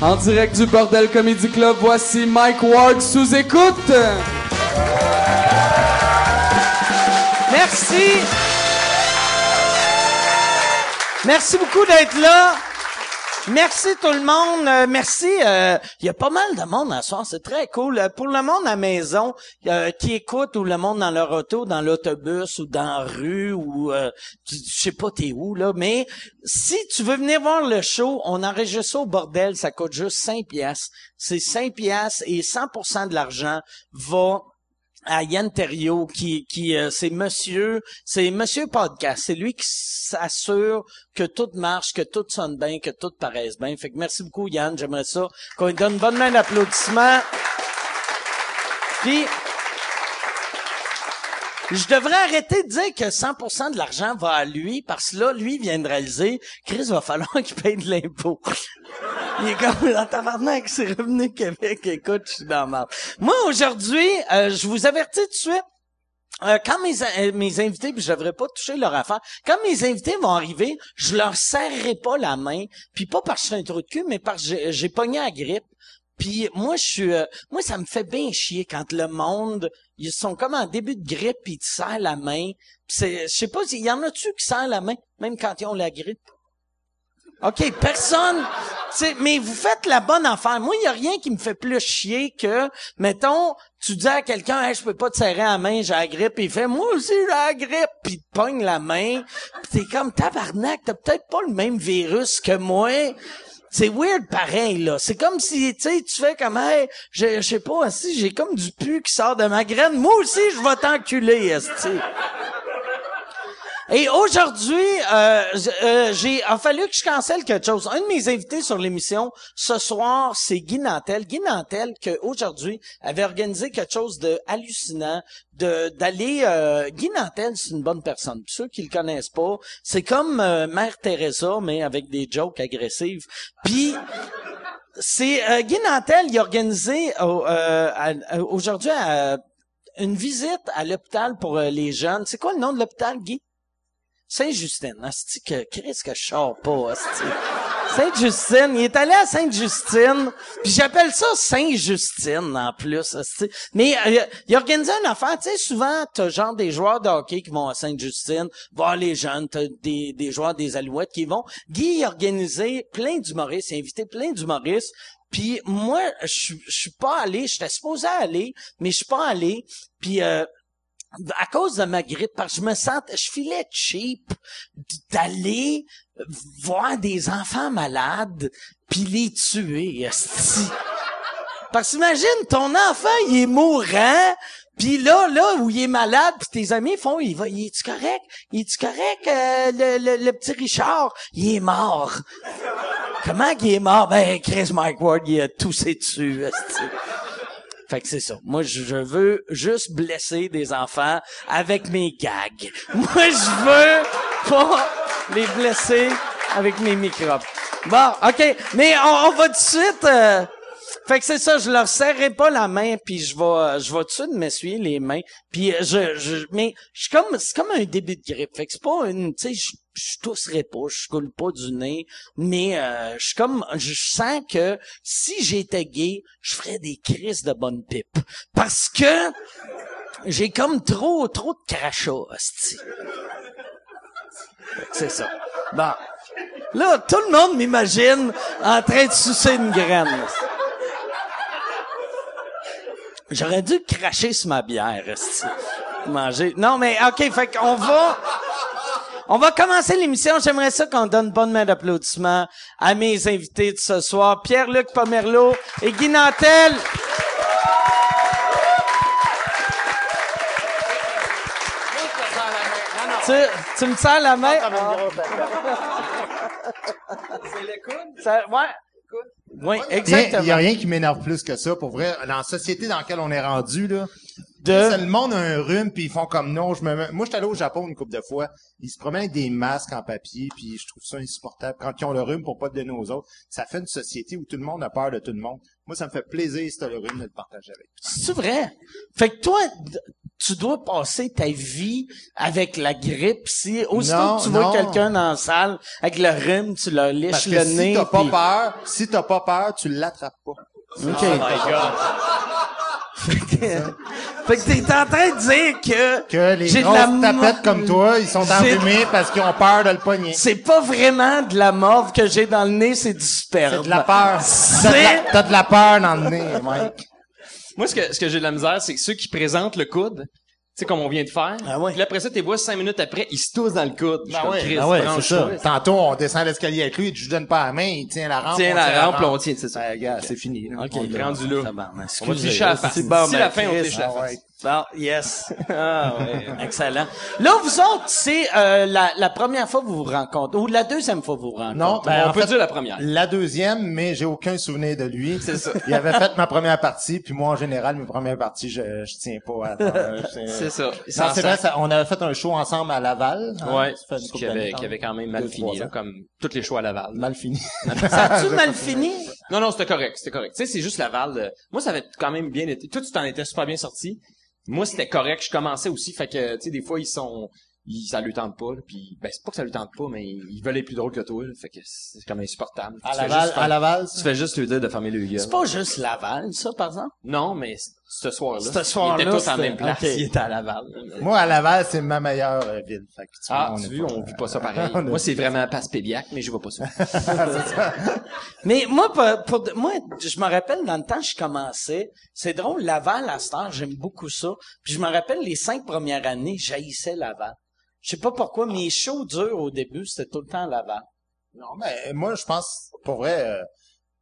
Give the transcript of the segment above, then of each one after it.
En direct du Bordel Comedy Club, voici Mike Ward sous écoute. Merci. Merci beaucoup d'être là. Merci tout le monde. Euh, merci. euh, Il y a pas mal de monde à soir. C'est très cool. Euh, Pour le monde à la maison qui écoute ou le monde dans leur auto, dans l'autobus ou dans la rue ou je sais pas t'es où là, mais si tu veux venir voir le show, on enregistre ça au bordel. Ça coûte juste 5 piastres. C'est 5 piastres et 100% de l'argent va à Yann Terriot qui qui euh, c'est monsieur c'est monsieur podcast. C'est lui qui s'assure que tout marche que tout sonne bien que tout paraisse bien. Fait que merci beaucoup Yann. J'aimerais ça qu'on lui donne une bonne main d'applaudissement. Puis je devrais arrêter de dire que 100% de l'argent va à lui parce que là lui vient de réaliser Chris va falloir qu'il paye de l'impôt il est comme dans tabarnak, c'est revenu Québec. Écoute, je suis dans la merde. Moi, aujourd'hui, euh, je vous avertis tout de suite. euh, quand mes, euh, mes invités, puis je devrais pas toucher leur affaire, quand mes invités vont arriver, je leur serrerai pas la main, puis pas parce que je suis un trou de cul, mais parce que j'ai- j'ai pogné la grippe. Puis moi, je suis, euh, moi, ça me fait bien chier quand le monde, ils sont comme en début de grippe, puis ils te serrent la main. Puis je sais pas, y en a-tu qui serrent la main, même quand ils ont la grippe? OK, personne. Mais vous faites la bonne affaire. Moi, il y a rien qui me fait plus chier que, mettons, tu dis à quelqu'un, hey, je peux pas te serrer la main, j'ai la grippe, il fait, moi aussi, j'ai la grippe, puis il te pogne la main, pis t'es comme, tabarnak, t'as peut-être pas le même virus que moi. C'est weird pareil, là. C'est comme si, tu sais, tu fais comme, hey, je sais pas, si j'ai comme du pu qui sort de ma graine, moi aussi, je vais t'enculer. Et aujourd'hui, euh, euh, j'ai, a fallu que je cancelle quelque chose. Un de mes invités sur l'émission ce soir, c'est Guy Nantel. Guy Nantel, que aujourd'hui avait organisé quelque chose de hallucinant, de d'aller. Euh, Guy Nantel, c'est une bonne personne. Pour ceux qui le connaissent pas, c'est comme euh, Mère Teresa, mais avec des jokes agressives. Puis c'est euh, Guy Nantel, il a organisé euh, aujourd'hui une visite à l'hôpital pour les jeunes. C'est quoi le nom de l'hôpital, Guy? Saint-Justine. Asti que Chris que je sors pas, asti. Sainte-Justine. Il est allé à Sainte-Justine. Puis j'appelle ça Saint-Justine, en plus, asti. Mais euh, il a organisé une affaire. Tu sais, souvent, t'as genre des joueurs de hockey qui vont à Sainte-Justine, voir les jeunes. T'as des, des joueurs des Alouettes qui vont. Guy a organisé plein d'humoristes. Il a invité plein d'humoristes. Puis moi, je suis pas allé. J'étais supposé aller, mais je suis pas allé. Puis... Euh, à cause de ma grippe, parce que je me sens, je filais cheap d'aller voir des enfants malades puis les tuer. Parce qu'imagine, ton enfant, il est mourant, puis là, là où il est malade, puis tes amis font, il va, il est-tu correct? Il est-tu correct, euh, le, le, petit Richard? Il est mort. Comment qu'il est mort? Ben, Chris Mike Ward, il a toussé dessus. Fait que c'est ça. Moi, je veux juste blesser des enfants avec mes gags. Moi, je veux pas les blesser avec mes microbes. Bon, OK. Mais on, on va tout de suite... euh, Fait que c'est ça, je leur serrerai pas la main, puis je vais, je vais tout de suite m'essuyer les mains, puis euh, je, je, mais je suis comme, c'est comme un début de grippe. Fait que c'est pas une, tu sais, je, tousserai pas, je coule pas du nez, mais euh, je comme, je sens que si j'étais gay, je ferais des crises de bonne pipe, parce que j'ai comme trop, trop de crachats, C'est ça. Bon. Là, tout le monde m'imagine en train de sucer une graine. J'aurais dû cracher sur ma bière. Manger. Non, mais OK, fait qu'on va... On va commencer l'émission. J'aimerais ça qu'on donne bonne main d'applaudissement à mes invités de ce soir, Pierre-Luc Pomerleau et Guy Nantel. Tu, tu me sers la main? C'est le coude? Ça, ouais. Oui, Il exactement. n'y a rien qui m'énerve plus que ça, pour vrai. Dans la société dans laquelle on est rendu, là, De- le monde a un rhume, puis ils font comme non, je me mets... Moi, j'étais allé au Japon une couple de fois. Ils se promènent avec des masques en papier, puis je trouve ça insupportable. Quand ils ont le rhume pour pas le donner aux autres, ça fait une société où tout le monde a peur de tout le monde. Moi, ça me fait plaisir, si t'as le rhume, de le partager avec. C'est vrai. Fait que toi, tu dois passer ta vie avec la grippe. Si aussitôt Non, que tu vois quelqu'un dans la salle avec le rhume, tu leur liches Parce le que si nez. t'as pas peur, si t'as pas peur, tu l'attrapes pas. OK. fait que t'es en train de dire que, Que les j'ai de grosses tapettes comme toi, ils sont enrhumés parce qu'ils ont peur de le pogner. c'est pas vraiment de la morve que j'ai dans le nez, c'est du sperme. C'est de la peur. T'as de C'est- la- T'as de la peur dans le nez, Mike. Moi, ce que, ce que j'ai de la misère, c'est que ceux qui présentent le coude, sais, comme on vient de faire. Ah ouais. Puis là, après ça, t'es vois cinq minutes après, ils se toussent dans le coude. Je suis comme, Chris, Ben ouais, c'est branche-toi. ça. Tantôt, on descend l'escalier avec lui, je donne pas la main, il tient la rampe. Tiens on la rampe, là, on tient, c'est ça. Ben, gars, c'est fini. là. OK. On est l'a. rendu là. Tabarnak, On va te excusez. la. C'est bon, D'ici ben, la fin, on te Chris. la Ah face. ouais. Bon, yes. Ah, ouais. Excellent. Là, vous autres, c'est euh, la, la première fois que vous vous rencontrez, ou la deuxième fois que vous vous rencontrez? Non, ben, on peut fait, dire la première. La deuxième, mais j'ai aucun souvenir de lui. C'est ça. Il avait fait ma première partie, puis moi, en général, mes premières parties, je, je tiens pas à faire. C'est ça. Non, c'est vrai, ça- on avait fait un show ensemble à Laval. hein, Ouais. couple Qui avait, qui avait quand même mal Deux, fini, là, comme toutes les choix à Laval. Mal fini. Ça a-tu mal fini? Non, non, c'était correct, c'était correct. Tu sais, c'est juste Laval. euh, moi, ça avait quand même bien été. Toi, tu t'en étais super bien sorti. Moi, c'était correct. Je commençais aussi. Fait que, tu sais, des fois, ils sont... Ils, ça lui tente pas. Puis, ben, c'est pas que ça lui tente pas, mais ils veulent être plus drôles que toi. là, fait que c'est comme insupportable. À Tu fais Laval, juste à Laval, Tu fais juste lui dire de fermer le gueule. C'est pas juste Laval, ça, par exemple? Non, mais ce soir-là. Ce soir-là, Ils étaient tous en même place. ok. Ils étaient à Laval. moi, à Laval, c'est ma meilleure euh, ville. Fait que, tu Ah, vois, tu vu, on vit pas ça pareil. Moi, c'est vraiment passe pédiaque, mais je vois pas ça. Mais moi, pour, pour- moi, je me rappelle dans le temps que je commençais, c'est drôle, Laval à cette heure, j'aime beaucoup ça. Puis je me rappelle les cinq premières années, j'haïssais Laval. Je sais pas pourquoi, mes shows durs au début, c'était tout le temps à Laval. Non, mais moi, je pense, pour vrai, euh,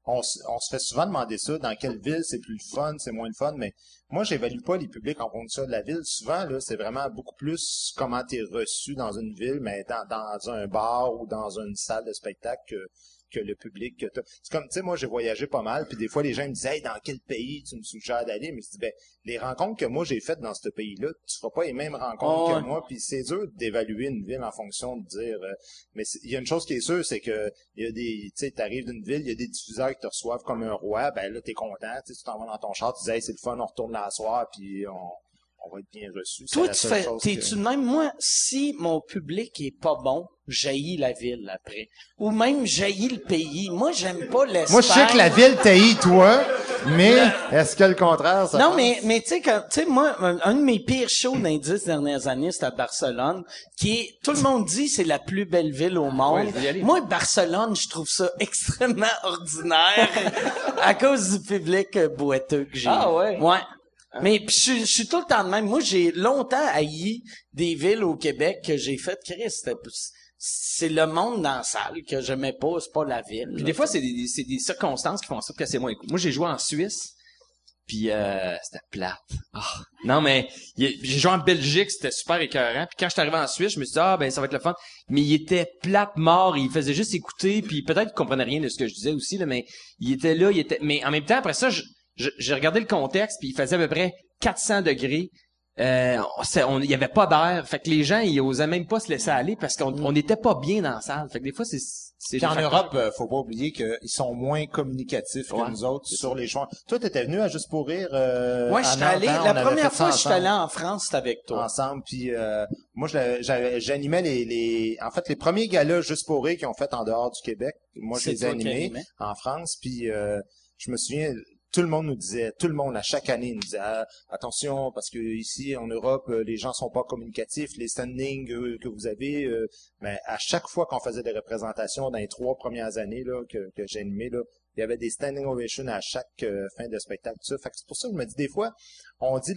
on, on se fait souvent demander ça, dans quelle ville c'est plus le fun, c'est moins le fun, mais moi, j'évalue pas les publics en fonction de la ville. Souvent, là, c'est vraiment beaucoup plus comment t'es reçu dans une ville, mais dans, dans un bar ou dans une salle de spectacle que, que le public que t'as. C'est comme, tu sais, moi, j'ai voyagé pas mal, puis des fois, les gens me disaient, hey, dans quel pays tu me suggères d'aller? Mais je dis, ben, les rencontres que moi, j'ai faites dans ce pays-là, tu feras pas les mêmes rencontres Oh, que ouais. moi, puis c'est dur d'évaluer une ville en fonction de dire, euh, mais il y a une chose qui est sûre, c'est que il y a des, tu sais, t'arrives d'une ville, il y a des diffuseurs qui te reçoivent comme un roi, ben là, t'es content, tu t'en vas dans ton char, tu dis, hey, c'est le fun, on retourne la soir, puis on, on va être bien reçu. Toi, la tu seule fais, chose t'es-tu que- même? Moi, si mon public est pas bon, jaillit la ville après. Ou même jaillit le pays. Moi, j'aime pas l'Espagne. Moi, je sais que la ville t'haït, toi, mais est-ce que le contraire, ça Non, passe? mais, mais tu sais, quand- tu sais, moi, un, un de mes pires shows dans les dix dernières années, c'était à Barcelone, qui est, tout le monde dit, c'est la plus belle ville au monde. Ouais, moi, Barcelone, je trouve ça extrêmement ordinaire à cause du public euh, boiteux que j'ai. Ah ouais? Ouais. Mais pis je, suis- je suis tout le temps de même. Moi, j'ai longtemps haï des villes au Québec que j'ai fait. Chris, c'était- c'est le monde dans la salle que j'aimais pas, c'est pas la ville. Puis des fois, c'est des, c'est des circonstances qui font en sorte que c'est moins cool. Moi, j'ai joué en Suisse, puis euh, c'était plate. Ah. Non, mais j'ai joué en Belgique, c'était super écœurant. Puis quand je suis arrivé en Suisse, je me suis dit, ah, ben ça va être le fun. Mais il était plate mort, il faisait juste écouter, puis peut-être qu'il comprenait rien de ce que je disais aussi, là, mais il était là, il était... Mais en même temps, après ça, je- je- j'ai regardé le contexte, puis il faisait à peu près 400 degrés. Euh, c'est- on- il y avait pas d'air. Fait que les gens, ils osaient même pas se laisser aller parce qu'on on n'était pas bien dans la salle. Fait que des fois, c'est... c'est Puis en Europe, euh, faut pas oublier qu'ils sont moins communicatifs Ouais. que nous autres sur les choix. Toi, t'étais venu à Juste pour rire. Euh, Ouais, à je suis Nantes, allé, la première fois que je suis allé en France, c'était avec toi. ensemble. Puis euh, moi, je l'avais- j'avais- j'animais les, les, en fait, les premiers galas juste pour rire qu'ils ont fait en dehors du Québec. Moi, je C'est les ai toi qui animés animais. en France. Puis euh, je me souviens, tout le monde nous disait, tout le monde à chaque année nous disait, Ah, attention parce que ici en Europe, euh, les gens sont pas communicatifs. Les standings euh, que vous avez, euh, mais à chaque fois qu'on faisait des représentations dans les trois premières années là que, j'ai animé là. Il y avait des standing ovations à chaque fin de spectacle. tout Ça. Fait c'est pour ça que je me dis des fois, on dit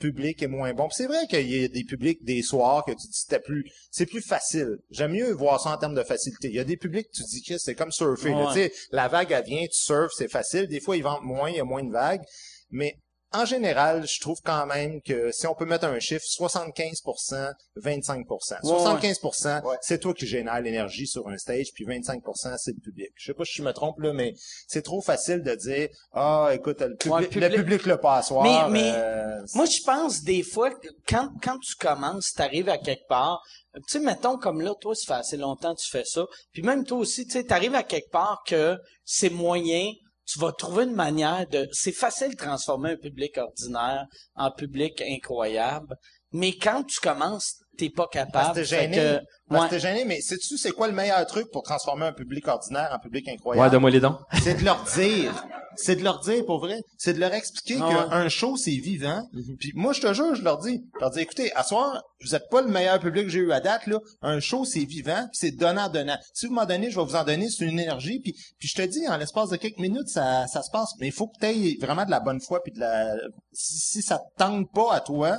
public est moins bon. C'est vrai qu'il y a des publics des soirs que tu dis c'était plus c'est plus facile. J'aime mieux voir ça en termes de facilité. Il y a des publics que tu dis que c'est comme surfer. Ouais. La vague elle vient, tu surfes, c'est facile. Des fois ils vendent moins, il y a moins de vagues, mais en général, je trouve quand même que si on peut mettre un chiffre, 75%, 25%. 75%, c'est toi qui génère l'énergie sur un stage, puis 25%, c'est le public. Je sais pas si je me trompe, là, mais c'est trop facile de dire, ah, écoute, le public, Ouais, le public- public le. Mais- mais- euh, Moi, je pense des fois quand, quand tu commences, t'arrives à quelque part, tu sais, mettons comme là, toi, ça fait assez longtemps que tu fais ça, puis même toi aussi, tu sais, t'arrives à quelque part que c'est moyen, tu vas trouver une manière de... C'est facile de transformer un public ordinaire en public incroyable, mais quand tu commences, t'es pas Parce capable. que t'es Fait gêné. que- Parce ouais. que t'es gêné, mais sais-tu c'est quoi le meilleur truc pour transformer un public ordinaire en public incroyable? Ouais, donne-moi les dons. c'est de leur dire. C'est de leur dire, pour vrai. C'est de leur expliquer Ah ouais. Qu'un show, c'est vivant. Puis moi, je te jure, je leur dis. Je leur dis, écoutez, à soir, vous êtes pas le meilleur public que j'ai eu à date, là. Un show, c'est vivant, puis c'est donnant-donnant. Si vous m'en donnez, je vais vous en donner, c'est une énergie. Puis, puis je te dis, en l'espace de quelques minutes, ça, ça se passe. Mais il faut que tu aies vraiment de la bonne foi, puis de la... Si, si ça te tente pas à toi,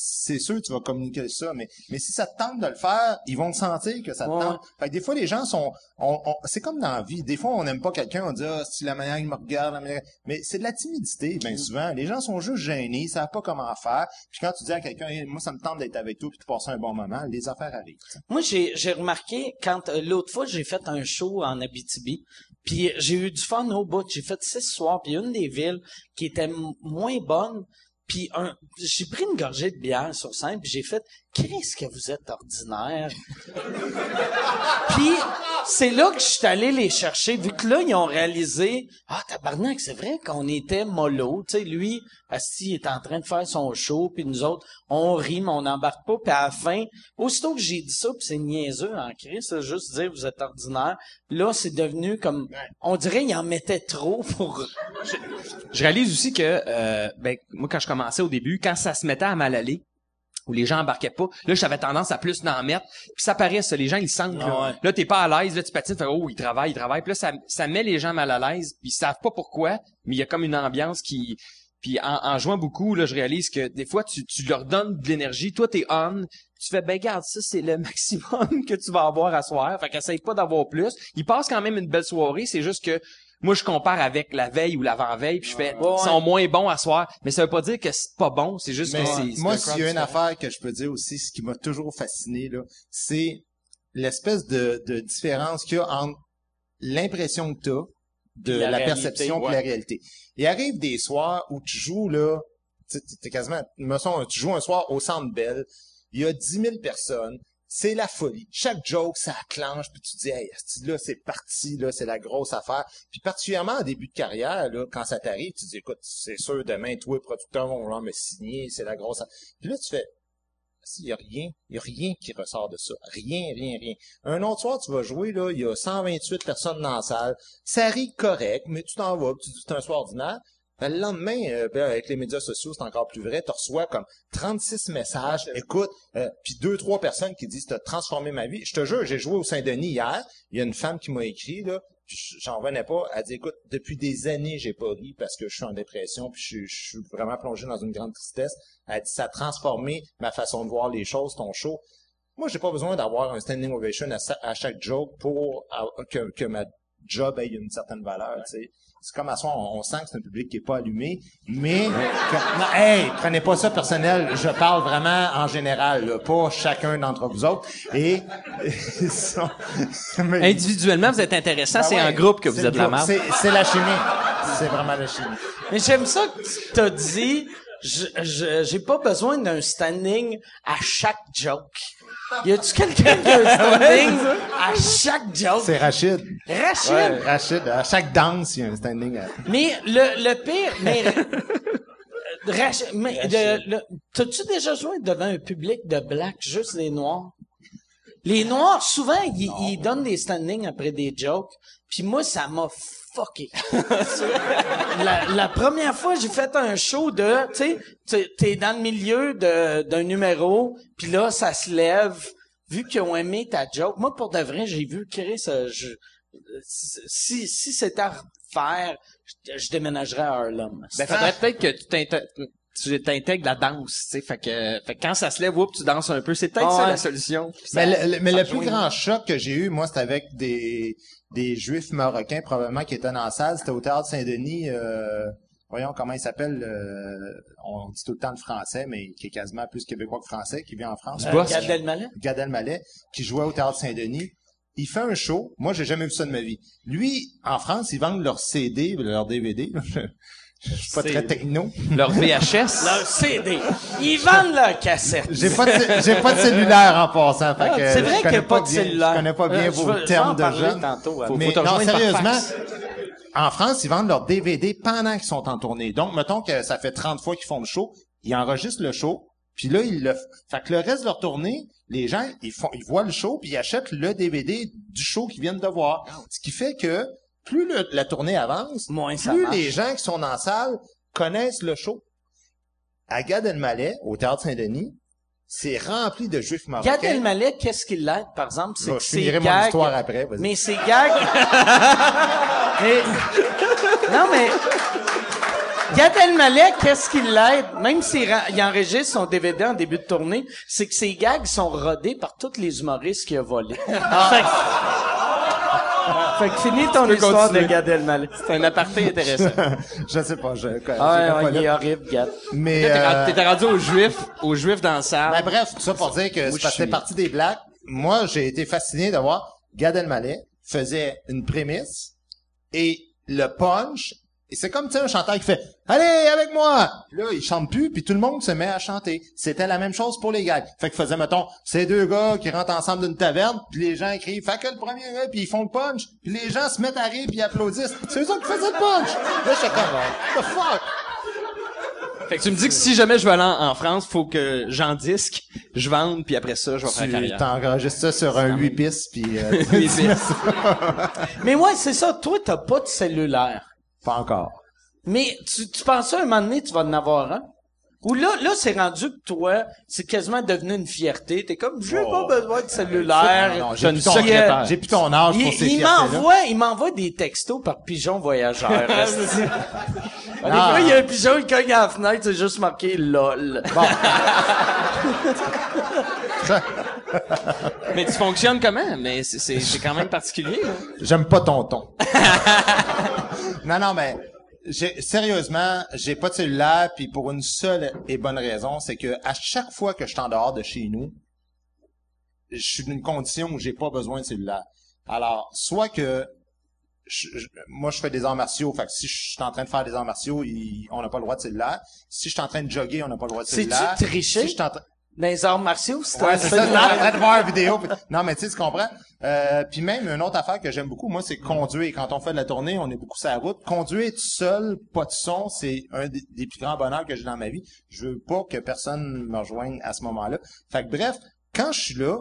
c'est sûr tu vas communiquer ça, mais, mais si ça te tente de le faire, ils vont te sentir que ça te Ouais, tente. Fait que des fois, les gens sont, on, on- c'est comme dans la vie. Des fois, on n'aime pas quelqu'un, on dit, ah, c'est la manière qu'il me regarde, la manière- mais c'est de la timidité, bien souvent. Les gens sont juste gênés, ils savent pas comment faire. Puis quand tu dis à quelqu'un, Hey, moi, ça me tente d'être avec toi puis de passer un bon moment, les affaires arrivent. Moi, j'ai, j'ai remarqué quand euh, l'autre fois j'ai fait un show en Abitibi, puis j'ai eu du fun au bout. J'ai fait six soirs, puis une des villes qui était moins bonne, puis j'ai pris une gorgée de bière sur scène, puis j'ai fait qu'est-ce que vous êtes ordinaire. puis c'est là que je suis allé les chercher, vu que là ils ont réalisé ah tabarnak, c'est vrai qu'on était mollo, tu sais lui, Asti est en train de faire son show, puis nous autres on rit mais on n'embarque pas, puis à la fin, aussitôt que j'ai dit ça, puis c'est niaiseux en crise, c'est juste dire vous êtes ordinaire. Là c'est devenu comme, on dirait il en mettait trop pour. Je réalise aussi que, euh, ben, moi, quand je commençais au début, quand ça se mettait à mal aller, où les gens embarquaient pas, là, j'avais tendance à plus d'en mettre, puis ça paraît, ça, les gens, ils sentent, là. Ouais. Là, t'es pas à l'aise, là, tu patines, fait, oh, ils travaillent, ils travaillent, puis là, ça, ça met les gens mal à l'aise, puis ils savent pas pourquoi, mais il y a comme une ambiance qui, puis en, en jouant beaucoup, là, je réalise que des fois, tu, tu leur donnes de l'énergie, toi, t'es on, tu fais, ben, garde, ça, c'est le maximum que tu vas avoir à soir, fait qu'essaye pas d'avoir plus. Ils passent quand même une belle soirée, c'est juste que, moi, je compare avec la veille ou l'avant-veille, puis je fais, Ouais, ils sont moins bons à soir. Mais ça veut pas dire que c'est pas bon, c'est juste Mais que c'est... moi, s'il y a une affaire que je peux dire aussi, ce qui m'a toujours fasciné, là, c'est l'espèce de, de différence qu'il y a entre l'impression que tu as de La la, réalité, perception et la réalité. Il arrive des soirs où tu joues, là, t'es quasiment, me semble, tu joues un soir au Centre Bell, il y a 10 000 personnes, c'est la folie. Chaque joke, ça clenche, puis tu dis, là, c'est parti, là, c'est la grosse affaire. Puis particulièrement en début de carrière, là, quand ça t'arrive, tu dis, écoute, c'est sûr, demain, toi, les producteurs vont vouloir me signer, c'est la grosse affaire. Puis là, tu fais, il y a rien, il a rien qui ressort de ça. Rien, rien, rien. Un autre soir, tu vas jouer, là, il y a 128 personnes dans la salle. Ça rit correct, mais tu t'en vas, tu dis, c'est un soir ordinaire. Ben, le lendemain, euh, ben, avec les médias sociaux, c'est encore plus vrai. Tu reçois comme 36 messages. Écoute, euh, puis deux, trois personnes qui disent t'as transformé ma vie. Je te jure, j'ai joué au Saint-Denis hier. Il y a une femme qui m'a écrit là. puis J'en revenais pas. Elle dit écoute, depuis des années, j'ai pas ri parce que je suis en dépression, puis je, je suis vraiment plongé dans une grande tristesse. Elle dit ça a transformé ma façon de voir les choses, ton show. Moi, j'ai pas besoin d'avoir un standing ovation à, à chaque joke pour à- que, que ma job ait une certaine valeur, tu sais. C'est comme à soi, on, on sent que c'est un public qui est pas allumé, mais que- non, hey, prenez pas ça personnel. Je parle vraiment en général, là, pas chacun d'entre vous autres. Et ils sont- mais- Individuellement, vous êtes intéressant, Ben c'est ouais, en groupe que vous êtes la merde. C'est la chimie. C'est vraiment la chimie. Mais j'aime ça que tu t'as dit, j'ai pas besoin d'un standing à chaque joke. Y a-tu quelqu'un qui a un standing à chaque joke? C'est Rachid. Rachid! Ouais, Rachid, à chaque danse, il y a un standing. à- Mais le, le pire, mais, Rachid, mais le- le- t'as-tu déjà joué devant un public de black, juste des noirs? Les noirs, souvent, ils, ils donnent des standings après des jokes, puis moi, ça m'a fucké. la, la première fois, j'ai fait un show de, tu sais, t'es- t'es dans le milieu de- d'un numéro, puis là, ça se lève, vu qu'ils ont aimé ta joke. Moi, pour de vrai, j'ai vu Chris, euh, je, si, si c'était à refaire, je, je déménagerais à Harlem. Ben, faudrait peut-être que tu tu t'intègres la danse, tu sais, fait que, fait que quand ça se lève, whoop, tu danses un peu. C'est peut-être Ah ça ouais. la solution. Mais le, le- mais ça le rejoint. plus grand choc que j'ai eu, moi, c'était avec des, des juifs marocains, probablement, qui étaient dans la salle. C'était au Théâtre Saint-Denis, euh, voyons comment il s'appelle, euh, on dit tout le temps le français, mais qui est quasiment plus québécois que français, qui vit en France. Euh. Gad Elmaleh? Gad Elmaleh, qui jouait au Théâtre Saint-Denis. Il fait un show. Moi, j'ai jamais vu ça de ma vie. Lui, en France, ils vendent leurs CD, leurs DVD. Je suis pas très techno. Leur VHS. Leur CD. Ils vendent leur cassette. J'ai pas de, j'ai pas de cellulaire en passant. fait Ah, que c'est je vrai qu'il n'y a pas de bien- cellulaire. Je connais pas bien Euh, vos termes de jeunes. tantôt. Faut- Mais te non, sérieusement, en France, ils vendent leurs DVD pendant qu'ils sont en tournée. Donc, mettons que ça fait 30 fois qu'ils font le show, ils enregistrent le show, puis là, ils le... Fait que le reste de leur tournée, les gens, ils font, ils voient le show, puis ils achètent le DVD du show qu'ils viennent de voir. Ce qui fait que plus le- la tournée avance, Moins ça plus les gens qui sont dans la salle connaissent le show. À Gad Elmaleh, au Théâtre Saint-Denis, c'est rempli de juifs marocains. Gad Elmaleh, qu'est-ce qu'il l'aide, par exemple? C'est Bon, je finirai mon histoire après. vas-y. Mais ses gags... mais... Non, mais... Gad Elmaleh, qu'est-ce qu'il l'aide? Même s'il il enregistre son DVD en début de tournée, c'est que ses gags sont rodés par tous les humoristes qu'il a volés. que... fait que finis ton histoire continuer. de Gad Elmaleh. C'est un aparté intéressant. je sais pas, je, je Ah, j'irai ouais, pas il est horrible, Gad. Mais, euh, rendu- T'étais rendu aux Juifs, aux Juifs dans salle. Ben bref, tout ça pour dire que c'est parti des blacks. Moi, j'ai été fasciné de voir Gad Elmaleh faisait une prémisse et le punch. Et c'est comme, tu sais, un chanteur qui fait « Allez, avec moi! » Puis Là, il chante plus, puis tout le monde se met à chanter. C'était la même chose pour les gags. Fait qu'il faisait, mettons, ces deux gars qui rentrent ensemble d'une taverne, puis les gens crient « Fait que le premier gars! » Puis ils font le punch, puis les gens se mettent à rire, puis ils applaudissent. C'est eux autres qui faisaient le punch! Là, j'étais comme « What the fuck? » Fait que tu me dis que si jamais je vais aller en, en France, faut que j'en disque, je vende, puis après ça, je vais faire Tu carrière. t'enregistres ça sur un 8 pistes, puis euh, Oui, c'est- Mais ouais, c'est ça. Toi, t'as pas de cellulaire. Pas encore. Mais tu, tu penses à un moment donné, tu vas en avoir un? Ou là, là, c'est rendu que toi, c'est quasiment devenu une fierté. T'es comme, j'ai Oh. pas besoin de cellulaire. Non, non, j'ai plus, ton, secrétaire. j'ai plus ton âge Il, pour ces il m'envoie, il m'envoie des textos par pigeon voyageur. esti. Des Ah. fois, il y a un pigeon, il cogne à la fenêtre, c'est juste marqué LOL. Mais tu fonctionnes comment? Mais c'est- c'est c'est quand même particulier, là. J'aime pas ton ton. Non, non, mais j'ai, sérieusement, j'ai pas de cellulaire, puis pour une seule et bonne raison, c'est que à chaque fois que je suis en dehors de chez nous, je suis dans une condition où j'ai pas besoin de cellulaire. Alors, soit que je- je- moi, je fais des arts martiaux, fait que si je suis en train de faire des arts martiaux, il- on n'a pas le droit de cellulaire. Si je suis en train de jogger, on n'a pas le droit de C'est-tu cellulaire. tricher? Si je suis en train- Dans les arts martiaux, c'est Ouais, un c'est ça, de voir la vidéo. puis- Non, mais tu sais, tu comprends? Euh, puis même, une autre affaire que j'aime beaucoup, moi, c'est conduire. Quand on fait de la tournée, on est beaucoup sur la route. Conduire tout seul, pas de son, c'est un des, des plus grands bonheurs que j'ai dans ma vie. Je veux pas que personne me rejoigne à ce moment-là. Fait que bref, quand je suis là,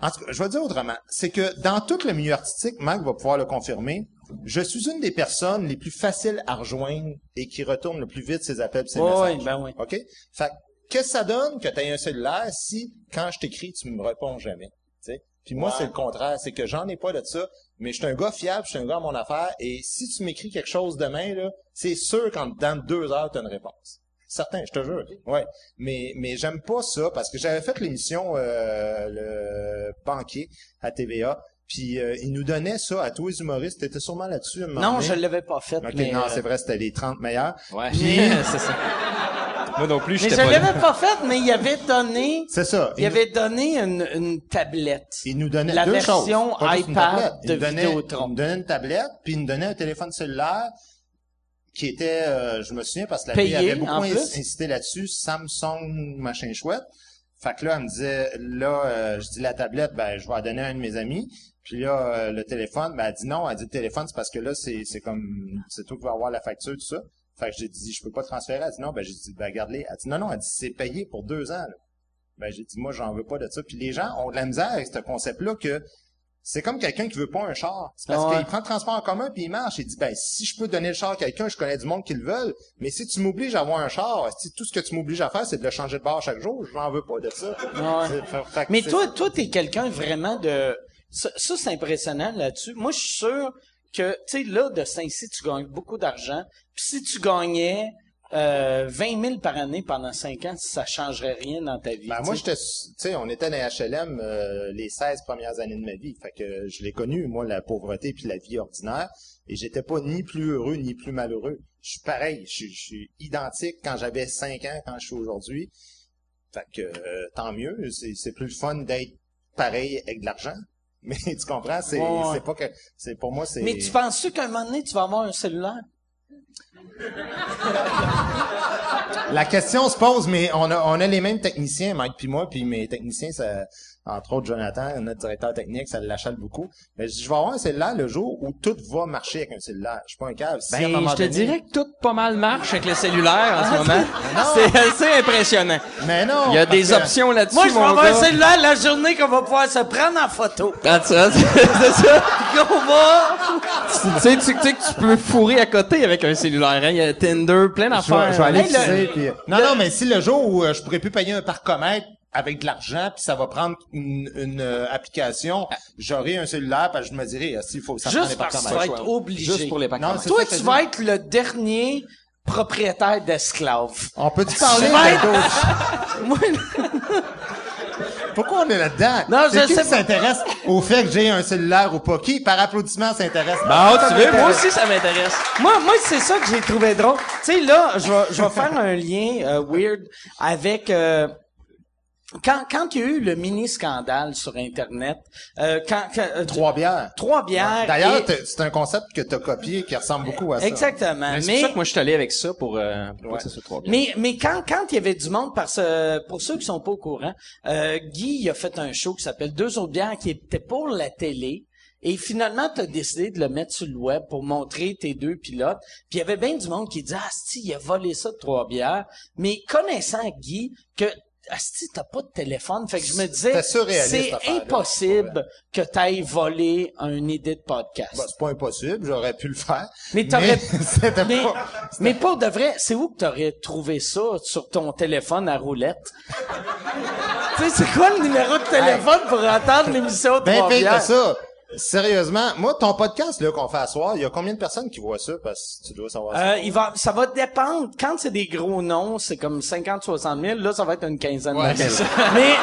en tout cas, je vais dire autrement, c'est que dans tout le milieu artistique, Marc va pouvoir le confirmer, je suis une des personnes les plus faciles à rejoindre et qui retourne le plus vite ses appels et ses Ouais, messages. ouais, ben oui. OK? Fait que, qu'est-ce que ça donne que tu aies un cellulaire si, quand je t'écris, tu me réponds jamais? tu sais? Puis moi, Ouais. c'est le contraire. C'est que j'en ai pas de ça, mais je suis un gars fiable, je suis un gars à mon affaire, et si tu m'écris quelque chose demain, là, c'est sûr qu'en dans deux heures, tu as une réponse. Certain, je te jure. Ouais. Mais, mais j'aime pas ça parce que j'avais fait l'émission euh, Le Banquier à TVA, puis euh, ils nous donnaient ça à tous les humoristes. T'étais sûrement là-dessus. Non, donné? je l'avais pas fait. Ok, mais, non, euh, c'est vrai, c'était les 30 meilleurs. Ouais. Puis- c'est ça. Moi non plus, Mais je pas là. l'avais pas fait, mais il avait donné, C'est ça. il avait donné une, une tablette. Il nous donnait La deux version choses. IPad tablette. Il de nous donnait- Vidéotron. Il nous donnait une tablette, puis il nous donnait un téléphone cellulaire qui était, euh, je me souviens, parce que la Payé, fille avait beaucoup en plus. ins- incité là-dessus, Samsung, machin chouette. Fait que là, elle me disait, là, euh, je dis la tablette, ben, je vais la donner à un de mes amis. Puis là, euh, le téléphone, ben, elle dit non. Elle dit le téléphone, c'est parce que là, c'est, c'est comme, c'est toi qui vas avoir la facture, tout ça. Fait que j'ai dit, je peux pas transférer. Elle dit non, ben, j'ai dit, ben, garde-les. Elle dit non, non, elle dit, c'est payé pour deux ans, là. Ben, j'ai dit, moi, j'en veux pas de ça. Puis les gens ont de la misère avec ce concept-là que c'est comme quelqu'un qui veut pas un char. C'est parce ouais. qu'il prend le transport en commun puis il marche. Il dit, ben, si je peux donner le char à quelqu'un, je connais du monde qui le veulent. Mais si tu m'obliges à avoir un char, si tout ce que tu m'obliges à faire, c'est de le changer de bar chaque jour, je n'en veux pas de ça. Ouais. Fait- Mais toi, toi, t'es quelqu'un vraiment de, ça, ça, c'est impressionnant là-dessus. Moi, je suis sûr que, tu sais, là, de Saint-Cy, tu gagnes beaucoup d'argent. Puis si tu gagnais, euh, 20 000 par année pendant 5 ans, ça changerait rien dans ta vie. Ben, moi, j'étais, tu sais, on était dans HLM euh, les 16 premières années de ma vie. Fait que je l'ai connu, moi, la pauvreté puis la vie ordinaire. Et j'étais pas ni plus heureux ni plus malheureux. Je suis pareil. Je suis- identique quand j'avais 5 ans, quand je suis aujourd'hui. Fait que euh, tant mieux. C'est plus le fun d'être pareil avec de l'argent. Mais tu comprends, c'est, Ouais, pas que, c'est pour moi, c'est. Mais tu penses-tu qu'à un moment donné, tu vas avoir un cellulaire? La question se pose, mais on a, on a les mêmes techniciens, Mike puis moi, puis mes techniciens, ça, entre autres Jonathan, notre directeur technique, ça l'achète beaucoup. Mais je dis, je vais avoir un cellulaire le jour où tout va marcher avec un cellulaire. Je suis pas un câble. Si Ben, je te donné- dirais que tout pas mal marche avec le cellulaire en ce moment. C'est assez impressionnant. Mais non! Il y a des que- options là-dessus, Moi, je vais avoir un cellulaire la journée qu'on va pouvoir se prendre en photo. It. C'est ça. Qu'on va... tu sais, tu, tu sais que tu peux fourrer à côté avec un cellulaire. Hein? Il y a Tinder, plein d'affaires. je vais aller Hey, le- puis- Non, non, mais si le jour où euh, je pourrais plus payer un parcomètre avec de l'argent, puis ça va prendre une, une, euh, application, j'aurai un cellulaire, parce que je me dirais, ah, s'il faut ça prenne Juste parce que tu vas être obligé. Juste pour les Non, c'est Toi, ça tu vas être le dernier propriétaire d'esclaves. On peut-tu parler Tu vas de être- d'autres- Moi, Pourquoi on est là-dedans? Non, C'est je qui sais qui pas. s'intéresse au fait que j'ai un cellulaire ou pas? Qui, par applaudissement, s'intéresse? Bon, Ça tu veux, moi aussi, ça m'intéresse. moi, moi c'est ça que j'ai trouvé drôle. Tu sais, là, je vais, je vais faire un lien euh, weird avec... euh, quand, quand il y a eu le mini-scandale sur Internet, euh, quand... quand euh, Trois bières. Trois bières... D'ailleurs, et- c'est un concept que tu as copié qui ressemble beaucoup à ça. Exactement. C'est pour ça que moi, je suis allé avec ça pour, euh, pour que ça soit trop bien. Mais mais quand quand il y avait du monde parce euh, pour ceux qui sont pas au courant, euh, Guy il a fait un show qui s'appelle Deux autres bières qui était pour la télé. Et finalement, tu as décidé de le mettre sur le web pour montrer tes deux pilotes. Puis il y avait bien du monde qui disait « Asti, il a volé ça de trois bières. » Mais connaissant Guy, que Asti, t'as pas de téléphone. Fait que je me disais, c'est impossible que tu ailles voler un idée de podcast. Bah, c'est pas impossible, j'aurais pu le faire. Mais t'aurais- Mais, pas... mais pour de vrai, c'est où que t'aurais trouvé ça sur ton téléphone à roulette? tu sais, c'est quoi le numéro de téléphone pour entendre l'émission de Ben, pire que ça. Sérieusement, moi, ton podcast, là, qu'on fait à soir, il y a combien de personnes qui voient ça? Parce que tu dois savoir ça. Euh, il va, ça va dépendre. Quand c'est des gros noms, c'est comme 50, 60 000. Là, ça va être une quinzaine Ouais, ça. Mais,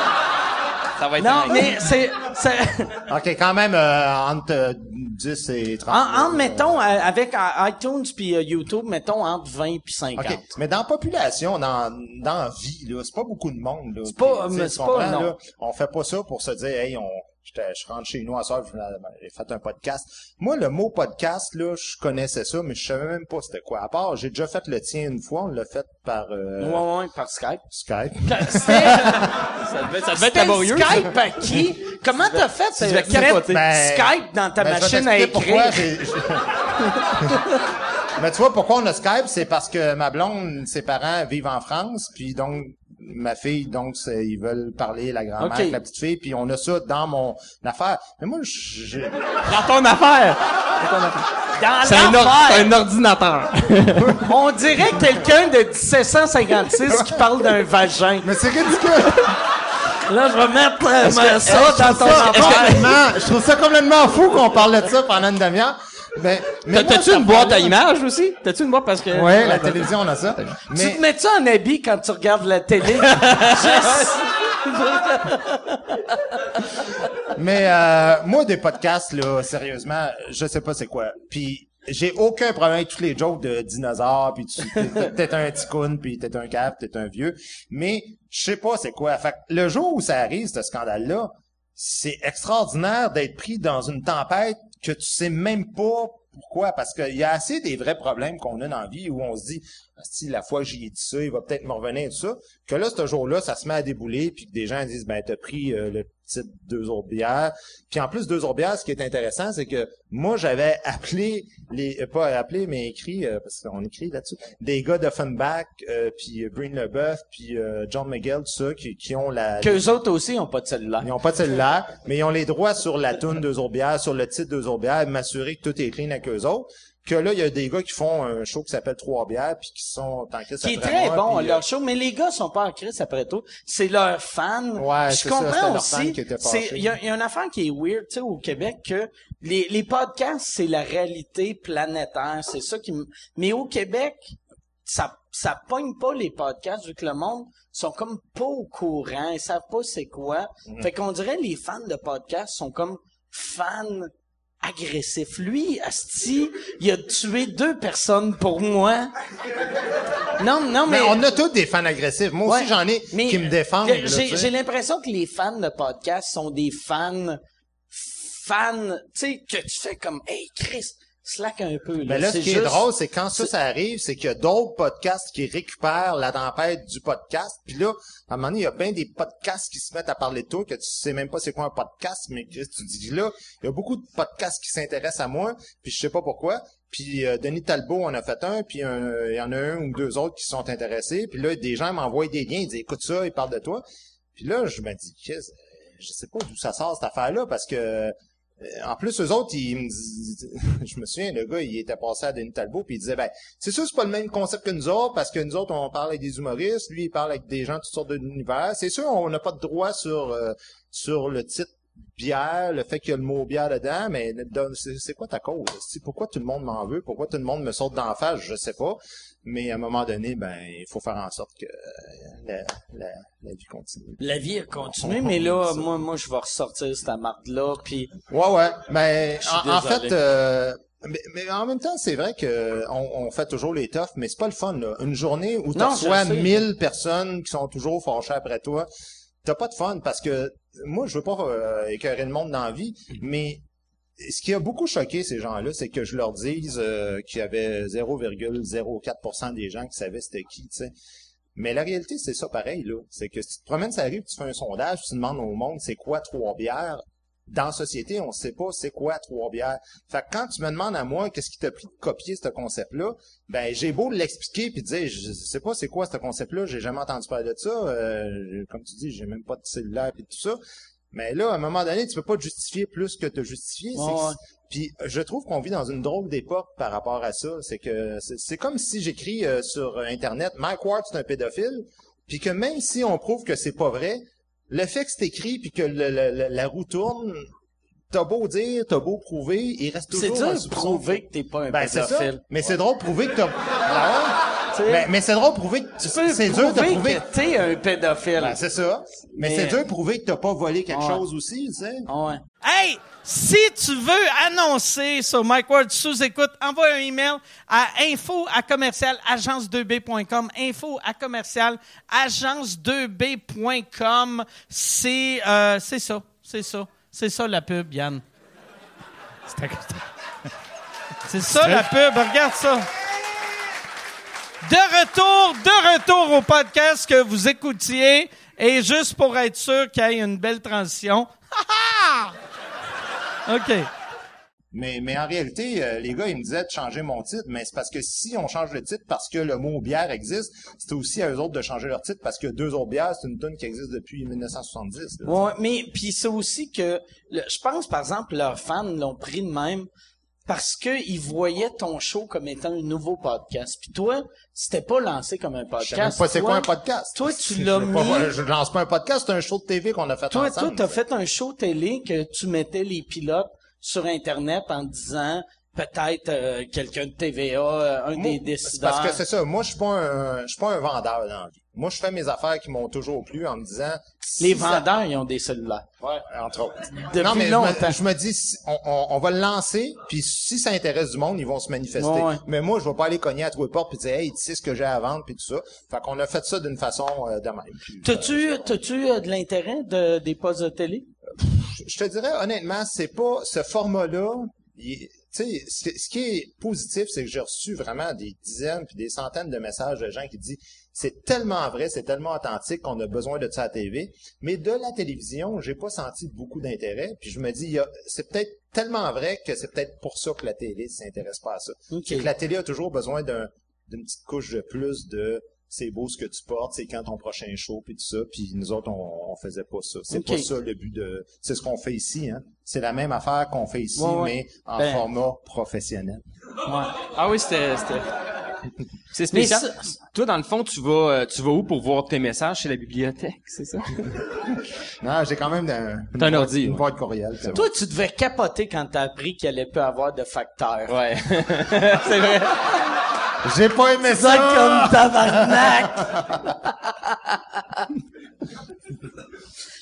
Ça va être non, mais c'est, c'est, OK, quand même, euh, entre euh, 10 et 30. en, là, mettons, euh, avec euh, iTunes puis euh, YouTube, mettons entre 20 puis 50. OK. Mais dans la population, dans, dans la vie, là, c'est pas beaucoup de monde, là. C'est pas- mais c'est pas- là, on fait pas ça pour se dire, hey, on, j'étais- je rentre chez nous à soir, j'ai fait un podcast. Moi, le mot podcast, là, je connaissais ça, mais je savais même pas c'était quoi. À part, j'ai déjà fait le tien une fois, on l'a fait par, euh, Ouais, ouais, par Skype. Skype. Ça devait, ça devait être laborieux. Skype à qui? Comment t'as fait? tu devais euh, capoter. Ben, Skype dans ta Ben, machine à écrire? Mais tu vois, pourquoi on a Skype, c'est parce que ma blonde, ses parents vivent en France, puis donc ma fille, donc c'est- ils veulent parler la grand-mère, Ok. avec la petite fille, puis on a ça dans mon affaire. Mais moi, je, Dans ton affaire? Dans C'est un, or- un ordinateur. On dirait quelqu'un de 1756 qui parle d'un vagin. mais c'est ridicule. Là, je vais mettre euh, ça dans je ton trouve ça affaire. Je trouve ça complètement fou qu'on parle de ça pendant une demi-heure. Mais, mais moi, T'as-tu une boîte à images aussi? T'as-tu une boîte parce que... Ouais, la télévision, on a ça. Tu Mais, te mets ça en habit quand tu regardes la télé? Mais euh, moi, des podcasts, là, sérieusement, je sais pas c'est quoi. Puis j'ai aucun problème avec tous les jokes de dinosaures, puis tu t'es t'es un ticoun, puis t'es un cap, t'es un vieux. Mais je sais pas c'est quoi. Fait que le jour où ça arrive, ce scandale-là, c'est extraordinaire d'être pris dans une tempête que tu sais même pas pourquoi. Parce qu'il y a assez des vrais problèmes qu'on a dans la vie où on se dit, si la fois j'y ai dit ça, il va peut-être me revenir tout ça. Que là, ce jour-là, ça se met à débouler, puis que des gens disent, ben, t'as pris euh, le petit deux autres bières. Puis en plus, deux autres bières, ce qui est intéressant, c'est que moi, j'avais appelé, les euh, pas appelé, mais écrit, euh, parce qu'on écrit là-dessus, des gars d'Offenbach, euh, puis Breen Leboeuf, puis euh, John McGill, tout ça, qui, qui ont la... Qu'eux autres aussi ont pas de cellulaire. Ils ont pas de cellulaire, mais ils ont les droits sur la toune deux autres bières, sur le titre deux autres bières, m'assurer que tout est clean avec eux autres. Que là, il y a des gars qui font un show qui s'appelle Trois bières, puis qui sont en crise Qui est après très moi, bon, puis, leur euh, show, mais les gars sont pas en crise après tout. C'est leurs fans. Ouais, je ça, comprends fans aussi. Il y, y a une affaire qui est weird, tu sais, au Québec, que les, les podcasts, c'est la réalité planétaire. C'est ça qui me... Mais au Québec, ça, ça pogne pas les podcasts, vu que le monde sont comme pas au courant, ils savent pas c'est quoi. Mm. Fait qu'on dirait les fans de podcasts sont comme fans agressifs. Lui, Asti, il a tué deux personnes pour moi. Non, non, mais... Mais on a tous des fans agressifs. Moi aussi, j'en ai Mais, qui me défendent. j'ai l'impression que les fans de podcast sont des fans, fans, tu sais, que tu fais comme, hey Chris, slack un peu. Là. Mais là, ce qui est drôle, c'est quand ça, ça arrive, c'est qu'il y a d'autres podcasts qui récupèrent la tempête du podcast. Puis là, à un moment donné, il y a bien des podcasts qui se mettent à parler de toi, que tu sais même pas c'est quoi un podcast, mais que tu dis là, il y a beaucoup de podcasts qui s'intéressent à moi, puis je sais pas pourquoi. Puis euh, Denis Talbot en a fait un, puis un- il y en a un ou deux autres qui sont intéressés. Puis là, des gens m'envoient des liens, ils disent écoute ça, ils parlent de toi. Puis là, je me dis, Qu'est-ce- je sais pas d'où ça sort cette affaire-là, parce que euh, en plus, eux autres, ils me je me souviens, le gars, il était passé à Denis Talbot, puis il disait, ben, c'est sûr, c'est pas le même concept que nous autres, parce que nous autres, on parle avec des humoristes, lui, il parle avec des gens de toutes sortes d'univers. C'est sûr, on n'a pas de droit sur euh, sur le titre bière, le fait qu'il y a le mot bière dedans, mais c'est quoi ta cause? C'est pourquoi tout le monde m'en veut? Pourquoi tout le monde me saute d'en face? Je sais pas. Mais à un moment donné, ben, il faut faire en sorte que euh, la, la, la vie continue. La vie a continué, mais là, moi, moi, je vais ressortir cette marde-là, puis Ouais, ouais. Mais Je suis en, fait, euh, mais, mais en même temps, c'est vrai que on, on fait toujours les toughs, mais c'est pas le fun. Là. Une journée où tu reçois sais. 1000 personnes qui sont toujours fâchées après toi, t'as pas de fun parce que moi, je veux pas euh, écœurer le monde dans la vie, mais ce qui a beaucoup choqué ces gens-là, c'est que je leur dise euh, qu'il y avait 0,04% des gens qui savaient c'était qui, tu sais. Mais la réalité, c'est ça pareil, là. C'est que si tu te promènes ça arrive, tu fais un sondage, tu demandes au monde c'est quoi trois bières. Dans la société, on sait pas c'est quoi trois bières. Fait que quand tu me demandes à moi qu'est-ce qui t'a pris de copier ce concept-là, ben j'ai beau l'expliquer puis dire je sais pas c'est quoi ce concept-là, j'ai jamais entendu parler de ça. euh, comme tu dis, j'ai même pas de cellulaire et tout ça. Mais là, à un moment donné, tu peux pas te justifier plus que te justifier. Ouais. Puis je trouve qu'on vit dans une drôle d'époque par rapport à ça. C'est que c'est- c'est comme si j'écris euh, sur Internet Mike Ward c'est un pédophile, puis que même si on prouve que c'est pas vrai, le fait que c'est écrit puis que le- le- le- la roue tourne, t'as beau dire, t'as beau prouver, il reste c'est toujours dur un de prouver que t'es pas un Ben c'est pédophile. Mais c'est drôle de prouver que t'as. Mais, mais c'est drôle de prouver que c'est dur de prouver prouver. que t'es un pédophile. Ben, c'est ça. Mais, Mais- c'est dur de prouver que t'as pas volé quelque Ouais. chose aussi, tu sais. Ouais. Hey, si tu veux annoncer sur Mike Ward sous écoute, envoie un email à info à commercial agence2b.com. Info à commercial agence2b.com. C'est euh, c'est ça, c'est ça, c'est ça la pub, Yann. C'est ça la pub, regarde ça. De retour, de retour au podcast que vous écoutiez. Et juste pour être sûr qu'il y ait une belle transition. Ha, ha! OK. Mais, mais en réalité, euh, les gars, ils me disaient de changer mon titre, mais c'est parce que si on change le titre parce que le mot bière existe, c'est aussi à eux autres de changer leur titre parce que deux autres bières, c'est une tonne qui existe depuis 1970. là. Ouais, mais puis c'est aussi que le- je pense par exemple leurs fans l'ont pris de même parce que ils voyaient ton show comme étant un nouveau podcast. Puis toi, c'était pas lancé comme un Je podcast. sais même pas c'est Toi- quoi un podcast. Toi, tu Je l'as pas- mis- Je lance pas un podcast, c'est un show de TV qu'on a fait Toi, toi, ensemble. t'as fait un show télé que tu mettais les pilotes sur Internet en disant peut-être euh, quelqu'un de TVA, euh, un Moi, des décideurs. Parce que c'est ça. Moi, je suis pas un, je suis pas un vendeur dans la vie. Moi, je fais mes affaires qui m'ont toujours plu en me disant. si les ça- vendeurs, ils ont des cellulaires. Entre autres. Depuis non, mais je longtemps. me, je me dis, si- on, on, on va le lancer, puis si ça intéresse du monde, ils vont se manifester. Ouais, ouais. Mais moi, je vais pas aller cogner à tous les portes puis dire, hey, tu sais ce que j'ai à vendre, puis tout ça. Fait qu'on a fait ça d'une façon euh, de même. Puis, T'as-tu, t'as-tu euh, de l'intérêt de, des postes de télé? je te dirais honnêtement, c'est pas ce format-là. il- Tu sais, ce, qui est positif, c'est que j'ai reçu vraiment des dizaines puis des centaines de messages de gens qui disent c'est tellement vrai, c'est tellement authentique qu'on a besoin de ça à la TV. Mais de la télévision, j'ai pas senti beaucoup d'intérêt. Puis je me dis, c'est peut-être tellement vrai que c'est peut-être pour ça que la télé s'intéresse pas à ça. Ok. C'est que la télé a toujours besoin d'un d'une petite couche de plus de c'est beau ce que tu portes, c'est quand ton prochain show puis tout ça, puis nous autres on, on faisait pas ça. C'est pas ça le but de c'est ce qu'on fait ici hein. C'est la même affaire qu'on fait ici Ouais, ouais. mais en Ben- format professionnel. Ouais. Ah oui, c'était... C'est Mais spécial. ça- Toi, dans le fond, tu vas, euh, tu vas où pour voir tes messages? Chez la bibliothèque, c'est ça? Non, j'ai quand même un, T'as un boîte- ordi, une ouais. boîte courriel. bon. Toi, tu devais capoter quand t'as appris qu'il allait plus avoir de facteurs. Ouais. c'est vrai. J'ai pas aimé Ça ça. comme tabarnak!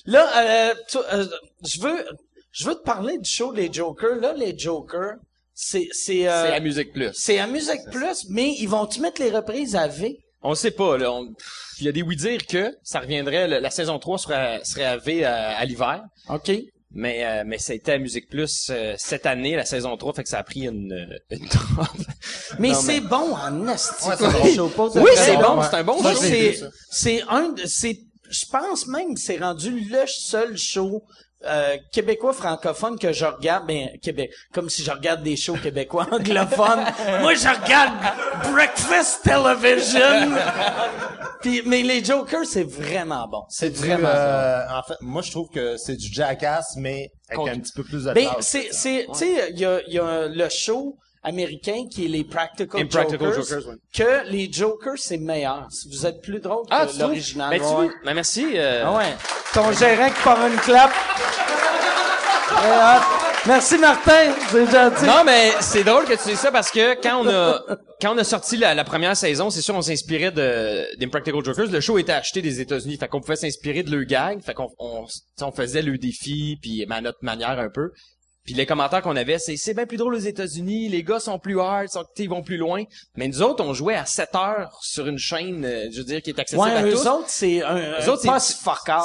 Là, euh, tu- euh, je veux, je veux te parler du show Les Jokers. Là, les Jokers, c'est, c'est, euh, C'est la musique plus. c'est à Musique Plus, mais ils vont-tu mettre les reprises à V? On sait pas, là. on- Il y a des oui dire que ça reviendrait, la saison 3 serait, serait à V à, à l'hiver. OK. Mais euh, mais ça a été à Musique Plus euh, cette année, la saison 3, fait que ça a pris une euh, une drop. Mais c'est bon en esti. Ouais, c'est bon. show, pas de Oui, c'est bon, c'est un bon show. c'est, un de, c'est, je pense même que c'est rendu le seul show euh, québécois francophone que je regarde, ben Québec, comme si je regarde des shows québécois anglophones. Moi, je regarde Breakfast Television. Puis, mais les Jokers, c'est vraiment bon. C'est vraiment bon. euh, en fait, moi, je trouve que c'est du jackass, mais avec Contre- un petit peu plus de Ben, c'est, c'est, tu sais, il y a, il y a le show américain qui est les Practical, Impractical Jokers, Jokers, ouais. que les Jokers, c'est meilleur. Vous êtes plus drôle Ah, que l'original. Ben, ouais. vois, ben, merci. euh, Ah ouais. Ton gérant qui part une clap. Merci Martin, c'est gentil. Non, mais c'est drôle que tu dis ça parce que quand on a quand on a sorti la, la première saison, c'est sûr on s'inspirait de d'Impractical Jokers. Le show était acheté des États-Unis, fait qu'on pouvait s'inspirer de leur gag, fait qu'on on, on faisait le défi puis à notre manière un peu. Puis les commentaires qu'on avait, c'est c'est bien plus drôle aux États-Unis, les gars sont plus hard, sont, ils vont plus loin. Mais nous autres, on jouait à 7 heures sur une chaîne, euh, je veux dire, qui est accessible Ouais, à eux tous. autres, c'est un, autres, poste.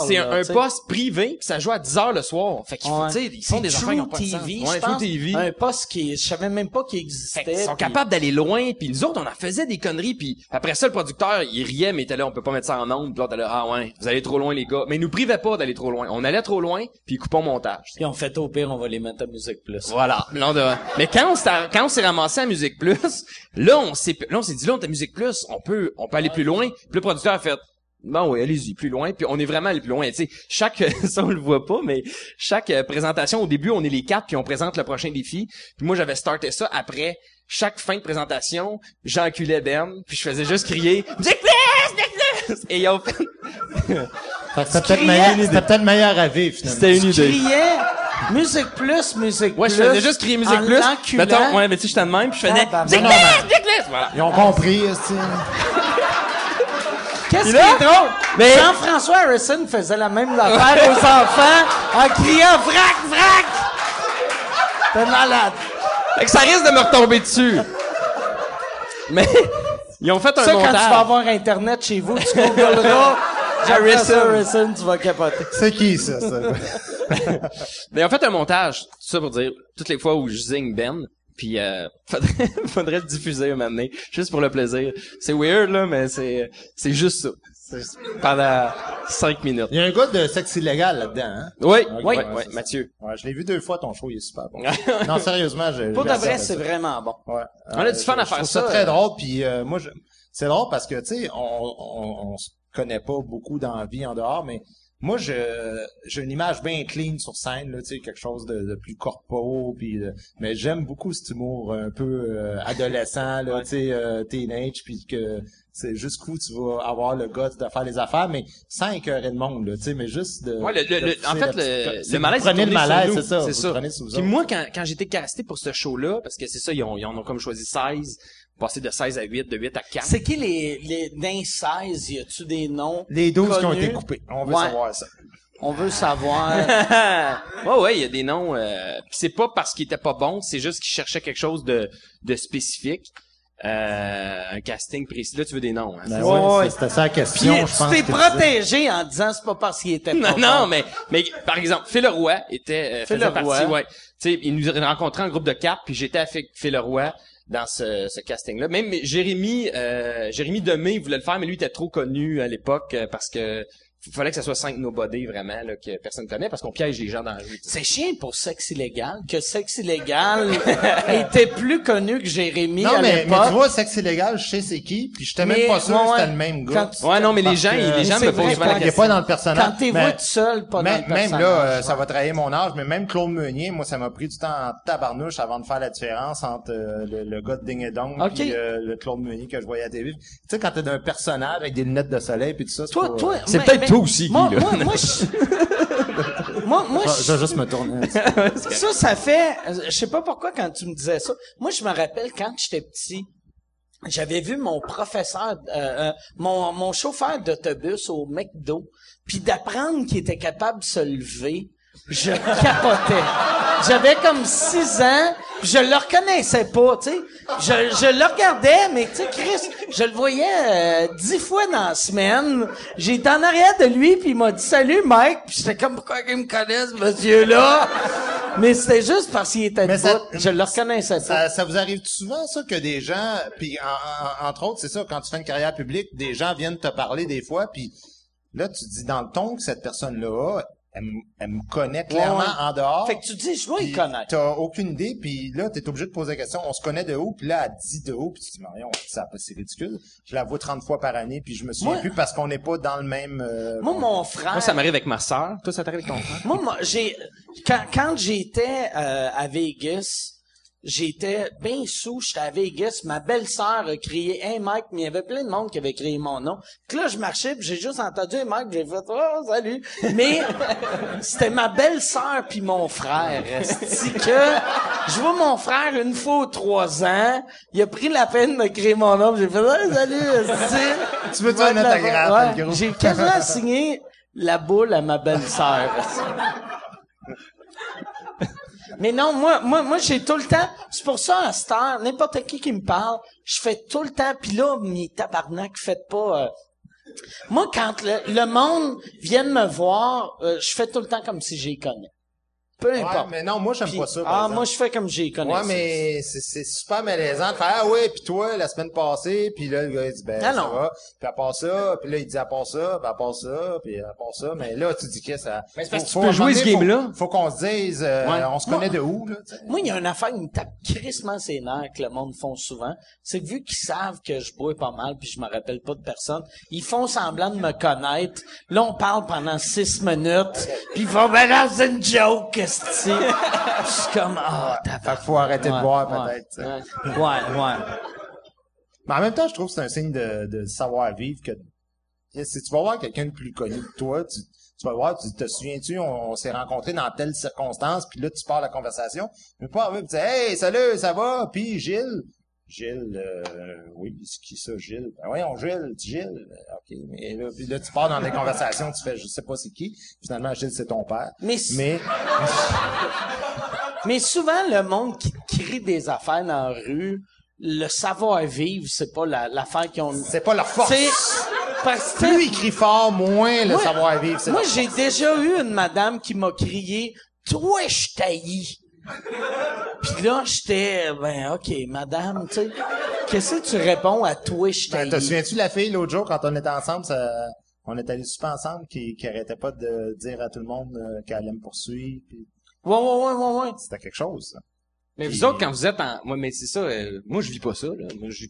C'est un, poste privé, puis ça joue à 10 heures le soir. Fait qu'ils font, Ouais. tu sais, ils font des affaires qui ont True pas de sens. TV, Ouais, je True pense. TV. Un poste qui, je savais même pas qu'il existait. Fait qu'ils sont capables d'aller loin, puis nous autres, on en faisait des conneries, puis après ça, le producteur, il riait, mais il était là, on peut pas mettre ça en ondes, puis l'autre là, ah ouais, vous allez trop loin, les gars. Mais il nous privait pas d'aller trop loin. On allait trop loin, puis coupons montage. Puis on fait au pire, on va les mettre à Musique Plus. Voilà. Là, on devait- Mais quand on s'est, quand on s'est ramassé à Musique Plus, là, on s'est, là, on s'est dit, là, on est à Musique Plus, on peut, on peut aller plus loin. Puis le producteur a fait, bon, oui, allez-y, plus loin. Puis on est vraiment allé plus loin. Tu sais, chaque, ça, on le voit pas, mais chaque euh, présentation, au début, on est les quatre, puis on présente le prochain défi. Puis moi, j'avais starté ça après chaque fin de présentation, j'enculais Ben, puis je faisais juste crier, Musique Plus! Musique Plus! Et ils ont fait, Fait que c'était peut-être meilleur, c'était peut-être meilleur à vivre, finalement. c'était une Tu idée. Musique Plus, Musique Ouais, Plus. je faisais juste crier Musique en Plus. l'enculant. Mettons, ouais, mais tu sais, j'étais de même, puis je faisais, bah, Musique non, Plus! non, Musique Plus! Voilà. Ils ont compris, esti. Qu'est-ce qui est drôle? Mais- Jean-François Harrison faisait la même affaire aux enfants en criant vrac, vrac! T'es malade. Fait que ça risque de me retomber dessus. Mais ils ont fait un Ça, quand tu montage. vas avoir Internet chez vous, tu googleras Harrison. Harrison. Tu vas capoter. C'est qui, ça, ça? Mais ont fait un montage, tout ça pour dire toutes les fois où je zigne Ben. Puis euh, faudrait, faudrait le diffuser un moment donné, juste pour le plaisir. C'est weird là, mais c'est c'est juste ça. C'est- Pendant cinq minutes. Il y a un gars de sexe illégal là-dedans, hein? Oui, Ok, oui, ouais, oui, c'est ça. Mathieu. Ouais, je l'ai vu deux fois, ton show, il est super bon. non, sérieusement, je... Pour j'ai de vrai, c'est vraiment bon. Ouais. On a du fun je- à je faire trouve ça, ça très euh. drôle, puis euh, moi, je... c'est drôle parce que, tu sais, on, on, on se connaît pas beaucoup dans la vie en dehors, mais moi, je j'ai une image bien clean sur scène, là, tu sais, quelque chose de, de plus corpo, puis de- mais j'aime beaucoup cet humour un peu euh, adolescent, là, tu sais, euh, teenage, puis que c'est jusqu'où tu vas avoir le gars de faire les affaires, mais sans écœurer le monde, là, tu sais, mais juste de... Ouais, le- le- de le- pousser en fait, le- c'est le malaise Prenez le malaise, c'est ça. C'est ça. prenez Puis moi, quand, quand j'étais casté pour ce show-là, parce que c'est ça, ils ont, ils en ont comme choisi 16, passé de 16 à 8, de 8 à 4. C'est qui les, les, dans 16, y a-tu des noms? Les 12 qui ont été coupés. On veut Ouais. savoir ça. On veut savoir. ouais, ouais, il y a des noms. Euh, pis c'est pas parce qu'ils étaient pas bons, c'est juste qu'ils cherchaient quelque chose de, de spécifique. Euh, un casting précis. Là, tu veux des noms. Hein, Ben Ouais, ouais, c'était ça la Puis question, je pense. tu t'es protégé en disant c'est pas parce qu'il était pas Non, non, mais, mais par exemple, Phil Leroy était euh, Phil faisait Leroy. partie, ouais. Tu sais, il nous a rencontré en groupe de quatre, puis j'étais avec Phil Leroy dans ce, casting-là. Même Jérémy, euh, Jérémy Demé, voulait le faire, mais lui était trop connu à l'époque euh, parce que il fallait que ça soit cinq nobody vraiment là, que personne connaît parce qu'on piège les gens dans la rue. C'est chiant pour Sexe illégal que Sexe illégal était plus connu que Jérémy Non, à mais, mais tu vois, sexe illégal, je sais c'est qui, puis j'étais Mais, même pas sûr ouais, que c'était le même gars. Ouais, non, mais les gens, que- les gens me posent la question. pas dans le personnage. Quand t'es vois tout seul, pas dans le même là, personnage, euh, ça va trahir mon âge, mais même Claude Meunier, moi, ça m'a pris du temps en tabarnouche avant de faire la différence entre euh, le, le gars de Ding et Dong Ok. puis euh, le Claude Meunier que je voyais à la TV. Tu sais, quand t'es d'un personnage avec des lunettes de soleil puis tout ça, c'est Toi, pas, toi, C'est peut-être toi aussi, Guy, Moi, là. moi, moi, je... moi, moi, je, je- je vais juste me tourner. ça, ça fait, je sais pas pourquoi quand tu me disais ça. Moi, je me rappelle quand j'étais petit, j'avais vu mon professeur, euh, euh, mon, mon chauffeur d'autobus au McDo, puis d'apprendre qu'il était capable de se lever, je capotais. J'avais comme six ans, Puis je le reconnaissais pas, tu sais. Je, je le regardais, mais tu sais, Chris, je le voyais euh, dix fois dans la semaine. J'étais en arrière de lui, puis il m'a dit « Salut, Mike! » Puis j'étais comme « Pourquoi qu'il me connaît, ce monsieur-là? » Mais c'était juste parce qu'il était debout. ça- Je le reconnaissais pas. Ça, ça vous arrive souvent, ça, que des gens, puis en- en- entre autres, c'est ça, quand tu fais une carrière publique, des gens viennent te parler des fois, puis là, tu dis dans le ton que cette personne-là, elle, me- elle me connaît clairement Ouais. en dehors. Fait que tu dis « Je dois y connaître. » T'as aucune idée, puis là, t'es obligé de poser la question, on se connaît de haut, puis là, elle dit de haut, puis tu te dis, Marion, ça, c'est ridicule. Je la vois 30 fois par année, puis je me souviens Moi- plus parce qu'on n'est pas dans le même... euh, Moi, mon frère... Moi, ça m'arrive avec ma sœur. Toi, ça t'arrive avec ton frère? Moi, moi, j'ai quand, quand j'étais euh, à Vegas, j'étais bien sous, j'étais à Vegas, ma belle-sœur a crié Hey Mike, mais il y avait plein de monde qui avait crié mon nom. Puis là, je marchais, puis j'ai juste entendu Hey Mike, j'ai fait Oh salut. Mais c'était ma belle-sœur puis mon frère. C'est que je vois mon frère une fois ou trois ans, il a pris la peine de crier mon nom, j'ai fait Oh salut. Tu veux dire Va un autographe, ouais. J'ai quasiment signé la boule à ma belle-sœur. Mais non, moi, moi, moi, j'ai tout le temps. C'est pour ça, à cette heure, n'importe qui qui me parle, je fais tout le temps. Puis là, mes tabarnak, faites pas. euh, Moi, quand le, le monde vient me voir, euh, je fais tout le temps comme si j'y connais. Peu Ouais, importe. mais non, moi, j'aime Puis- pas ça, par ah, exemple. moi, je fais comme j'y connais. Ouais, mais c'est, c'est super malaisant de faire, ah ouais, puis toi, la semaine passée, puis là, le gars, il dit, ben, Ah ça non. va. Puis à part ça, puis là, il dit à part ça, puis à part ça, puis à part ça, mais là, tu dis que ça... Mais c'est parce que faut- tu peux faut- à un jouer ce donné, game-là. Faut, faut qu'on se dise, euh, Ouais. on se Moi- connaît de où, là, tu sais. Moi, il y a une affaire qui me tape crissement ses nerfs que le monde font souvent. C'est que vu qu'ils savent que je bois pas mal puis je me rappelle pas de personne, ils font semblant de me connaître. Là, on parle pendant six minutes puis ils font, ben là, c'est une joke, que Je suis comme, ah, t'as Fait qu'il faut arrêter de boire, peut-être. Ouais, ouais. ouais. Mais en même temps, je trouve que c'est un signe de, de savoir-vivre que si tu vas voir quelqu'un de plus connu que toi, tu, tu vas voir, tu te souviens-tu, on, on s'est rencontrés dans telle circonstance, puis là, tu pars la conversation. Mais pas arriver et dire Hey, salut, ça va? Puis Gilles. Gilles, euh, oui, c'est qui ça, Gilles? Ben voyons, Gilles, Gilles. OK, mais là, puis là, tu pars dans les conversations, tu fais je sais pas c'est qui. Finalement, Gilles, c'est ton père. Mais, Mais mais souvent, le monde qui crie des affaires dans la rue, le savoir-vivre, c'est pas la- l'affaire qu'ils ont... c'est pas leur force. C'est parce que... Plus il crie fort, moins le Moi- savoir-vivre. c'est Moi, leur j'ai déjà eu une madame qui m'a crié « Toi, je taillis! » Puis là, j'étais, ben, OK, madame, tu sais, qu'est-ce que tu réponds à « Toi, je Ben, te souviens-tu de la fille l'autre jour quand on était ensemble, ça, on est allé super ensemble, qui, qui arrêtait pas de dire à tout le monde euh, qu'elle allait me poursuivre. puis Ouais, ouais, ouais, ouais, ouais. C'était quelque chose. Ça. Mais vous autres, quand vous êtes en... Moi, mais c'est ça, euh, moi, je vis pas ça, là. Moi, je...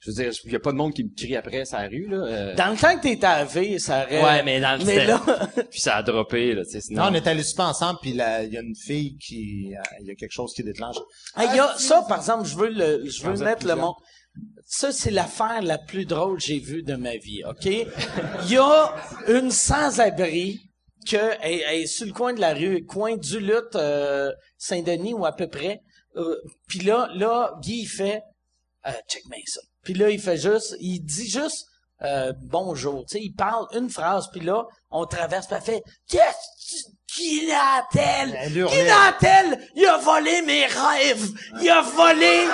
je veux dire, il y a pas de monde qui me crie après sa rue, là. euh. Dans le temps que t'étais à V, ça aurait... Ouais, mais dans le Mais là, Puis ça a droppé, là, tu sais. sinon- Non, on est allé super ensemble, puis là, il y a une fille qui, euh, il y a quelque chose qui déclenche. Ah, il y a, ça, par exemple, je veux le, je veux mettre le monde. Ça, c'est l'affaire la plus drôle que j'ai vue de ma vie, OK? Il y a une sans-abri que, elle, elle est sur le coin de la rue, coin du lutte, euh, Saint-Denis ou à peu près. Euh, Puis là, là, Guy, il fait, euh, check bien ça. Puis là, il fait juste, il dit juste, euh, bonjour. Tu sais, il parle une phrase, puis là, on traverse, puis elle fait, qu'est-ce que qui l'a-t-elle? Elle Qui hurlait. l'a-t-elle? Il a volé mes rêves! Il a volé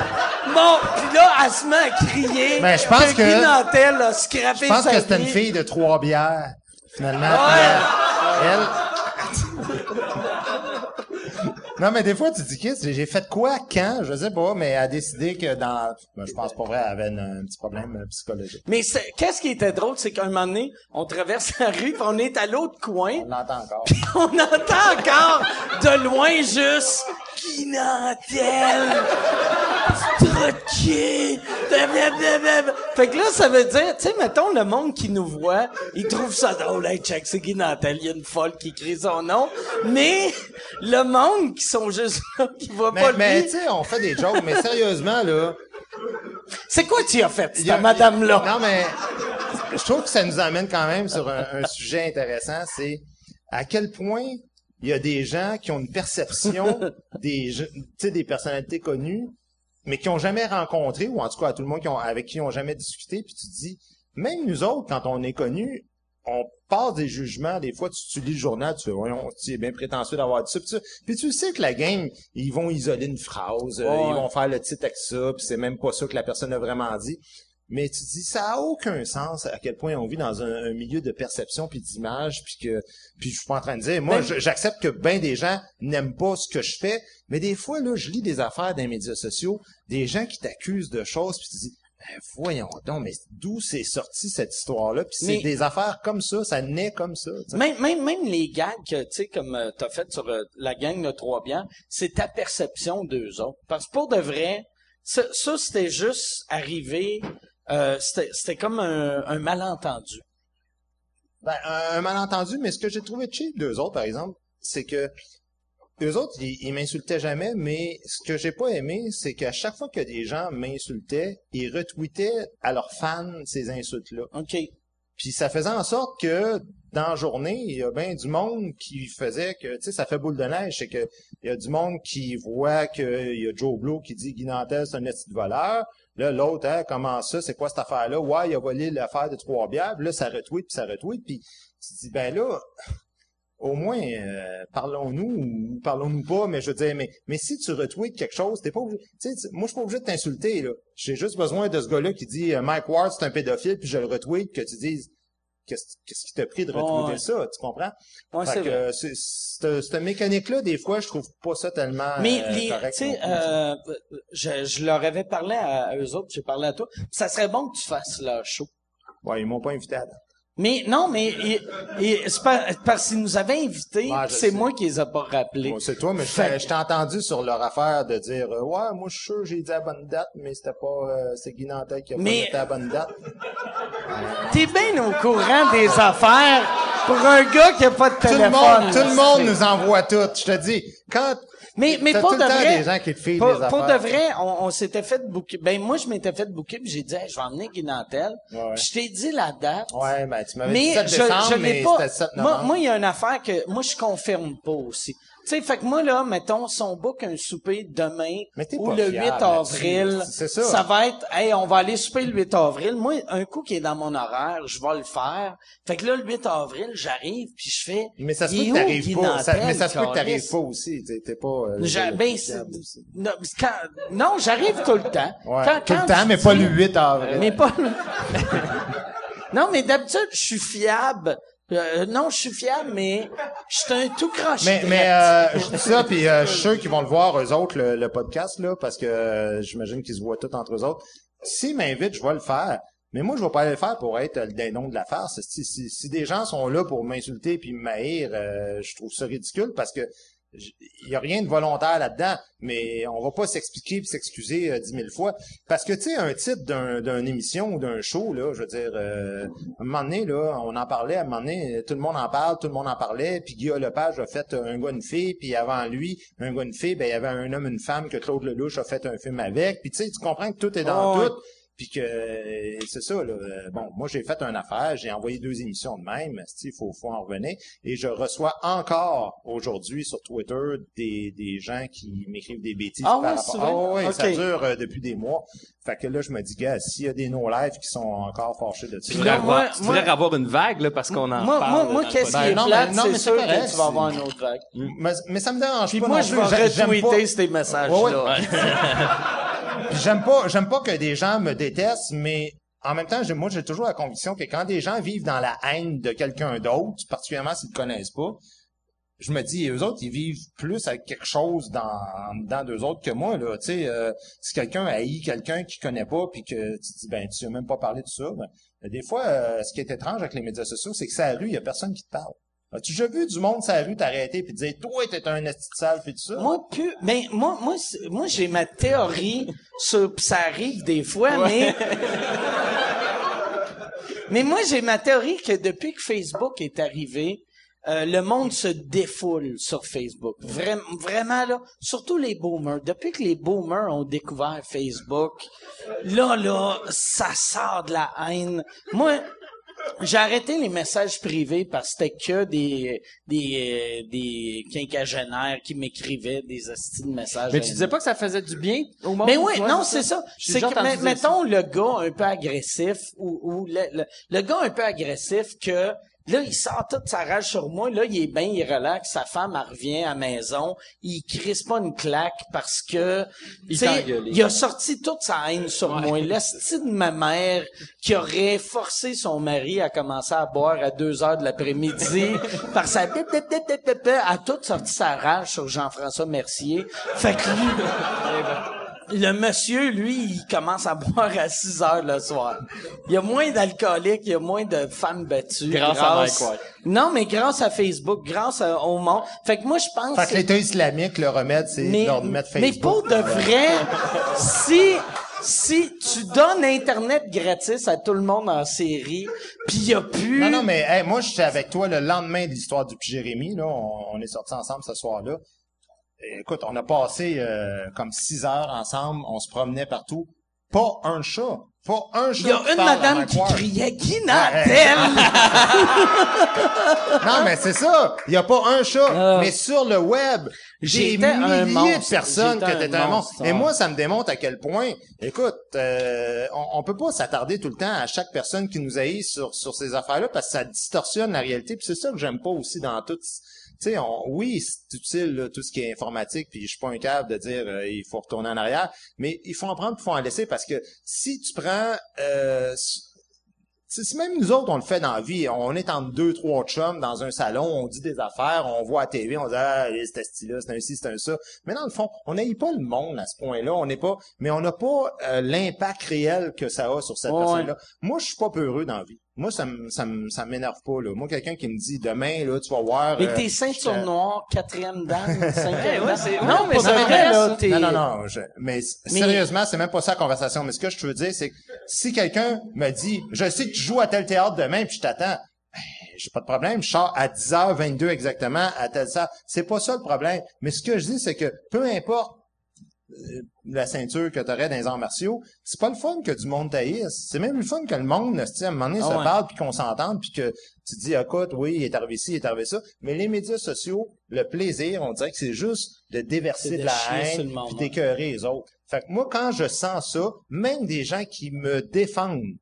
mon... Puis là, elle se met à crier. Ben, je pense que- Guy Nantel a scrappé Je pense sa que c'était une fille de trois bières, finalement. Ouais. Puis, elle... Non, mais des fois, tu te dis, Qu'est-ce que j'ai fait quoi, quand? Je sais pas, mais elle a décidé que dans, ben, je pense pas vrai, elle avait un, un petit problème euh, psychologique. Mais c'est- qu'est-ce qui était drôle, c'est qu'un moment donné, on traverse la rue, puis on est à l'autre coin, On l'entend encore. on entend encore de loin juste qui Nantel truqué. Fait que là ça veut dire tu sais mettons le monde qui nous voit il trouve ça drôle. Hey check c'est Guy Nantel il y a une folle qui crie son nom. Mais le monde qui sont juste là qui voit Mais, pas mais lui. tu sais, on fait des jokes, mais sérieusement, là, c'est quoi tu as fait cette madame là Non, mais je trouve que ça nous amène quand même sur un, un sujet intéressant, c'est à quel point il y a des gens qui ont une perception des, je- tu sais, des personnalités connues, mais qui ont jamais rencontré, ou en tout cas à tout le monde qui ont, avec qui ils ont jamais discuté, puis tu te dis, même nous autres, quand on est connus, on passes des jugements, des fois, tu, tu lis le journal, tu fais, voyons, tu es bien prétentieux d'avoir dit ça, puis tu, puis tu sais que la game, ils vont isoler une phrase, euh, Ouais. ils vont faire le titre avec ça, puis c'est même pas ça que la personne a vraiment dit. Mais tu dis, ça a aucun sens à quel point on vit dans un, un milieu de perception puis d'image, puis que, puis je suis pas en train de dire, moi, Ben- j'accepte que ben des gens n'aiment pas ce que je fais, mais des fois, là, je lis des affaires dans les médias sociaux, des gens qui t'accusent de choses, puis tu dis, ben, voyons donc, mais d'où c'est sorti cette histoire-là? Puis c'est des affaires comme ça, ça naît comme ça. Même, même, même les gags, que, tu sais, comme tu t'as fait sur euh, la gang de Trois Biens, c'est ta perception d'eux autres. Parce que pour de vrai, ça, ça, c'était juste arrivé, euh, c'était c'était comme un, un malentendu. Ben, un, un malentendu, mais ce que j'ai trouvé cheap d'eux autres, par exemple, c'est que eux autres, ils, ils m'insultaient jamais, mais ce que j'ai pas aimé, c'est qu'à chaque fois que des gens m'insultaient, ils retweetaient à leurs fans ces insultes-là. OK. Puis ça faisait en sorte que dans la journée, il y a bien du monde qui faisait que, tu sais, ça fait boule de neige, c'est que il y a du monde qui voit qu'il y a Joe Blow qui dit Guy Nantel, c'est un petit voleur. Là, l'autre, hein, comment ça, c'est quoi cette affaire-là? Ouais, il a volé l'affaire de trois bières. Puis là, ça retweet, puis ça retweet. Puis tu te dis, ben là, au moins, euh, parlons-nous ou parlons-nous pas, mais je veux dire, mais, mais si tu retweets quelque chose, t'es pas obligé, tu sais, tu- moi, je suis pas obligé de t'insulter, là. J'ai juste besoin de ce gars-là qui dit, euh, Mike Ward, c'est un pédophile, puis je le retweet, que tu dises, qu'est-ce qui t'a pris de Ouais. ça, tu comprends? Ouais, Fait c'est que, euh, cette, cette mécanique-là, des fois, je trouve pas ça tellement Mais euh, les, correct tu sais, non plus. euh, je, je leur avais parlé à, eux autres, j'ai parlé à toi. Ça serait bon que tu fasses leur show. Ouais, ils m'ont pas invité à. Mais non, mais c'est pas, parce qu'ils nous avaient invités, Ouais, c'est moi qui les ai pas rappelés. C'est toi, mais je t'ai- je t'ai entendu sur leur affaire de dire euh, Ouais, moi je suis sûr j'ai dit la bonne date, mais c'était pas euh, c'est Guy Nantel qui a Mais- pas noté la bonne date. T'es bien au courant des affaires pour un gars qui a pas de Tout le téléphone. monde, tout le monde nous envoie tout. Je te dis, quand Mais, mais pour de vrai. des gens qui te filent pour, des pour de vrai, on, on s'était fait booker. Ben, moi, je m'étais fait booker puis j'ai dit, Hey, je vais emmener Guy Nantel. Ouais, Je t'ai dit la date. Ouais, ben tu m'avais dit Mais 7 je, décembre, je l'ai mais pas. c'était le 7 Moi, novembre. moi, il y a une affaire que moi je confirme pas aussi. Tu sais, fait que moi là, mettons, si on book un souper demain ou le fiable 8 là-dessus, avril, c'est ça. va être, hey, on va aller souper le 8 avril. Moi, un coup qui est dans mon horaire, je vais le faire. Fait que là, le 8 avril, j'arrive puis je fais. mais ça se peut que t'arrives pas? Ça, mais ça se peut que t'arrives pas aussi. T'es, pas. euh, ben, aussi. non, j'arrive tout le temps. Ouais, Quand- tout quand le temps, mais pas le 8 avril. mais pas le- non, mais d'habitude, je suis fiable. Euh, non, je suis fiable, mais je suis un tout croche. Mais, mais euh, je dis ça, puis euh, je suis sûr qu'ils vont le voir, eux autres, le, le podcast, là, parce que euh, j'imagine qu'ils se voient tous entre eux autres. S'ils m'invitent, je vais le faire. Mais moi, je vais pas aller le faire pour être le dindon de la farce. Si, si, si des gens sont là pour m'insulter puis me maïr, euh, je trouve ça ridicule parce que il y a rien de volontaire là-dedans, mais on va pas s'expliquer puis s'excuser euh, dix mille fois. Parce que, tu sais, un titre d'un, d'une émission ou d'un show, là, je veux dire, euh, à un moment donné, là, on en parlait, à un moment donné, tout le monde en parle, tout le monde en parlait, puis Guillaume Lepage a fait un gars, une fille, puis avant lui, un gars, une fille, ben, il y avait un homme, une femme que Claude Lelouch a fait un film avec, puis tu sais, tu comprends que tout est dans Oh, tout, puis que euh, c'est ça là. Euh, Bon, moi j'ai fait une affaire, j'ai envoyé deux émissions de même, il faut faut en revenir et je reçois encore aujourd'hui sur Twitter des, des gens qui m'écrivent des bêtises Ah par ouais, rapport. c'est vrai? Ah ouais, ça Ok. dure euh, depuis des mois. Fait que là je me dis gars, s'il y a des no live qui sont encore fâchés de ça. Tu là, devrais moi- avoir, tu moi- avoir une vague, là, parce qu'on en moi, parle. moi, moi, qu'est-ce qui Ben est non, plate, c'est mais sûr que tu vas avoir c'est- un autre vague. Mais, mais ça me dérange Puis pas moi, non je vais retweeter ces messages-là. J'aime pas, j'aime pas que des gens me détestent, mais en même temps, moi, j'ai toujours la conviction que quand des gens vivent dans la haine de quelqu'un d'autre, particulièrement s'ils te connaissent pas, je me dis, eux autres, ils vivent plus avec quelque chose dans, dans d'eux autres que moi, là. Tu sais, euh, si quelqu'un haït quelqu'un qu'il connaît pas, puis que tu dis, ben, tu as même pas parlé de ça, ben, des fois, euh, ce qui est étrange avec les médias sociaux, c'est que la rue, il y a personne qui te parle. As-tu déjà vu du monde la rue t'arrêter puis dire, toi, t'es un esti sale, puis tout ça? Moi, plus, ben, moi, moi, moi, j'ai ma théorie sur, pis ça arrive des fois, mais, mais moi, j'ai ma théorie que depuis que Facebook est arrivé, euh, le monde se défoule sur Facebook. Vraiment, vraiment, là, surtout les boomers. Depuis que les boomers ont découvert Facebook, là, là, ça sort de la haine. Moi, j'ai arrêté les messages privés parce que c'était que des des euh, des quinquagénaires qui m'écrivaient des hosties de messages. Mais tu disais pas que ça faisait du bien au monde? Mais oui, toi, non, c'est ça? C'est que, mais- mettons le gars un peu agressif ou, ou le, le, le gars un peu agressif que Là, il sort toute sa rage sur moi. Là, il est bien, il relaxe. Sa femme, elle revient à la maison. Il crisse pas une claque parce que, engueulé. il a sorti toute sa haine sur moi. L'esti de ma mère qui aurait forcé son mari à commencer à boire à deux heures de l'après-midi par sa a toute sorti sa rage sur Jean-François Mercier. Fait que lui, le monsieur, lui, il commence à boire à 6 heures le soir. Il y a moins d'alcooliques, il y a moins de femmes battues. Grâce à Mike. Non, mais grâce à Facebook, grâce à- au monde. Fait que moi, je pense... Fait que l'État islamique, le remède, c'est mais, de leur mettre Facebook. mais pour de vrai, si si tu donnes Internet gratis à tout le monde en série, puis il y a plus... Non, non, mais hey, moi, j'étais avec toi le lendemain de l'histoire du Jérémy. Là, on, on est sortis ensemble ce soir-là. Écoute, on a passé euh, comme six heures ensemble. On se promenait partout. Pas un chat. Pas un chat. Il y a qui une madame qui criait Guy Nantel! Non, mais c'est ça. Il y a pas un chat. Ah. mais sur le web, des J'étais un milliers monstre. de personnes que t'étais un un monstre. Et moi, ça me démontre à quel point, écoute, euh, on, on peut pas s'attarder tout le temps à chaque personne qui nous haït sur, sur ces affaires-là parce que ça distorsionne la réalité. Puis c'est ça que j'aime pas aussi dans tout. Tu sais, oui, c'est utile là, tout ce qui est informatique, puis je suis pas un câble de dire euh, il faut retourner en arrière, mais il faut en prendre, il faut en laisser parce que si tu prends euh, c'est même nous autres, on le fait dans la vie. On est entre deux, trois chums dans un salon, on dit des affaires, on voit à TV, on dit ah, c'est un style c'est un ci, c'est un ça. Mais dans le fond, on n'aille pas le monde à ce point-là. On n'est pas, mais on n'a pas euh, l'impact réel que ça a sur cette Ouais. personne-là. Moi, je suis pas peureux dans la vie. Moi, ça me, ça me, ça m'énerve pas, là. Moi, quelqu'un qui me dit, demain, là, tu vas voir... Mais euh, t'es ceinture te- noire, quatrième dame, cinquième ouais, dame. c'est- Non, ouais, mais ça. t'es... Non, non, non. je- mais, sérieusement, c'est même pas ça la conversation. Mais ce que je veux dire, c'est que si quelqu'un me dit, je sais que tu joues à tel théâtre demain, puis je t'attends, ben, j'ai pas de problème. Je sors à 10h22 exactement à tel ça. C'est pas ça le problème. Mais ce que je dis, c'est que peu importe euh, la ceinture que t'aurais dans les arts martiaux, c'est pas le fun que du monde taillisse. C'est même le fun que le monde, à un moment donné, Ah se ouais. parle puis qu'on s'entende puis que tu dis, écoute, oui, il est arrivé ci, il est arrivé ça. Mais les médias sociaux, le plaisir, on dirait que c'est juste de déverser de, la haine puis d'écœurer les autres. Fait que moi, quand je sens ça, même des gens qui me défendent,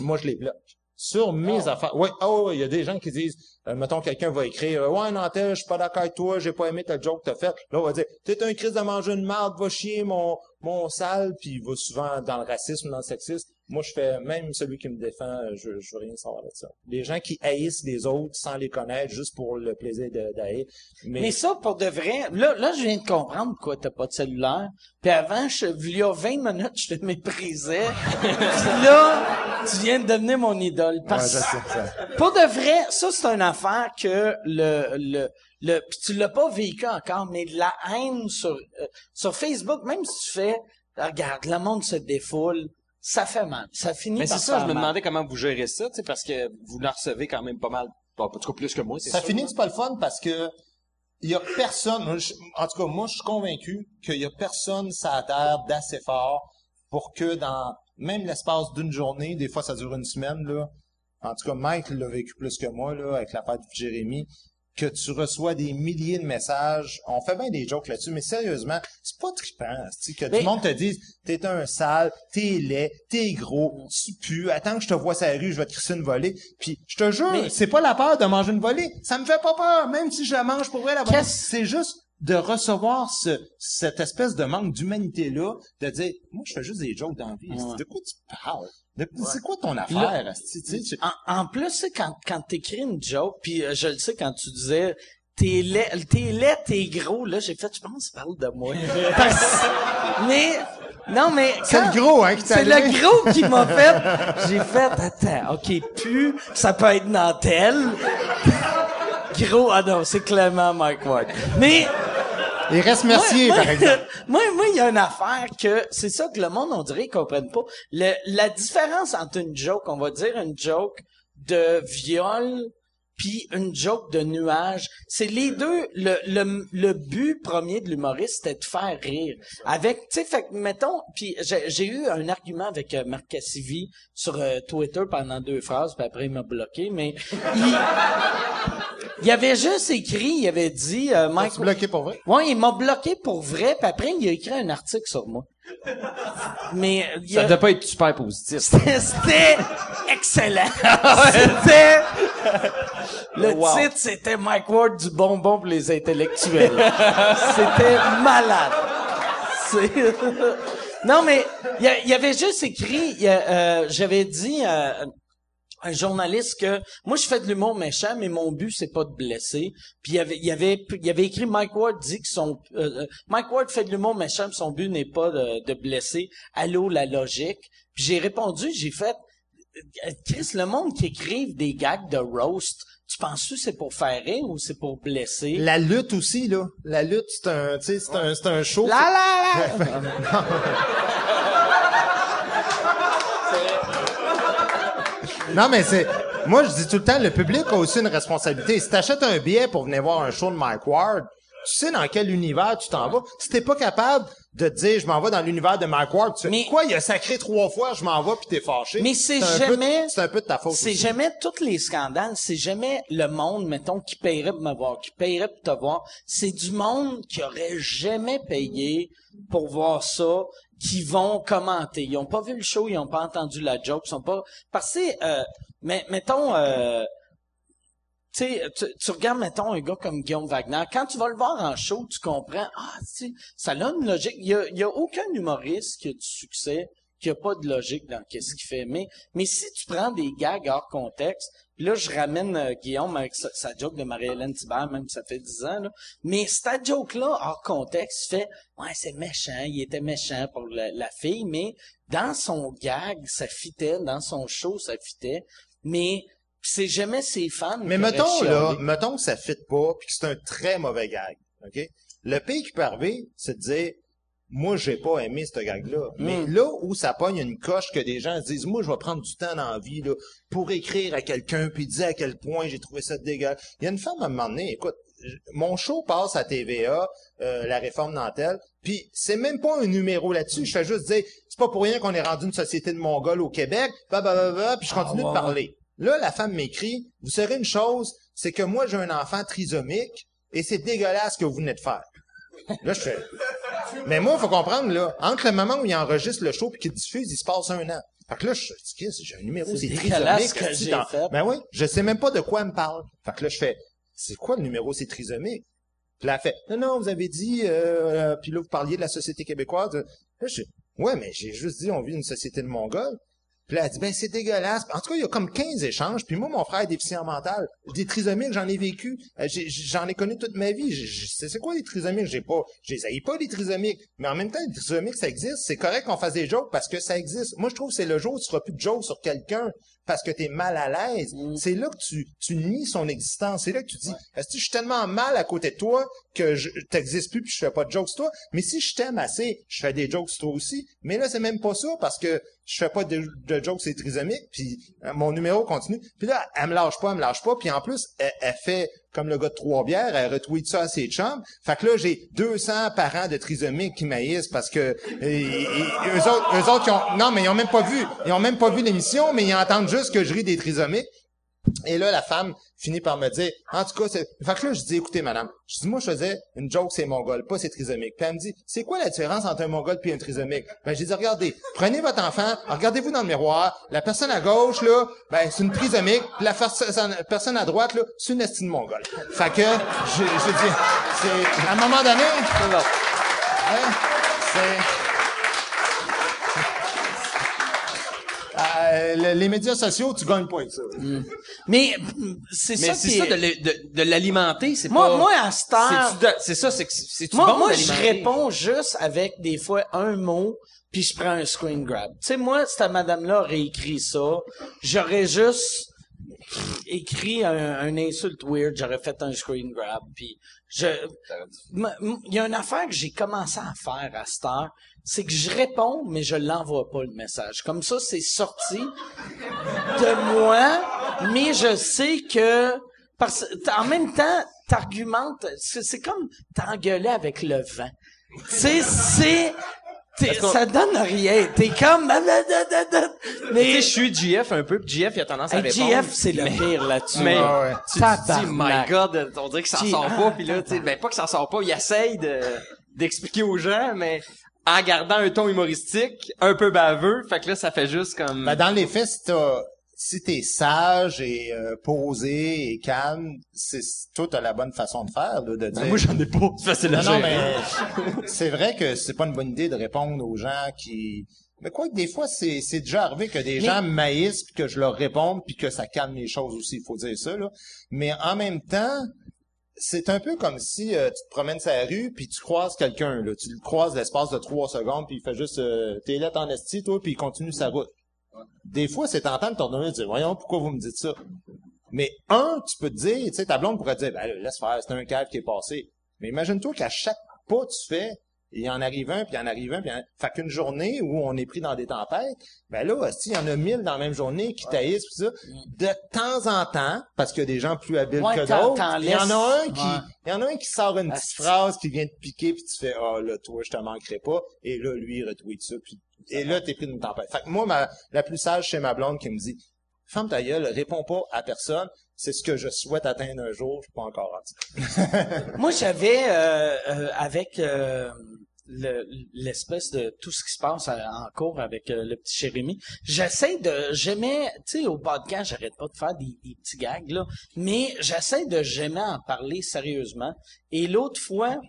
moi, je les bloque. Sur mes affaires. Oui, oh, il y a des gens qui disent, euh, mettons, quelqu'un va écrire, ouais, Nantel, je suis pas d'accord avec toi, j'ai pas aimé tel joke que t'as fait. Là, on va dire, t'es un crise de manger une marde, va chier, mon, mon sale, puis il va souvent dans le racisme, dans le sexisme. Moi, je fais, même celui qui me défend, je, je veux rien savoir de ça. Les gens qui haïssent les autres sans les connaître, juste pour le plaisir de, d'haïr. Mais, Mais ça, pour de vrai, là, là, je viens de comprendre pourquoi t'as pas de cellulaire. Puis avant, je, il y a 20 minutes, je te méprisais. Puis là, tu viens de devenir mon idole. Ouais, Parce ça. Pour de vrai, ça, c'est une affaire que le, le, le, pis tu l'as pas vécu encore, mais la haine sur, euh, sur Facebook, même si tu fais, regarde, le monde se défoule, ça fait mal. Ça finit Mais par c'est ça, je me mal. demandais comment vous gérez ça, tu sais, parce que vous en recevez quand même pas mal. Bon, en tout cas, plus que moi, c'est Ça sûr. finit, c'est pas le fun parce que il y a personne, je- en tout cas, moi, je suis convaincu qu'il y a personne la terre d'assez fort pour que dans même l'espace d'une journée, des fois ça dure une semaine, là. En tout cas, Mike l'a vécu plus que moi, là, avec l'affaire de Jérémy, que tu reçois des milliers de messages. On fait bien des jokes là-dessus, mais sérieusement, c'est pas trippant, que tout Mais- le monde te dise, t'es un sale, t'es laid, t'es gros, tu pues, attends que je te vois sur la rue, je vais te crisser une volée. Puis, je te jure, Mais- c'est pas la peur de manger une volée. Ça me fait pas peur, même si je la mange pour vrai, la volée. C'est juste de recevoir ce, cette espèce de manque d'humanité-là, de dire, moi, je fais juste des jokes dans la vie. Ouais. De quoi tu parles? C'est quoi ton affaire? Tu En, en plus, c'est quand, quand t'écris une joke, puis euh, je le sais quand tu disais t'es laid, t'es laid, t'es gros, là, j'ai fait, je pense, parle de moi. Mais, non, mais. C'est le gros, hein, qui t'a C'est le gros qui m'a fait. J'ai fait, attends, ok, pu, ça peut être Nantel. Gros, ah non, c'est clairement Mike Ward. Mais, Il reste Mercier, moi, par exemple. Moi, moi, il y a une affaire que c'est ça que le monde, on dirait, ils comprennent pas. Le, la différence entre une joke, on va dire une joke de viol puis une joke de nuage, c'est les deux. Le, le, le but premier de l'humoriste, c'était de faire rire. Avec, tu sais, fait que, mettons, puis j'ai j'ai eu un argument avec euh, Marc Cassivi sur euh, Twitter pendant deux phrases, puis après il m'a bloqué, mais il, il avait juste écrit, il avait dit, euh, Mike, Tu bloqué pour vrai? Ouais, il m'a bloqué pour vrai, puis après, il a écrit un article sur moi. Mais il Ça a- devait pas être super positif. c'était excellent. c'était Le Wow. titre, c'était Mike Ward du bonbon pour les intellectuels. c'était malade. C'est- non, mais il y, il y avait juste écrit, il euh, j'avais dit à un journaliste que moi je fais de l'humour méchant, mais mon but c'est pas de blesser. Puis il y avait, il y avait, il y avait écrit Mike Ward dit que son euh, euh, Mike Ward fait de l'humour méchant, puis son but n'est pas de, de blesser. Allô la logique. Puis j'ai répondu, j'ai fait euh, Chris, le monde qui écrive des gags de roast, tu penses que c'est pour faire rire ou c'est pour blesser? La lutte aussi, là. La lutte, c'est un, tu sais, c'est un, c'est un show. La la la! Non, mais c'est, moi, je dis tout le temps, le public a aussi une responsabilité. Si t'achètes un billet pour venir voir un show de Mike Ward, tu sais dans quel univers tu t'en vas. Si t'es pas capable de te dire, je m'en vais dans l'univers de Mike Ward, tu Mais- quoi, il a sacré trois fois, je m'en vais puis t'es fâché. Mais c'est jamais- C'est un peu de ta faute. C'est jamais tous les scandales, c'est jamais le monde, mettons, qui paierait pour me voir, qui paierait pour te voir. C'est du monde qui aurait jamais payé pour voir ça, qui vont commenter. Ils ont pas vu le show, ils ont pas entendu la joke, ils sont pas, parce que, euh, mais, mettons, euh, tu tu, regardes, mettons, un gars comme Guillaume Wagner, quand tu vas le voir en show, tu comprends, ah, tu ça a une logique. Il y a, y a aucun humoriste qui a du succès qui a pas de logique dans qu'est-ce qu'il fait. Mais, mais si tu prends des gags hors contexte, puis là, je ramène euh, Guillaume avec sa, sa joke de Marie-Hélène Thibert, même ça fait 10 ans, là. Mais cette joke-là, hors contexte, fait, ouais, c'est méchant, il était méchant pour la, la fille, mais dans son gag, ça fitait, dans son show, ça fitait. Mais c'est jamais ses fans. Mais mettons, là, mettons que ça fit pas puis que c'est un très mauvais gag. OK? Le pire qui peut arriver, c'est de dire, moi, j'ai pas aimé ce gag-là. Mais Mm. là où ça pogne une coche que des gens se disent, moi, je vais prendre du temps dans la vie, là, pour écrire à quelqu'un puis dire à quel point j'ai trouvé ça dégueulasse. Il y a une femme à un moment donné, écoute, mon show passe à TVA, euh, la réforme Nantel, puis c'est même pas un numéro là-dessus. Je fais juste dire, c'est pas pour rien qu'on est rendu une société de Mongols au Québec, bah, bah, bah, bah, puis je continue ouais, de parler. Là, la femme m'écrit, vous saurez une chose, c'est que moi, j'ai un enfant trisomique, et c'est dégueulasse ce que vous venez de faire. Là, je fais, mais moi, faut comprendre, là, entre le moment où il enregistre le show puis qu'il diffuse, il se passe un an. Fait que là, je dis, Qu'est-ce, j'ai un numéro, C'est trisomique. que j'ai fait. Ben oui, je sais même pas de quoi elle me parle. Fait que là, je fais, c'est quoi le numéro, c'est trisomique? Puis là, elle fait, non, non, vous avez dit, euh, euh, puis là, vous parliez de la société québécoise. Là, je ouais, mais j'ai juste dit, on vit une société de Mongols. Puis là, elle dit, ben, c'est dégueulasse. En tout cas, il y a comme 15 échanges. Puis moi, mon frère est déficient mental. Des trisomiques, j'en ai vécu. Euh, j'ai- J'en ai connu toute ma vie. C'est quoi les trisomiques? J'ai pas, haïs pas, les trisomiques. Mais en même temps, les trisomiques, ça existe. C'est correct qu'on fasse des jokes parce que ça existe. Moi, je trouve que c'est le jour où tu feras plus de jokes sur quelqu'un parce que t'es mal à l'aise. C'est là que tu, tu nies son existence. C'est là que tu dis, est-ce que je suis tellement mal à côté de toi que je t'existes plus puis je fais pas de jokes sur toi? Mais si je t'aime assez, je fais des jokes sur toi aussi. Mais là, c'est même pas ça parce que je fais pas de, de jokes c'est trisomique puis euh, mon numéro continue. Puis là, elle me lâche pas, elle me lâche pas. Puis en plus, elle, elle fait comme le gars de trois bières, elle retweet ça à ses chums. Fait que là, j'ai 200 parents de trisomiques qui maïssent parce que et- eux autres, eux autres, ils ont, non, mais ils ont même pas vu, ils ont même pas vu l'émission, mais ils entendent juste que je ris des trisomiques. Et là, la femme finit par me dire, en tout cas, c'est... Fait que là, je dis, écoutez, madame, je dis, moi, je faisais une joke, c'est mongol, pas c'est trisomique. Puis elle me dit, c'est quoi la différence entre un mongol puis un trisomique? Ben, j'ai dit, regardez, prenez votre enfant, regardez-vous dans le miroir, la personne à gauche, là, ben, c'est une trisomique, puis la personne à droite, là, c'est une estime mongole. Fait que, je, je dis, c'est, à un moment donné, hein, c'est... Euh, le- les médias sociaux, tu gagnes pas avec ça. Mais mm, c'est Mais ça c'est qui ça est- de, le- de, de l'alimenter, c'est Moi, pas... moi, à cette heure, C'est ça, c'est que c'est moi, bon moi je réponds juste avec des fois un mot, puis je prends un screen grab. Tu sais, moi, cette madame-là aurait écrit ça, j'aurais juste écrit un, un insulte weird, j'aurais fait un screen grab, puis je... Il y a une affaire que j'ai commencé à faire à cette heure, c'est que je réponds, mais je l'envoie pas le message. Comme ça, c'est sorti de moi, mais je sais que parce en même temps, t'argumentes, c'est comme t'engueuler avec le vent. Tu sais, c'est ça donne rien. T'es comme Tu mais sais, je suis GF un peu, GF, il a tendance à répondre. GF, c'est le pire là-dessus. Mais Ah tu dis, my God, on dirait que ça sort pas, puis là, tu sais, ben pas que ça sort pas, il essaye de d'expliquer aux gens, mais en gardant un ton humoristique, un peu baveux, fait que là, ça fait juste comme... Ben, dans les faits, si t'as, si t'es sage et euh, posé et calme, c'est tout la bonne façon de faire, là, de dire. Ben, Moi, j'en ai pas. C'est facile à non, non, gérer. mais c'est vrai que c'est pas une bonne idée de répondre aux gens qui. Mais quoi que des fois, c'est, c'est déjà arrivé que des gens maïssent puis que je leur réponde puis que ça calme les choses aussi, il faut dire ça, là. Mais en même temps, c'est un peu comme si euh, tu te promènes la rue puis tu croises quelqu'un, là. Tu le croises l'espace de trois secondes puis il fait juste euh, t'es là en esti, toi, puis il continue sa route. Des fois, c'est tentant de t'ordonner de dire Voyons, pourquoi vous me dites ça? Mais un, tu peux te dire, tu sais, ta blonde pourrait te dire Ben laisse faire, c'est un cave qui est passé. Mais imagine-toi qu'à chaque pas tu fais, il en arrive un, puis il en arrive un, puis il en... Fait qu'une journée où on est pris dans des tempêtes, ben là, il y en a mille dans la même journée qui taillissent, pis ça. De temps en temps, parce qu'il y a des gens plus habiles Ouais, que d'autres, il y en a un qui, Ouais. il y en a un qui sort une petite phrase qui vient te piquer, puis tu fais, ah là, toi, je te manquerai pas. Et là, lui, il retweet ça, puis et là, t'es pris d'une tempête. Fait que moi, ma, la plus sage, c'est ma blonde qui me dit, ferme ta gueule, réponds pas à personne. C'est ce que je souhaite atteindre un jour, je suis pas encore rendu. Moi, j'avais euh, euh, avec euh, le- l'espèce de tout ce qui se passe en cours avec euh, le petit Jérémy. J'essaie de, j'aimais, tu sais, au podcast, j'arrête pas de faire des, des petits gags là, mais j'essaie de jamais en parler sérieusement. Et l'autre fois,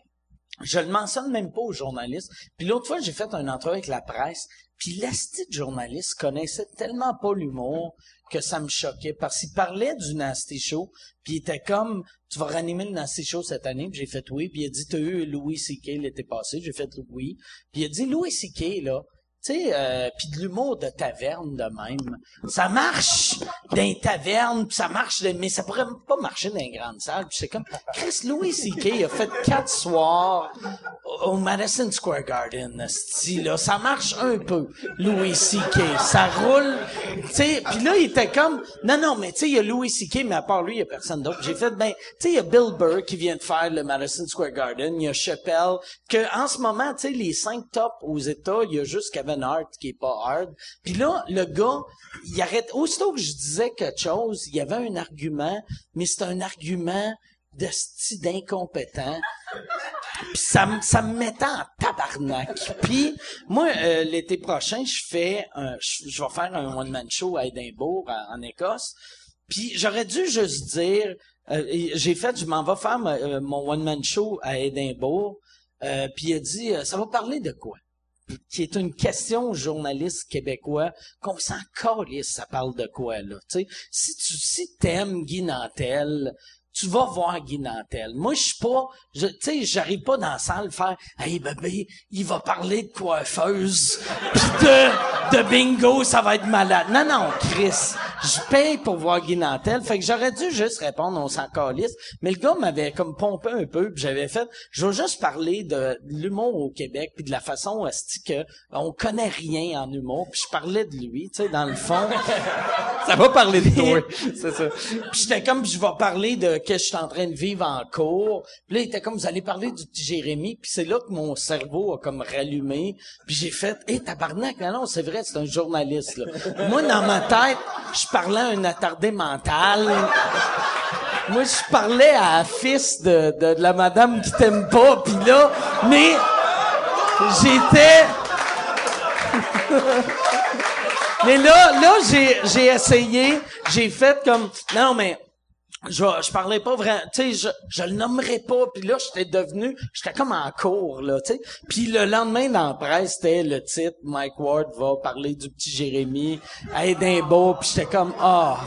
je le mentionne même pas aux journalistes. Puis l'autre fois, j'ai fait un entrevue avec la presse. Puis l'asti de journaliste connaissait tellement pas l'humour que ça me choquait parce qu'il parlait du Nasty Show. Puis il était comme, tu vas ranimer le Nasty Show cette année. Puis j'ai fait oui. Puis il a dit, t'as eu Louis C.K. l'été passé. J'ai fait oui. Puis il a dit, Louis C.K. là, tu sais, euh, puis de l'humour de taverne de même. Ça marche dans les tavernes, puis ça marche, mais ça pourrait pas marcher dans les grandes salles. Puis c'est comme, Chris Louis C.K. a fait quatre soirs au Madison Square Garden, esti, là. Ça marche un peu, Louis C.K. Ça roule. Puis là, il était comme, non, non, mais tu sais, il y a Louis C.K., mais à part lui, il y a personne d'autre. J'ai fait, ben, tu sais, il y a Bill Burr qui vient de faire le Madison Square Garden, il y a Chappelle, que en ce moment, tu sais, les cinq tops aux États, il y a juste Kevin Hart qui est pas hard. Puis là, le gars, il arrête, aussitôt que je disais quelque chose, il y avait un argument, mais c'est un argument de style d'incompétent. Puis ça, me- ça me mettait en tabarnak. Puis moi, euh, l'été prochain, je fais un, je, vais faire un one-man show à Édimbourg, en Écosse. Puis j'aurais dû juste dire, euh, j'ai fait, je m'en vais faire euh, mon one-man show à Édimbourg. Euh, puis il a dit, euh, ça va parler de quoi? Qui est une question aux journalistes québécois qu'on s'en calisse, ça parle de quoi, là, tu sais? Si tu, si t'aimes Guy Nantel, tu vas voir Guy Nantel. Moi, je suis pas, je- tu sais, j'arrive pas dans la salle faire, hey, bébé, il va parler de coiffeuse, pis de, de bingo, ça va être malade. Non, non, Chris, je paye pour voir Guy Nantel, fait que j'aurais dû juste répondre, on s'en calisse, mais le gars m'avait comme pompé un peu, puis j'avais fait, je veux juste parler de, l'humour au Québec, puis de la façon asti que on connaît rien en humour, puis je parlais de lui, tu sais, dans le fond. Ça va parler de toi. C'est ça. Puis j'étais comme, je vais parler de que je suis en train de vivre en cours. Puis là, il était comme, vous allez parler du petit Jérémy. Puis c'est là que mon cerveau a comme rallumé. Puis j'ai fait, hé, tabarnak, non, non, c'est vrai, c'est un journaliste, là. Moi, dans ma tête, je parlais à un attardé mental. Moi, je parlais à la fils de, de, de la madame qui t'aime pas. Puis là, mais j'étais... Mais là, là, j'ai, j'ai essayé, j'ai fait comme, non, mais, je, je parlais pas vraiment, tu sais, je, je le nommerais pas, puis là, j'étais devenu, j'étais comme en cours, là, tu sais. Puis le lendemain, dans la presse, c'était le titre, Mike Ward va parler du petit Jérémy à Édimbourg, puis j'étais comme, ah...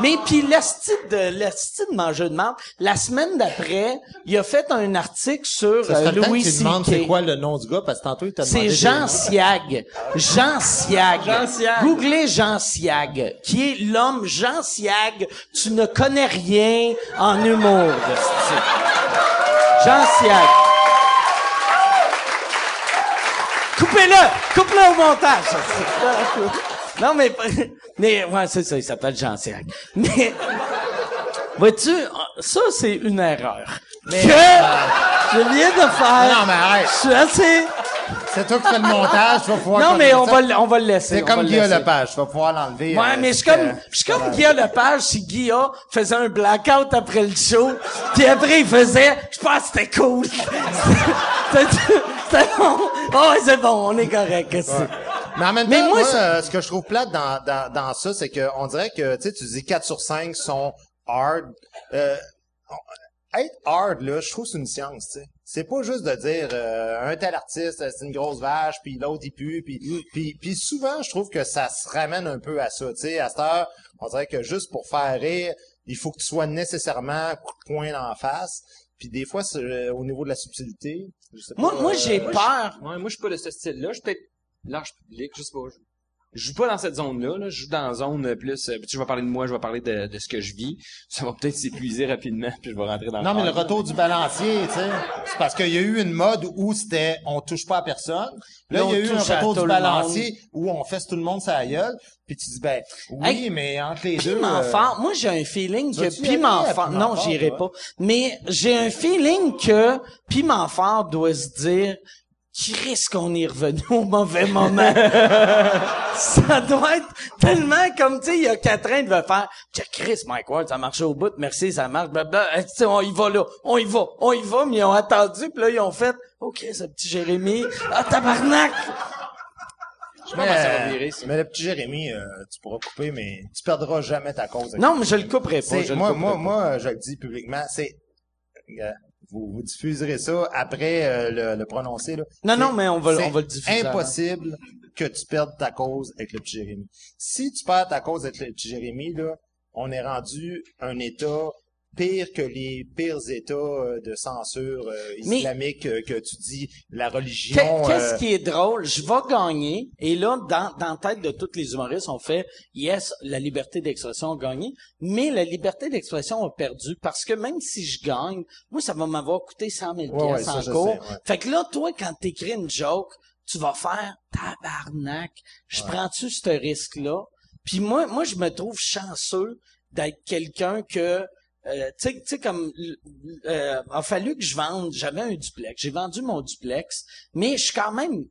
Mais puis l'esti de l'esti de manger de marde, la semaine d'après, il a fait un article sur Ça euh, Louis C.K. c'est quoi le nom du gars, parce que tantôt, il t'a demandé... C'est Jean. Siag. Jean Siag. Jean Siag. Googlez Jean Siag, qui est l'homme Jean Siag. Tu ne connais rien en humour. Jean Siag. Coupez-le! Coupez-le au montage. Non, mais, mais, ouais, c'est ça, il s'appelle Jean Siag. Mais, vois-tu, ça, c'est une erreur. que? je viens de faire. Non, mais arrête. Je suis assez, C'est toi qui fais le montage, tu vas pouvoir... non, mais on ça. va, le- on va le laisser. C'est comme Guillaume. Lepage, tu vas pouvoir l'enlever. Ouais, euh, mais je suis comme, je suis comme Guillaume Lepage si Guillaume faisait un blackout après le show, puis après il faisait, je pense que c'était cool. C'était bon. Oh, ouais, c'est bon, on est correct. c'est? Mais en même Mais temps, moi, moi, euh, ce que je trouve plate dans, dans, dans ça, c'est que on dirait que, tu sais, tu dis 4 sur 5 sont hard. Euh, être hard, là, je trouve que c'est une science, tu sais. C'est pas juste de dire euh, un tel artiste, c'est une grosse vache, puis l'autre il pue, puis, puis, puis souvent, je trouve que ça se ramène un peu à ça, tu sais. À cette heure, on dirait que juste pour faire rire, il faut que tu sois nécessairement coup de poing en face. Puis des fois, c'est euh, au niveau de la subtilité. je sais Moi, pas, moi euh, j'ai peur. Ouais, moi, je suis pas de ce style-là. Je suis peut-être large public, je sais pas. Je, je joue pas dans cette zone-là. Là. Je joue dans la zone euh, plus... Euh, je vais parler de moi, je vais parler de, de ce que je vis. Ça va peut-être s'épuiser rapidement, puis je vais rentrer dans Non, mais le retour du balancier, tu sais. C'est parce qu'il y a eu une mode où c'était on touche pas à personne. Là, il y a eu un retour du balancier où on fesse tout le monde sa gueule. Puis tu dis, ben, oui, Hey, mais entre les deux... Piment euh, fort. Moi, j'ai un feeling que y Piment aller à fort. Piment Non, j'irai pas. Mais j'ai un feeling que Piment fort doit se dire. Chris qu'on est revenu au mauvais moment. ça doit être tellement comme, tu sais, il y a Catherine devait faire, Tiens, Chris, Mike Ward, ça a marché au bout, merci, ça marche, blablabla. Tu sais, on y va là, on y va, on y va, mais ils ont attendu, puis là, ils ont fait, OK, ce petit Jérémy, ah, tabarnak! Je sais pas comment ça va virer, ça. Mais le petit Jérémy, euh, tu pourras couper, mais tu perdras jamais ta cause. Non, mais je le couperai pas, je le moi, couperai moi, pas. moi, je le dis publiquement, c'est... vous, vous diffuserez ça après euh, le, le prononcer. Là. Non, non, mais on va, on va le diffuser. avant. impossible que tu perdes ta cause avec le petit Jérémy. Si tu perds ta cause avec le petit Jérémy, là, on est rendu un État pire que les pires États euh, de censure euh, islamique euh, que tu dis, la religion... Qu'est- Qu'est-ce euh, qui est drôle? Je vais gagner. Et là, dans, dans la tête de tous les humoristes, on fait, yes, la liberté d'expression a gagné, mais la liberté d'expression a perdu parce que même si je gagne, moi, ça va m'avoir coûté 100 000 Ouais, ouais, en cours. sais, ouais. Fait que là, toi, quand t'écris une joke, tu vas faire tabarnak. Je prends-tu ce risque-là? Puis moi, moi, je me trouve chanceux d'être quelqu'un que euh, tu sais- comme, euh, a fallu que je vende, j'avais un duplex, j'ai vendu mon duplex, mais je suis quand même,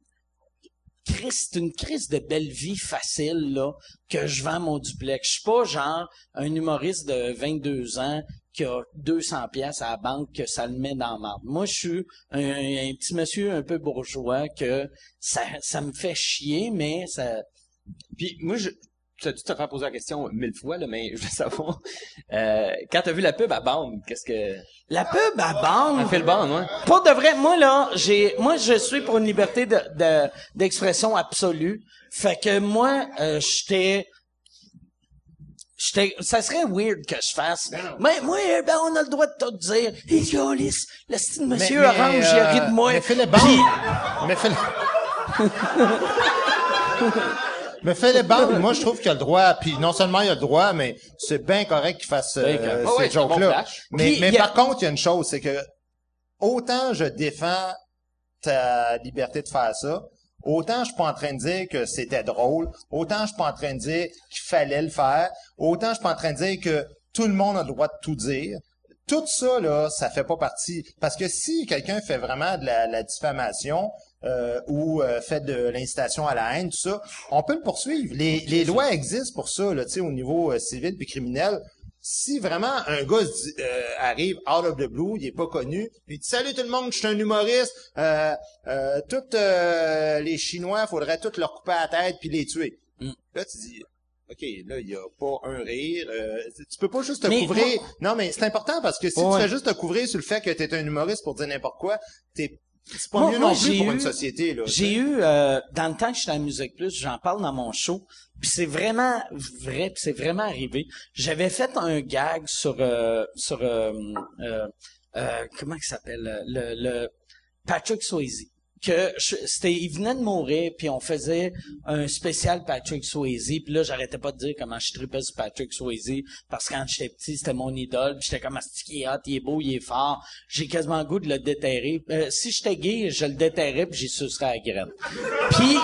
c'est une crise de belle vie facile, là, que je vends mon duplex. Je suis pas genre un humoriste de 22 ans qui a 200 pièces à la banque que ça le met dans la marde. Moi, je suis un, un petit monsieur un peu bourgeois que ça, ça me fait chier, mais ça, Puis moi, je... Tu as dû te faire poser la question mille fois, là, mais je veux savoir, euh, quand t'as vu la pub à bande, qu'est-ce que... la pub à bande. Elle fait le bande, ouais. Pour de vrai, moi là, j'ai, moi je suis pour une liberté de, de- d'expression absolue. Fait que moi, euh, j'étais, j'étais, ça serait weird que je fasse. Mais moi, eh ben on a le droit de tout dire. Yolis, le style monsieur mais, orange, il a euh, ri de moi. Mais fais le Puis- Mais fais Mais fais les bandes, moi je trouve qu'il a le droit, puis non seulement il a le droit, mais c'est bien correct qu'il fasse euh, ces Ah ouais, jokes-là. mais Puis, mais il y a- par contre, il y a une chose, c'est que autant je défends ta liberté de faire ça, autant je suis pas en train de dire que c'était drôle, autant je suis pas en train de dire qu'il fallait le faire, autant je suis pas en train de dire que tout le monde a le droit de tout dire. Tout ça, là, ça fait pas partie. Parce que si quelqu'un fait vraiment de la, la diffamation euh, ou euh, fait de l'incitation à la haine, tout ça, on peut le poursuivre. Les, les lois existent pour ça, là, tu sais, au niveau euh, civil puis criminel. Si vraiment un gars euh, arrive out of the blue, il est pas connu, puis dit salut tout le monde, je suis un humoriste, euh, euh, tous euh, les Chinois, faudrait tous leur couper la tête puis les tuer. Mm. Là tu dis OK, là, il y a pas un rire. euh, tu peux pas juste te Mais couvrir. Non, mais c'est important parce que si tu fais juste te couvrir sur le fait que t'es un humoriste pour dire n'importe quoi, t'es c'est pas Moi- mieux moi, non plus j'ai pour eu- une société, là. J'ai eu euh, dans le temps que j'étais à Musique Plus, j'en parle dans mon show, puis c'est vraiment vrai, puis c'est vraiment arrivé. J'avais fait un gag sur euh, sur euh, euh, euh, comment il s'appelle euh, le, le Patrick Swayze que c'était il venait de mourir puis on faisait un spécial Patrick Swayze puis là j'arrêtais pas de dire comment je tripais sur Patrick Swayze parce que quand j'étais petit c'était mon idole puis j'étais comme qui est hot il est beau il est fort. J'ai quasiment le goût de le déterrer. Euh, si j'étais gay je le déterrais puis j'y sucerais à la graine. Puis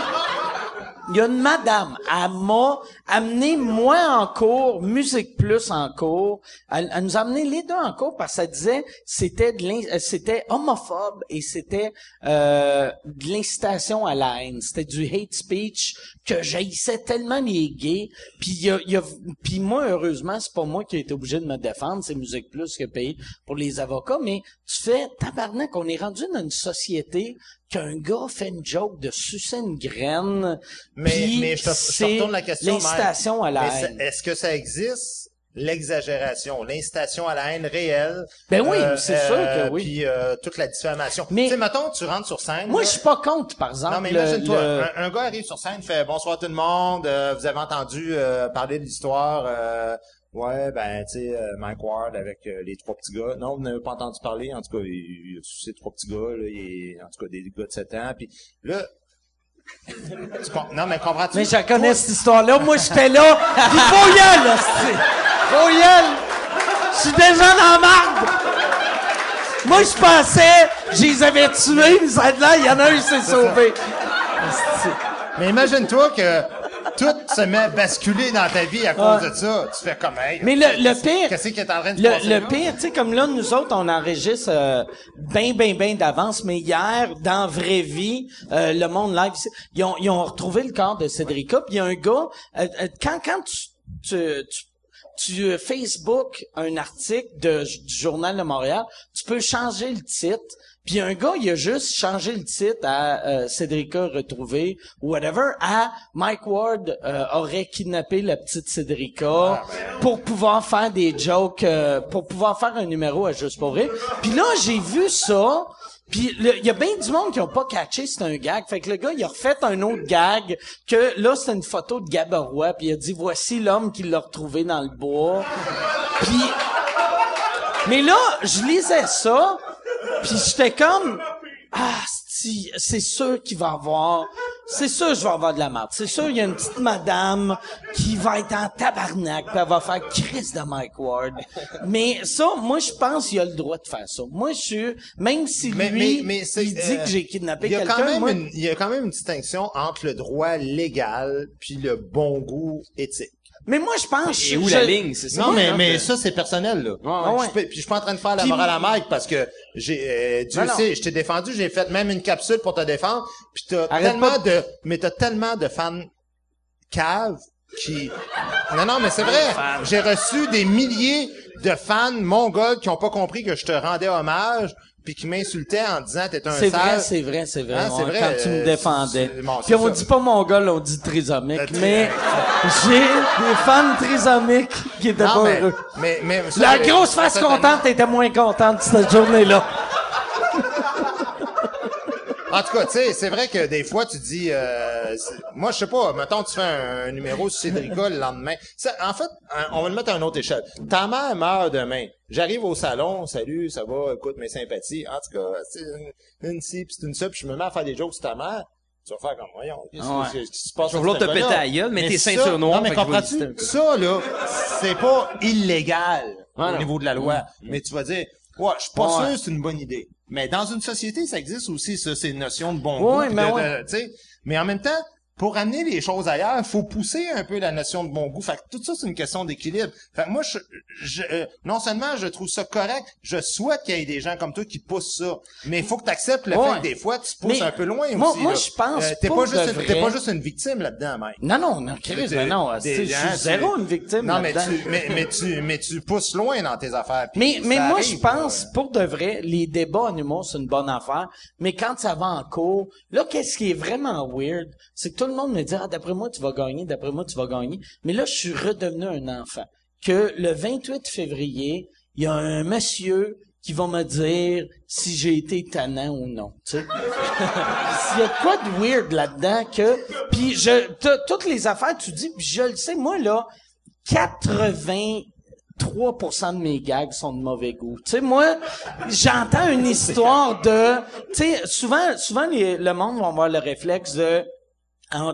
il y a une madame, elle m'a amené moi en cours, Musique Plus en cours. Elle, nous a amené les deux en cours parce que ça disait c'était de euh, c'était homophobe et c'était euh, de l'incitation à la haine. C'était du hate speech que j'haïssais tellement les gays. Puis y a, y a- puis moi heureusement c'est pas moi qui ai été obligé de me défendre, c'est Musique Plus qui a payé pour les avocats. Mais tu fais tabarnak, on est rendu dans une société qu'un gars fait une joke de sucer une graine. Mais, mais je te, je te retourne la question. L'incitation à la haine. Est-ce que ça existe? L'exagération, l'incitation à la haine réelle? Ben oui, c'est sûr que oui. Puis euh, toute la diffamation. Mais- tu sais, mettons, tu rentres sur scène. Moi, je suis pas contre, par exemple. Non, mais imagine-toi, le- un, un gars arrive sur scène, fait bonsoir tout le monde, euh, vous avez entendu euh, parler de l'histoire, euh, ouais, ben, tu sais, euh, Mike Ward avec euh, les trois petits gars. Non, vous n'avez pas entendu parler, en tout cas, il, il a sucé trois petits gars, là, il est- en tout cas, des gars de 7 ans, puis là, tu com- non, mais comprends-tu? Mais je connais cette histoire-là. Moi, j'étais là. Puis faut y aller, là, c'est. Faut y aller. Je suis déjà dans la marde. Moi, je pensais, je les avais tués, mais ça là, il y en a un qui s'est sauvé. Mais imagine-toi que tout se met à basculer dans ta vie à cause de ça. Tu fais comme, hey, Mais le, le pire, qu'est-ce qui est en train de passer le, là? le pire, tu sais, comme là, nous autres, on enregistre euh, ben, ben, ben d'avance, mais hier, dans vraie vie, euh, le monde live, ils ont, ils ont retrouvé le corps de Cédrica, puis il y a un gars, euh, euh, quand, quand tu, tu, tu tu Facebook un article de, du Journal de Montréal, tu peux changer le titre. Puis un gars, il a juste changé le titre à euh, Cédrica retrouvée ou whatever à Mike Ward euh, aurait kidnappé la petite Cédrica pour pouvoir faire des jokes, euh, pour pouvoir faire un numéro à Juste pour rire. Puis là, j'ai vu ça. Puis le- il y a bien du monde qui ont pas catché c'est un gag. Fait que le gars, il a refait un autre gag que là, c'est une photo de Gabarois. Puis il a dit, voici l'homme qui l'a retrouvé dans le bois. Puis... Mais là, je lisais ça, puis j'étais comme... Ah, c'est sûr qu'il va avoir... C'est sûr que je vais avoir de la merde. C'est sûr il y a une petite madame qui va être en tabarnak, puis elle va faire Chris de Mike Ward. Mais ça, moi, je pense qu'il a le droit de faire ça. Moi, je suis... Même si lui, mais- il dit euh, que j'ai kidnappé quelqu'un, même moi... une, il y a quand même une distinction entre le droit légal puis le bon goût éthique. Mais moi, je pense... Et où je- la ligne, c'est ça? Non, mais, mais ça, c'est personnel, là. ouais. Je peux- puis je suis pas en train de faire la morale à Mike parce que j'ai, euh, Dieu Non, non. sait, je t'ai défendu, j'ai fait même une capsule pour te défendre, puis t'as Arrête tellement pas de, mais t'as tellement de fans caves qui, non, non, mais c'est vrai. J'ai reçu des milliers de fans mongols qui ont pas compris que je te rendais hommage puis qui m'insultaient en disant t'es un C'est vrai, c'est vrai, c'est vrai. Hein, c'est vrai, Quand tu me euh, défendais. bon, Puis on ça. dit pas mongol, on dit trisomique. Euh, tri- mais j'ai des fans trisomiques qui étaient Non, pas mais, heureux. mais, mais, La grosse face contente était moins contente cette journée-là. En tout cas, tu sais, c'est vrai que des fois, tu dis, euh, moi, je sais pas, mettons, tu fais un, un numéro sur Cédrica le lendemain. Ça, en fait, un- on va le mettre à une autre échelle. Ta mère meurt demain. J'arrive au salon, salut, ça va, écoute, mes sympathies. En tout cas, c'est une, une ci, pis c'est une ça, puis je me mets à faire des jokes sur ta mère. Tu vas faire comme, voyons, qu'est-ce Ouais. qui se passe? Je vais te péter à gueule, mais tes ceintures noires, Non, mais comprends-tu? Ça, là, c'est pas illégal au niveau de la loi. Mais tu vas dire, ouais, je suis pas Ouais. sûr que c'est une bonne idée. Mais dans une société, ça existe aussi, ça, ces notions de bon goût. Ouais, puis mais de- de- mais en même temps, pour amener les choses ailleurs, il faut pousser un peu la notion de bon goût. Fait que tout ça, c'est une question d'équilibre. Fait que moi, je, je- euh, non seulement je trouve ça correct, je souhaite qu'il y ait des gens comme toi qui poussent ça. Mais il faut que tu acceptes le Ouais. fait que des fois, tu pousses Mais un peu loin moi- aussi. moi, là. je pense t'es pour pas juste une, t'es pas juste une victime là-dedans, mec. Non, non, non, Chris, T'es- mais non, je suis zéro une victime Non, mais tu, mais, mais tu, mais tu pousses loin dans tes affaires. Mais, mais moi, je pense, pour de vrai, les débats en humour, c'est une bonne affaire. Mais quand ça va en cours, là, qu'est-ce qui est vraiment weird, c'est que tout le monde me dit, ah, d'après moi, tu vas gagner, d'après moi, tu vas gagner. Mais là, je suis redevenu un enfant. Que le 28 février, il y a un monsieur qui va me dire si j'ai été tannant ou non, tu sais. S'il y a quoi de weird là-dedans que, puis je, toutes les affaires, tu dis, puis je le sais, moi, là, 80 3% de mes gags sont de mauvais goût. Tu sais, moi, j'entends une histoire de, tu sais, souvent, souvent les- le monde va avoir le réflexe de,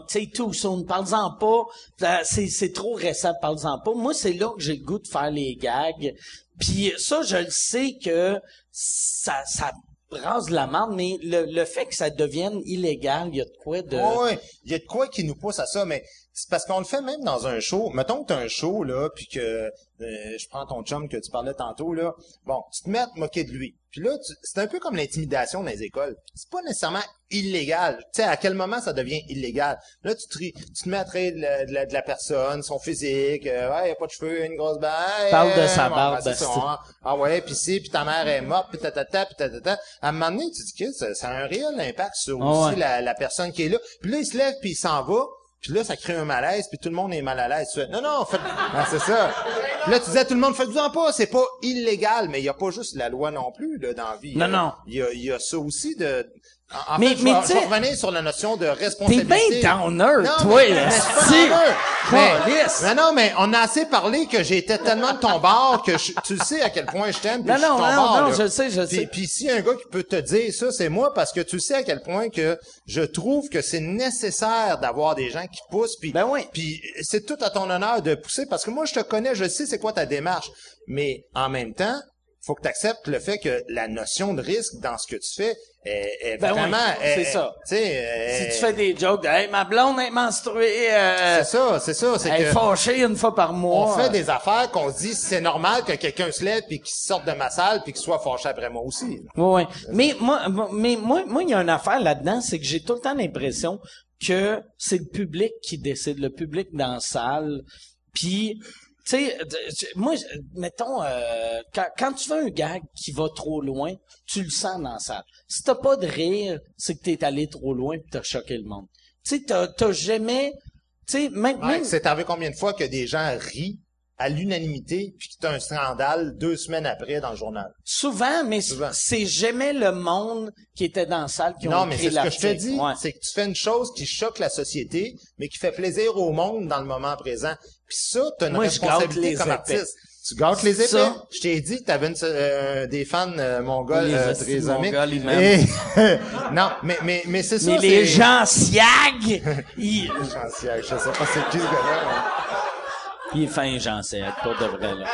tu sais, tout soon, parle-en pas, Ça, c'est, trop récent, parle-en pas. Moi, c'est là que j'ai le goût de faire les gags. Puis ça, je le sais que ça, ça rase la merde, mais le, le fait que ça devienne illégal, il y a de quoi de... Ouais. il y a de quoi qui nous pousse à ça, mais c'est parce qu'on le fait même dans un show. Mettons que t'as un show, là, puis que euh, je prends ton chum que tu parlais tantôt, là. Bon, tu te mets à te moquer de lui. Puis là, c'est un peu comme l'intimidation dans les écoles. C'est pas nécessairement illégal. Tu sais, à quel moment ça devient illégal? Là, tu te, tu te mets à traiter de la, de la- de la personne, son physique, euh, ouais, y a pas de cheveux, une grosse barbe. Parle de sa barbe, ben, c'est ça, Bastien. ah, ah ouais, puis si, puis ta mère est morte, puis tatata, puis tatata. À un moment donné, tu te dis que ça, ça a un réel impact sur Ah aussi ouais. la, la personne qui est là. Puis là, il se lève, puis il s'en va. Puis là, ça crée un malaise, puis tout le monde est mal à l'aise. Tu fais, non, non, faites... Ah, c'est ça. Puis là, tu disais à tout le monde, faites-vous-en pas, c'est pas illégal, mais il y a pas juste la loi non plus, là, dans la vie. Non, non. Il y a, il y a ça aussi de... En, Mais- fait, mais je vais revenir sur la notion de T'es responsabilité. bien downer, Non, toi, mais- là. mais Si. Mais, non, mais on a assez parlé que j'étais tellement de ton bord que je- tu sais à quel point je t'aime. Non, je suis non, ton non, bord, non, là. je sais, je le Puis, sais. puis a un gars qui peut te dire ça, c'est moi parce que tu sais à quel point que je trouve que c'est nécessaire d'avoir des gens qui poussent. Puis, Ben oui. puis c'est tout à ton honneur de pousser parce que moi je te connais, je sais c'est quoi ta démarche. Mais en même temps, faut que tu acceptes le fait que la notion de risque dans ce que tu fais est, est Ben oui, vraiment. c'est est- ça. Si tu fais des jokes de, hey, ma blonde est menstruée, euh, c'est ça, c'est ça, c'est elle est fâchée une fois par mois. on fait des affaires qu'on se dit c'est normal que quelqu'un se lève puis qu'il sorte de ma salle puis qu'il soit fâché après moi aussi. Ouais, ouais. Mais moi, mais moi, moi, il y a une affaire là-dedans, c'est que j'ai tout le temps l'impression que c'est le public qui décide, le public dans la salle. Puis, sais, d- j- moi, mettons, euh, quand, quand tu fais un gag qui va trop loin, tu le sens dans la salle. Si t'as pas de rire, c'est que t'es allé trop loin pis t'as choqué le monde. Tu sais, t'as, t'as jamais, tu sais, même, Ouais, même- c'est arrivé combien de fois que des gens rient à l'unanimité puis t'as un scandale deux semaines après dans le journal. souvent, mais Souvent. c'est jamais le monde qui était dans la salle qui Non, ont mais écrit c'est ce que je te dis, Ouais. c'est que tu fais une chose qui choque la société, mais qui fait plaisir au monde dans le moment présent. Puis ça, t'as une Moi, responsabilité les comme épais. artiste. Tu gâtes les épais. Ça- Je t'ai dit que t'avais une, euh, des fans euh, mongols Les euh, très. Mongols. Et- non, mais mais mais c'est ça. Mais les c'est- gens siag, ils... Jean Siag, Je sais pas c'est qui ce gars-là. Il est fin, Jean Siag, pour de vrai, là.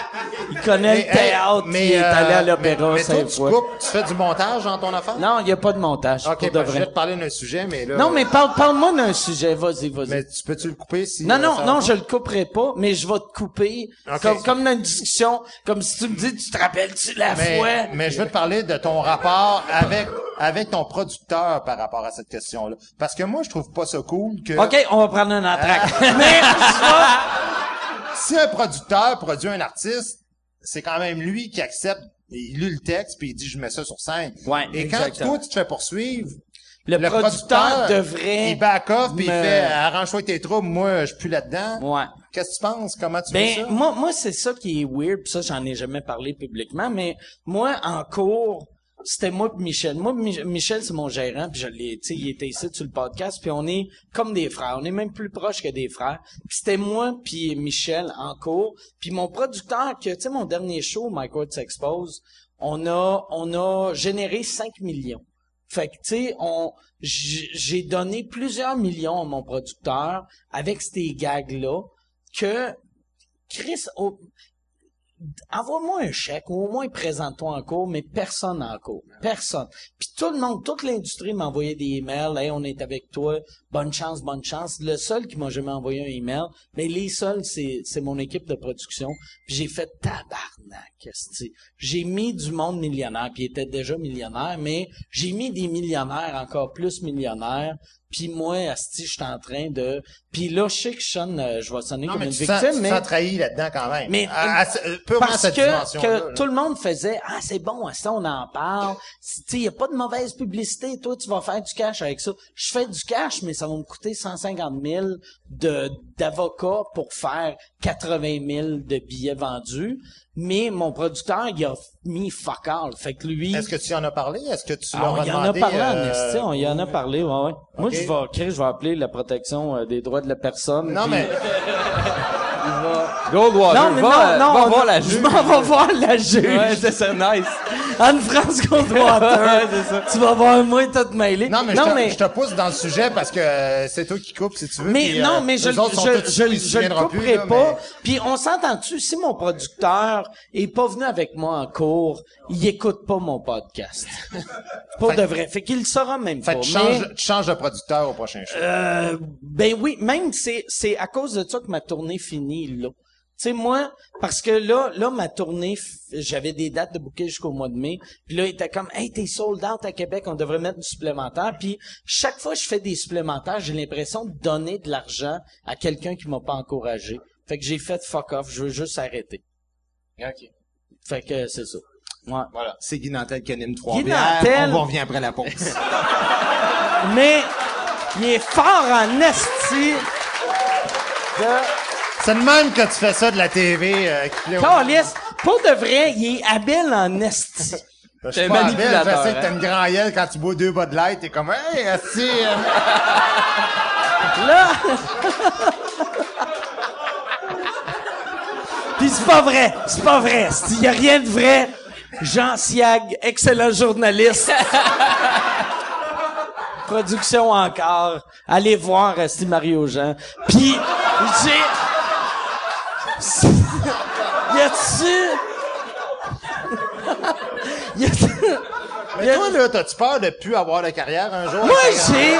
Il connaît Mais, le théâtre, hey, il est euh, allé à l'opéra Mais, mais toi, cinq tu fois. coupes, tu fais du montage dans ton affaire? Non, il n'y a pas de montage, Ok, pour de ben, je vrai. vais te parler d'un sujet, mais là. Non, mais parle, parle-moi d'un sujet, vas-y, vas-y. Mais tu peux-tu le couper si. Non, euh, non, ça non, je le couperai pas, mais je vais te couper. Ok. Comme, comme dans une discussion, comme si tu me dis, tu te rappelles-tu la Mais, fois? mais je veux te parler de ton rapport avec avec ton producteur par rapport à cette question-là. Parce que moi, je trouve pas ça cool que OK, on va prendre un entraque. Ah. mais, si un producteur produit un artiste, c'est quand même lui qui accepte. Il lit le texte puis il dit je mets ça sur scène. Ouais, Et quand exactement. toi tu te fais poursuivre, le, le producteur, devrait... il back off puis il fait arrange-toi tes troubles, moi je plus là-dedans. Ouais. Qu'est-ce que tu penses? Comment tu fais Ben ça? moi moi c'est ça qui est weird, pis ça j'en ai jamais parlé publiquement, mais moi en cours c'était moi pis Michel. Moi Mi- Michel c'est mon gérant puis je l'ai tu sais il était ici sur le podcast puis on est comme des frères, on est même plus proches que des frères. Puis c'était moi puis Michel en cours, puis mon producteur que tu sais mon dernier show Mike Ward s'expose, on a on a généré 5 millions. Fait que, tu sais, on, j'ai donné plusieurs millions à mon producteur avec ces gags-là que, Chris, au- envoie-moi un chèque ou au moins présente-toi en cours, mais personne en cours. Personne. Puis tout le monde, toute l'industrie m'envoyait des emails. Hey, on est avec toi. Bonne chance, bonne chance. Le seul qui m'a jamais envoyé un email, mais les seuls, c'est, c'est mon équipe de production. Puis j'ai fait tabarnak. J'ai mis du monde millionnaire, puis il était déjà millionnaire, mais j'ai mis des millionnaires encore plus millionnaires. Puis moi, asti, je suis en train de... Puis là, je sais que je sonne, euh, je vais sonner Non, comme mais une tu victime, sens, tu mais... sens trahi là-dedans quand même. Mais À- à ce- purement parce cette que, que tout le monde faisait ah c'est bon ça on en parle tu sais y a pas de mauvaise publicité toi tu vas faire du cash avec ça je fais du cash mais ça va me coûter 150 000 de d'avocats pour faire 80 000 de billets vendus mais mon producteur il a mis fuck all fait que lui Est-ce que tu y en as parlé? Est-ce que tu ah, leur on as y en a parlé en euh, esti, on y en a parlé, ouais, ouais. Moi, je vais, Chris, je vais appeler la protection euh, des droits de la personne. Non, puis- mais Goldwater, Non, mais va, non, non, va on- voir la je juge. m'en vais voir la juge. Ouais, c'est ça, nice. Anne-France Goldwater. Tu vas voir moi tout mêlé. Non, mais, je, te, je te pousse dans le sujet parce que euh, c'est toi qui coupes si tu veux. Mais puis, non, euh, mais je, je, je, le plus, couperai là, pas. mais- Puis on s'entend-tu, si mon producteur est pas venu avec moi en cours, il écoute pas mon podcast. Pour Fait- de vrai. Fait qu'il le saura même Fait pas. que tu Mais- changes, tu changes de producteur au prochain show. Euh, ben oui, même c'est c'est à cause de ça que ma tournée finit là. Tu sais, moi, parce que là, là, ma tournée, j'avais des dates de bouquet jusqu'au mois de mai. Puis là, il était comme, hey, t'es sold out à Québec, on devrait mettre du supplémentaire. Puis chaque fois que je fais des supplémentaires, j'ai l'impression de donner de l'argent à quelqu'un qui m'a pas encouragé. Fait que j'ai fait fuck off, je veux juste arrêter. OK. Fait que c'est ça. Ouais. Voilà. C'est Guy Nantel qui anime trois bières. Nantel. On va revient après la pause. Mais il est fort en esti de C'est de même que tu fais ça de la TV. Euh, Calice, pour de vrai, il est habile en esti. Je T'es suis un pas habile, Je sais que t'as hein. une grand gueule quand tu bois deux bas de light. T'es comme, hey, asti, euh, Là. Puis c'est pas vrai, c'est pas vrai. Il y a rien de vrai. Jean Siag, excellent journaliste. Production encore. Allez voir Esti Mario Jean. Puis j'ai Y a-tu Y a-tu Mais toi, là, t'as-tu peur de plus avoir de carrière un jour? Moi, j'ai.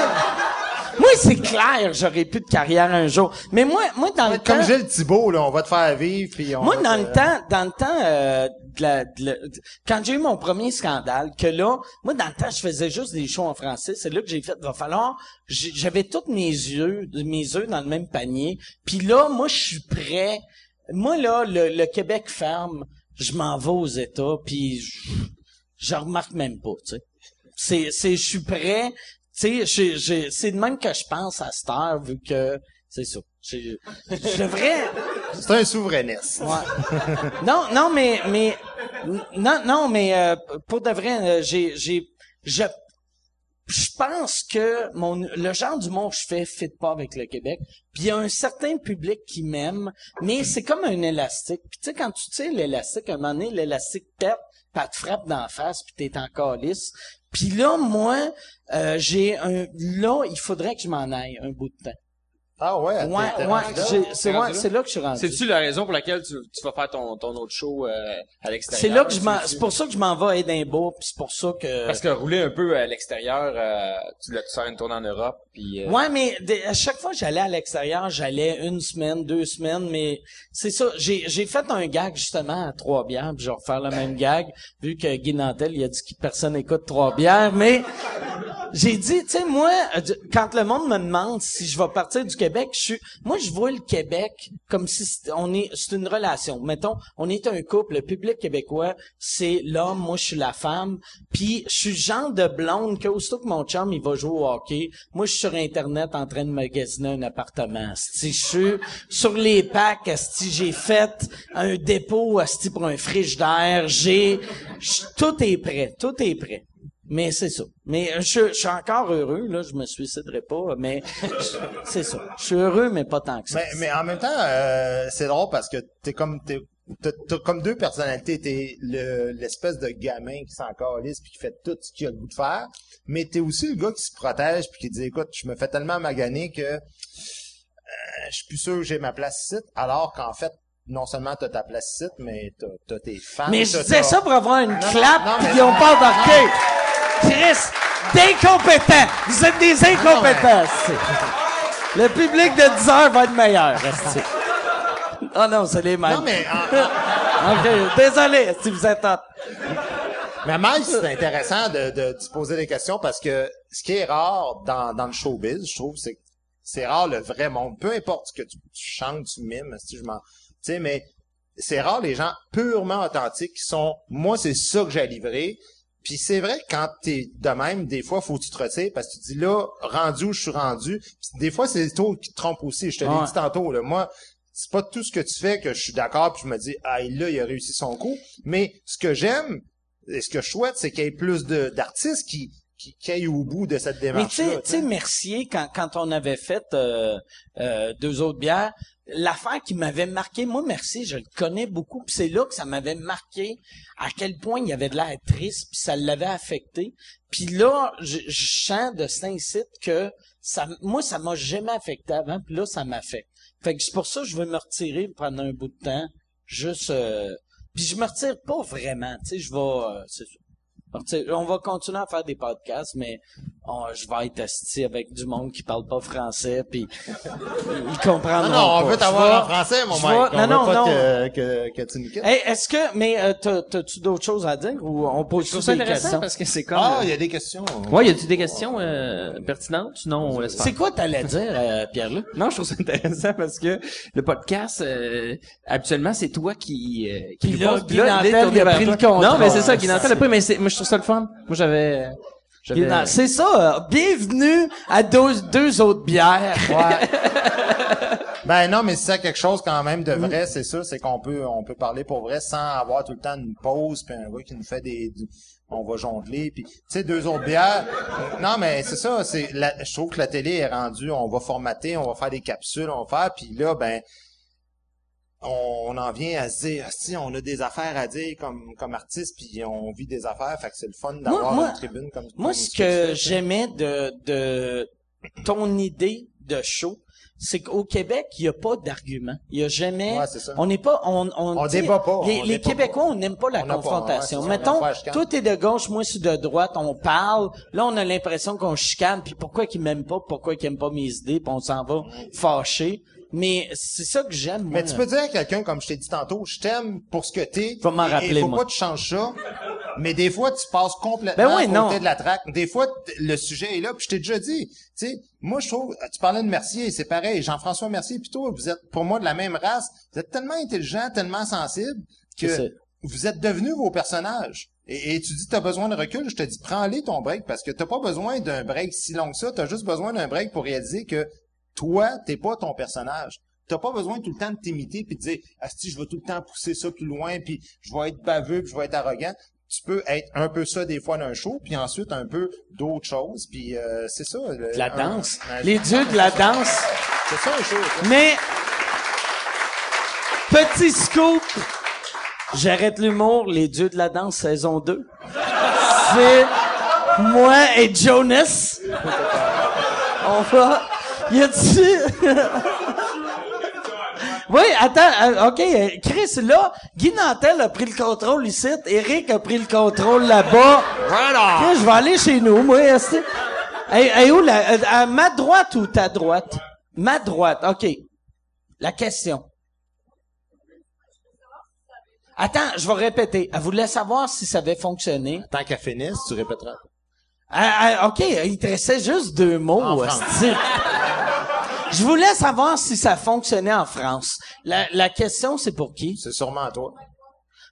Moi, c'est clair, j'aurais plus de carrière un jour. Mais moi, moi, dans le Comme temps. Gilles Thibault, là, on va te faire vivre, puis on Moi, dans te- le temps, dans le temps, euh, de la- de la- de- quand j'ai eu mon premier scandale, que là, moi, dans le temps, je faisais juste des shows en français. C'est là que j'ai fait, va falloir, j'avais tous mes yeux, mes œufs dans le même panier. Puis là, moi, je suis prêt. Moi, là, le, le Québec ferme, je m'en vais aux États, puis je, je remarque même pas, tu sais. C'est, c'est, je suis prêt. Tu sais, c'est de même que je pense à cette heure, vu que, c'est ça. Je devrais, C'est un souverainiste. Ouais. non, non, mais, mais, non, non, mais euh, pour de vrai, euh, j'ai, j'ai, je, je pense que mon, le genre d'humour que je fais fit pas avec le Québec. Puis il y a un certain public qui m'aime, mais c'est comme un élastique. Puis tu sais, quand tu tires l'élastique, à un moment donné, l'élastique pète, puis elle te frappe d'en face, puis t'es encore lisse. Puis là, moi, euh, j'ai un, là, il faudrait que je m'en aille un bout de temps. Ah ouais? Ouais, ouais, c'est, ouais, là? c'est là que je suis rendu. C'est-tu la raison pour laquelle tu, tu vas faire ton, ton autre show euh, à l'extérieur? C'est là que je m'en, c'est pour ça que je m'en vais à Édimbourg, puis c'est pour ça que. Parce que rouler un peu à l'extérieur, euh, tu l'as tu faire une tournée en Europe, puis... euh, Ouais, mais de- à chaque fois que j'allais à l'extérieur, j'allais une semaine, deux semaines, mais c'est ça. J'ai, j'ai fait un gag justement à Trois-Bières, puis je vais refaire le même gag, vu que Guy Nantel, il a dit que personne n'écoute Trois-Bières, mais j'ai dit, tu sais, moi, euh, quand le monde me demande si je vais partir du Québec, je suis, moi, je vois le Québec comme si on est, c'est une relation. Mettons, on est un couple, le public québécois, c'est l'homme, moi, je suis la femme, puis je suis genre de blonde que aussitôt que mon chum, il va jouer au hockey, moi, je suis sur Internet en train de magasiner un appartement. Si je suis sur les packs, si j'ai fait un dépôt, asti, pour un frigidaire, j'ai, je- tout est prêt, tout est prêt. Mais c'est ça. Mais euh, je, je suis encore heureux, là, je me suiciderai pas, mais c'est ça. Je suis heureux, mais pas tant que ça. Mais, mais en même temps, euh, c'est drôle parce que t'es comme t'es t'as, t'as comme deux personnalités. T'es le, l'espèce de gamin qui s'en calisse puis qui fait tout ce qu'il a le goût de faire. Mais t'es aussi le gars qui se protège puis qui dit écoute, je me fais tellement maganer que euh, je suis plus sûr que j'ai ma place ici. Alors qu'en fait, non seulement t'as ta place ici, mais t'as, t'as tes fans. Mais je disais ça pour avoir une non, clap non, mais- ils ont pas embarqué. Chris, d'incompétents. Vous êtes des incompétents, c'est. Le public de 10 heures va être meilleur. Ah non, c'est les mêmes. Non, mais en- en- OK, désolé si vous êtes en... Mais Mike, c'est intéressant de, de, de se poser des questions parce que ce qui est rare dans, dans le showbiz, je trouve, c'est que c'est rare le vrai monde. Peu importe ce que tu, tu chantes, tu mimes, si je m'en, tu sais, mais c'est rare les gens purement authentiques qui sont, moi, c'est ça que j'ai livré. Puis c'est vrai que quand t'es de même, des fois, faut que tu te retires parce que tu dis là, rendu où je suis rendu. Des fois, c'est toi qui te trompes aussi. Je te l'ai Ouais. dit tantôt, là. Moi, c'est pas tout ce que tu fais que je suis d'accord puis je me dis, ah, là, il a réussi son coup. Mais ce que j'aime, et ce que je souhaite, c'est qu'il y ait plus d'artistes qui, qui, qui aillent au bout de cette Mais tu démarche-là. sais, tu sais, Mercier, quand, quand on avait fait euh, euh, deux autres bières, l'affaire qui m'avait marqué, moi, Mercier, je le connais beaucoup, puis c'est là que ça m'avait marqué à quel point il avait de l'air triste, puis ça l'avait affecté. Puis là, je, je de Saint-Cite que ça, moi, ça m'a jamais affecté avant, puis là, ça m'affecte. Fait que c'est pour ça que je veux me retirer pendant un bout de temps, juste... euh, puis je me retire pas vraiment, tu sais, je vais... euh, on va continuer à faire des podcasts, mais on- je vais être asti avec du monde qui parle pas français, puis ils comprendront Non, non, on pas. veut t'avoir en français, mon mec. non, veut non, pas non. Que, que, que tu nous quittes. Hey, est-ce que, mais euh, t'as- t'as-tu d'autres choses à dire ou on pose Je trouve toutes ça des intéressant questions? parce que c'est comme... Ah, il y a des questions. Ouais, y a-tu des questions euh, pertinentes? Sinon, on laisse. C'est quoi t'allais dire, euh, Pierre-Luc? Non, je trouve ça intéressant parce que le podcast, euh, habituellement, c'est toi qui, euh, qui Puis là, là, là, pris le contrôle. Non, mais c'est ça, Nantel a pris, mais c'est, moi, je trouve ça le fun. Moi, j'avais, C'est ça. euh, Bienvenue à deux, deux autres bières. Ben non, mais c'est ça quelque chose quand même de vrai, c'est ça, c'est qu'on peut on peut parler pour vrai sans avoir tout le temps une pause puis un gars qui nous fait des du- on va jongler puis tu sais deux autres bières. Non mais c'est ça, c'est je trouve que la télé est rendue, on va formater, on va faire des capsules, on va faire puis là ben on, on en vient à se dire si on a des affaires à dire comme comme artiste puis on vit des affaires, fait que c'est le fun d'avoir une tribune comme Moi, ce que j'aimais de, de ton idée de show, c'est qu'au Québec, il n'y a pas d'argument. Il n'y a jamais. Ouais, c'est ça. On n'est pas. On, on, On débat pas, Les, on les débat Québécois, pas. on n'aime pas la pas, confrontation. ouais, Mettons, toi, t'es de gauche, moi, je suis de droite, on parle. Là, on a l'impression qu'on chicane, puis pourquoi qu'ils m'aiment pas, pourquoi qu'ils aiment pas mes idées, puis on s'en va fâcher? Mais c'est ça que j'aime, moi. Mais tu peux dire à quelqu'un, comme je t'ai dit tantôt, je t'aime pour ce que t'es. Va m'en rappeler, faut moi. pas que tu changes ça. Mais des fois, tu passes complètement Ben oui, à côté non. de la traque. Des fois, le sujet est là, puis je t'ai déjà dit. Tu sais, moi, je trouve, tu parlais de Mercier, c'est pareil. Jean-François Mercier, puis toi, vous êtes, pour moi, de la même race. Vous êtes tellement intelligent, tellement sensible, que vous êtes devenus vos personnages. Et, et tu dis, t'as besoin de recul. Je te dis, prends-les ton break, parce que t'as pas besoin d'un break si long que ça. T'as juste besoin d'un break pour réaliser que toi, t'es pas ton personnage. T'as pas besoin tout le temps de t'imiter puis de dire ah si je vais tout le temps pousser ça plus loin puis je vais être baveux puis je vais être arrogant. Tu peux être un peu ça des fois d'un show puis ensuite un peu d'autres choses puis euh, c'est ça. le- la un- danse. un- Les dieux de la danse. C'est ça un show. ça. Mais, petit scoop, j'arrête l'humour, les dieux de la danse saison 2. C'est moi et Jonas. On va, y a-tu... Oui, attends, euh, OK, euh, Chris, là, Guy Nantel a pris le contrôle ici, Eric a pris le contrôle là-bas. Chris, je vais aller chez nous, moi, est-ce que- Hey, hey, où la, euh, à ma droite ou ta droite? Ma droite, OK. La question. Attends, je vais répéter. Elle voulait savoir si ça avait fonctionné. Tant qu'à finisse, tu répéteras. Ah, ah, OK, il te restait juste deux mots. Je voulais savoir si ça fonctionnait en France. La, la question, c'est pour qui? C'est sûrement à toi.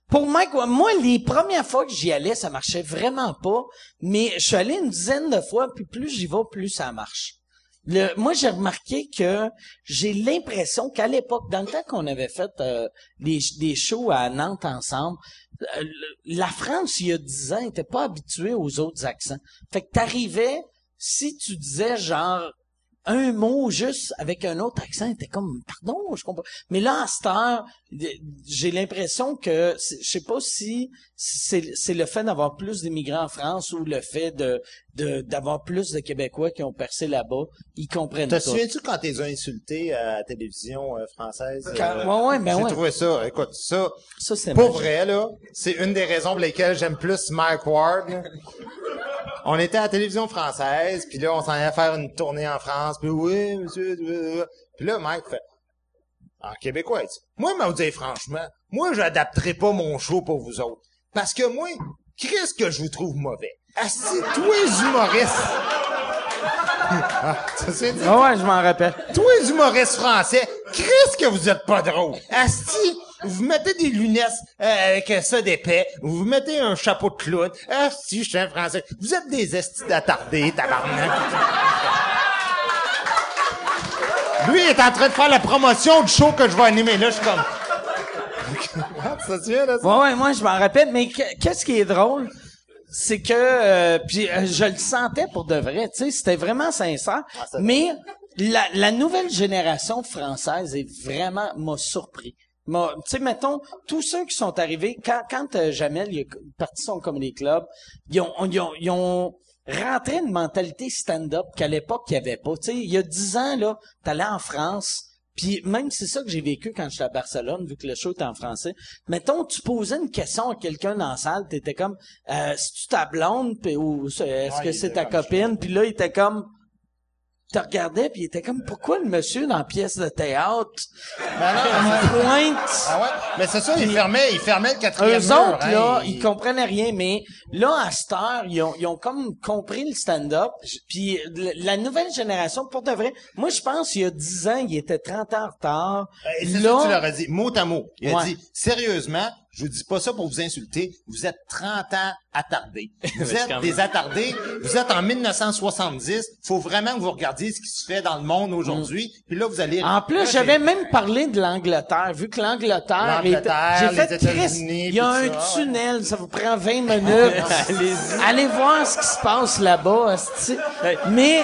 Pour Mike, moi, les premières fois que j'y allais, ça marchait vraiment pas. Mais je suis allé une dizaine de fois, puis plus j'y vais, plus ça marche. Le, moi, j'ai remarqué que j'ai l'impression qu'à l'époque, dans le temps qu'on avait fait euh, des, des shows à Nantes ensemble, euh, la France, il y a dix ans, n'était pas habituée aux autres accents. Fait que t'arrivais, si tu disais genre un mot juste avec un autre accent, était comme pardon, je comprends. Mais là, à cette heure, j'ai l'impression que je sais pas si c'est le fait d'avoir plus d'immigrants en France ou le fait de de- d'avoir plus de Québécois qui ont percé là-bas, ils comprennent Te souviens-tu quand t'es insulté à la télévision euh, française? Quand- euh, ouais, ouais, ben J'ai ouais. trouvé ça. Écoute, ça, Ça c'est Pour magique. vrai, là, c'est une des raisons pour lesquelles j'aime plus Mike Ward. On était à la télévision française, puis là, on s'en allait faire une tournée en France, puis oui, monsieur, puis là, Mike fait, en québécois, il dit, moi, vous dire franchement, moi, j'adapterai pas mon show pour vous autres. Parce que moi, qu'est-ce que je vous trouve mauvais? Assis, tous les humoristes. Ah, ça, c'est dit. Ah ouais, je m'en rappelle. Tous les humoristes français, qu'est-ce que vous êtes pas drôle. Asti, vous mettez des lunettes euh, avec ça d'épais, vous vous mettez un chapeau de clown. Asti, je suis un français. Vous êtes des estis d'attardés, tabarnak. Lui il est en train de faire la promotion du show que je vais animer. Là, je suis comme... ça se vient, là? ça? Ouais, ouais, moi, je m'en rappelle, mais que- qu'est-ce qui est drôle? C'est que, euh, puis euh, je le sentais pour de vrai, tu sais, c'était vraiment sincère. c'est mais la, la nouvelle génération française est vraiment m'a surpris. Tu sais, mettons, tous ceux qui sont arrivés, quand, quand euh, Jamel il est parti son comedy club, ils ont, ils ont, ils ont rentré une mentalité stand-up qu'à l'époque, il n'y avait pas. Tu sais, il y a dix ans, là, t'allais en France, Puis même c'est ça que j'ai vécu quand j'étais à Barcelone, vu que le show était en français. Mettons, tu posais une question à quelqu'un dans la salle, t'étais comme, euh, si tu ta blonde, puis- ou est-ce Ouais, que c'est ta copine? Puis là, il était comme, tu regardais, puis il était comme, pourquoi le monsieur dans la pièce de théâtre? Ben non, il pointe? Ah ouais? Mais c'est ça, il fermait, il fermait le quatrième Eux mur, autres, hein, là, il- ils comprenaient rien, mais là, à cette heure, ils ont, ils ont comme compris le stand-up. Puis la nouvelle génération, pour de vrai, moi, je pense, il y a 10 ans, ils étaient 30 ans en retard. Et c'est là, ça que tu leur as dit, mot à mot. Il a dit, sérieusement, je vous dis pas ça pour vous insulter, vous êtes 30 ans attardés. Vous êtes des attardés, vous êtes en 1970, faut vraiment que vous regardiez ce qui se fait dans le monde aujourd'hui, puis là, vous allez... en plus, j'avais même parlé de l'Angleterre, vu que l'Angleterre, L'Angleterre, fait les Chris, États-Unis, il y a un ça, tunnel, ça vous prend 20 minutes. Allez voir ce qui se passe là-bas. Mais,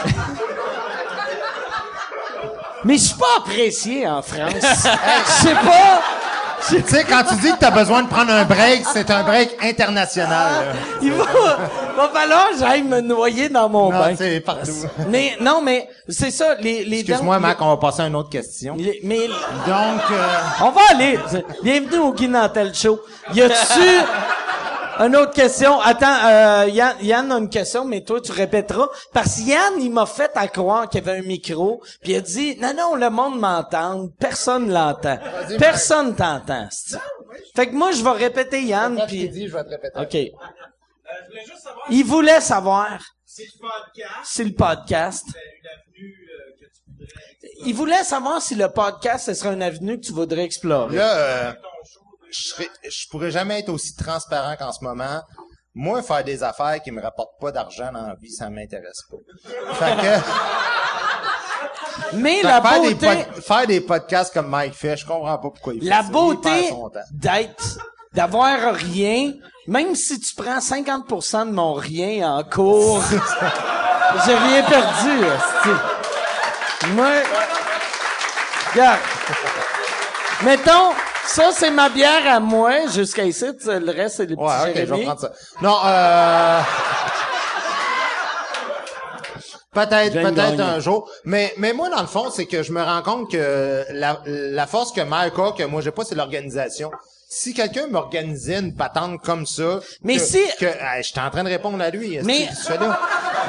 mais je suis pas apprécié en France. Je sais pas. Tu sais, quand tu dis que t'as besoin de prendre un break, c'est un break international. là. Il va, va falloir que j'aille me noyer dans mon Non, bain. c'est partout. Mais, non, mais, c'est ça, les, les Excuse-moi, Mac, on va passer à une autre question. les- mais, Donc, euh, on va aller. Bienvenue au Guy Nantel Show. Y a-tu une autre question? Attends, euh, Yann, Yann a une question, mais toi, tu répéteras. Parce que Yann, il m'a fait à croire qu'il y avait un micro, puis il a dit, non, non, le monde m'entend. Personne l'entend. Personne t'entend. Fait que moi, je vais répéter Yann, quand je t'ai puis... dit, je vais te répéter. OK. Il voulait savoir si le podcast. Il voulait savoir si le podcast, ce serait une avenue que tu voudrais explorer. Euh, je serais- je pourrais jamais être aussi transparent qu'en ce moment. Moi, faire des affaires qui me rapportent pas d'argent dans la vie, ça m'intéresse pas. Fait que, Mais la faire, des beauté, pod- faire des podcasts comme Mike fait, je comprends pas pourquoi il fait la ça. Il beauté d'être, d'avoir rien, même si tu prends 50% de mon rien en cours, j'ai rien perdu. Moi, regarde. Mettons, ça c'est ma bière à moi jusqu'à ici, tu sais, le reste c'est les petits Ouais, ok, je vais prendre ça. Non, euh... Peut-être, peut-être un jour. Mais, mais moi, dans le fond, c'est que je me rends compte que la, la force que Mike a, que moi j'ai pas, c'est l'organisation. Si quelqu'un m'organisait une patente comme ça, Mais que, si- que, hey, j'étais en train de répondre à lui. est-ce Mais- que tu fais là?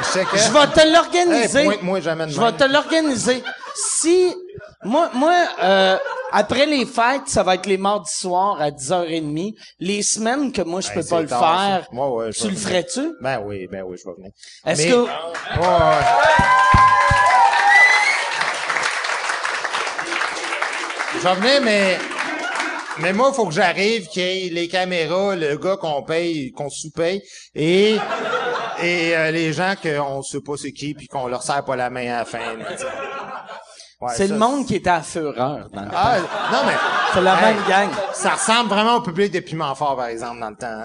Je sais que- Je vais te l'organiser. Hey, pointe-moi jamais de Je même. vais te l'organiser. Si, moi, moi, euh, après les fêtes, ça va être les mardis soirs à 10h30. Les semaines que moi, je Hey, peux pas le tard, faire, ça. Ouais, tu le ferais-tu? Ben oui, ben oui, je vais venir. Est-ce que, Ouais, ouais. Je vais venir, mais, mais moi, il faut que j'arrive, qu'il y ait les caméras, le gars qu'on paye, qu'on sous-paye, et, et euh, les gens qu'on sait pas c'est qui, puis qu'on leur serre pas la main à la fin. Ouais, c'est ça, le monde qui était à fureur dans le temps. Ah, non, mais. C'est la Hey, même gang. Ça ressemble vraiment au public des Piments Forts, par exemple, dans le temps. hein.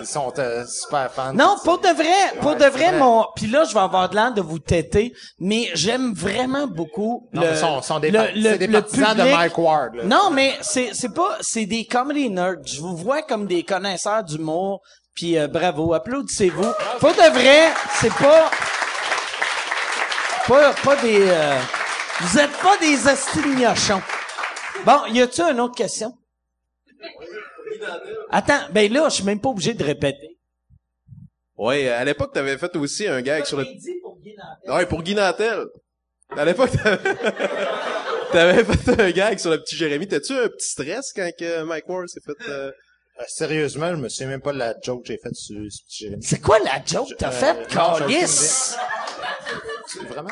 Ils sont euh, super fans. Non, pour de vrai, pour Ouais, de vrai, vrai. mon, puis là, je vais avoir de l'air de vous têter, mais j'aime vraiment beaucoup Non, le, sont, sont des, le- le- des le partisans de public. Mike Ward. là. Non, mais c'est c'est pas c'est des comedy nerds. Je vous vois comme des connaisseurs d'humour. Puis euh, bravo, applaudissez-vous. Pas de vrai, c'est pas pas pas des euh, vous êtes pas des astignochons. Bon, y a-tu une autre question? Attends, ben là, je suis même pas obligé de répéter. Ouais, à l'époque, t'avais fait aussi un gag sur le... dit pour Guy Nantel. Ouais, pour Guy Nantel. À l'époque, t'avais... t'avais fait un gag sur le petit Jérémy. T'as-tu un petit stress quand que Mike Ward s'est fait... euh, Euh, sérieusement, je me souviens même pas de la joke que j'ai faite sur ce petit Jérémy. C'est quoi la joke que t'as Euh, faite, Calice? Vraiment?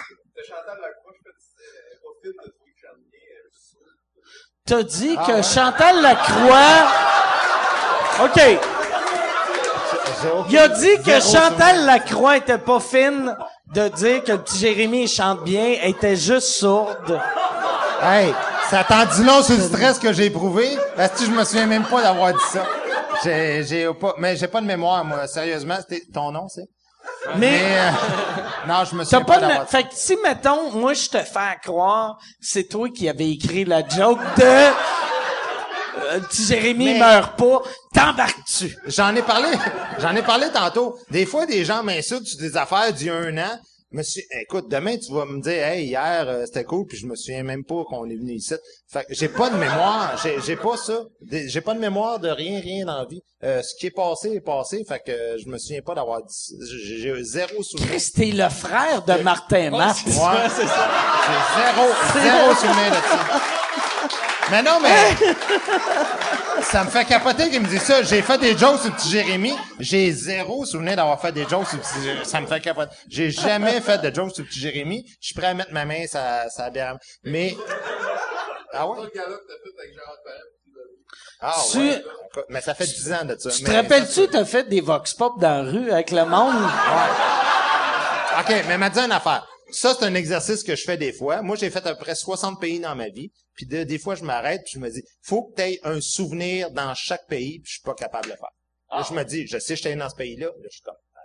T'as dit Ah, que Chantal Lacroix... OK. Il a dit que Chantal. Lacroix était pas fine de dire que le petit Jérémy il chante bien, elle était juste sourde. Hey, ça t'en dit long sur le stress que j'ai éprouvé? Parce que je me souviens même pas d'avoir dit ça? J'ai, j'ai pas, mais j'ai pas de mémoire, moi. Sérieusement, c'était ton nom, c'est? Mais, Mais, euh, non, je me souviens pas de... Fait que si, mettons, moi, je te fais croire, c'est toi qui avais écrit la joke de... euh, Jérémy Mais- meurt pas, t'embarques-tu? J'en ai parlé, j'en ai parlé tantôt. Des fois, des gens m'insultent sur des affaires d'il y a un an, Monsieur, écoute, demain tu vas me dire, hey, hier euh, c'était cool, puis je me souviens même pas qu'on est venu ici. Fait que j'ai pas de mémoire, j'ai, j'ai pas ça, j'ai pas de mémoire de rien, rien dans la vie. Euh, ce qui est passé est passé, fait que euh, je me souviens pas d'avoir dit, j'ai, j'ai zéro souvenir. T'es le frère de Martin Matt. Ouais, c'est ça. J'ai zéro, zéro souvenir de ça. Mais non, mais ça me fait capoter qu'il me dise ça. J'ai fait des jokes sur petit Jérémy. J'ai zéro souvenir d'avoir fait des jokes sur petit Jérémy. Ça me fait capoter. J'ai jamais fait de jokes sur petit Jérémy. Je suis prêt à mettre ma main, ça, ça. Mais, ah ouais? Ah Tu- ouais. Mais ça fait 10 ans de ça. Tu te rappelles-tu, t'as fait des vox pop dans la rue avec le monde? OK, mais m'a dit une affaire. Ça, c'est un exercice que je fais des fois. Moi, j'ai fait à peu près 60 pays dans ma vie. Puis de- des fois, je m'arrête puis je me dis, faut que tu aies un souvenir dans chaque pays, puis je suis pas capable de le faire. Là, je me dis, je sais, suis allé dans ce pays-là. Là, je suis comme, ah,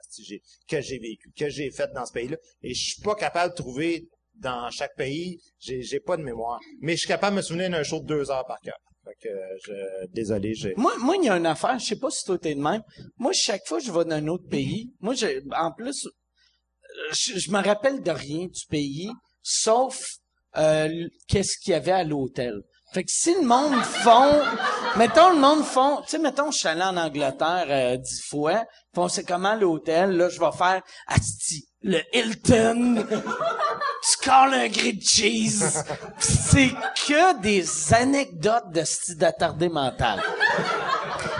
que j'ai vécu, que j'ai fait dans ce pays-là. Et je suis pas capable de trouver dans chaque pays, j'ai, j'ai pas de mémoire. Mais je suis capable de me souvenir d'un show de deux heures par cœur. Fait que, je, désolé, j'ai... Moi, moi, il y a une affaire, je sais pas si toi t'es de même. Moi, chaque fois que je vais dans un autre pays, moi, j'ai, en plus, je, je me rappelle de rien du pays, sauf euh, qu'est-ce qu'il y avait à l'hôtel. Fait que si le monde font, mettons le monde font, tu sais, mettons je suis allé en Angleterre euh, dix fois, font c'est comment l'hôtel, là je vais faire asti le Hilton, tu colles un grilled cheese, c'est que des anecdotes de style d'attardé mental.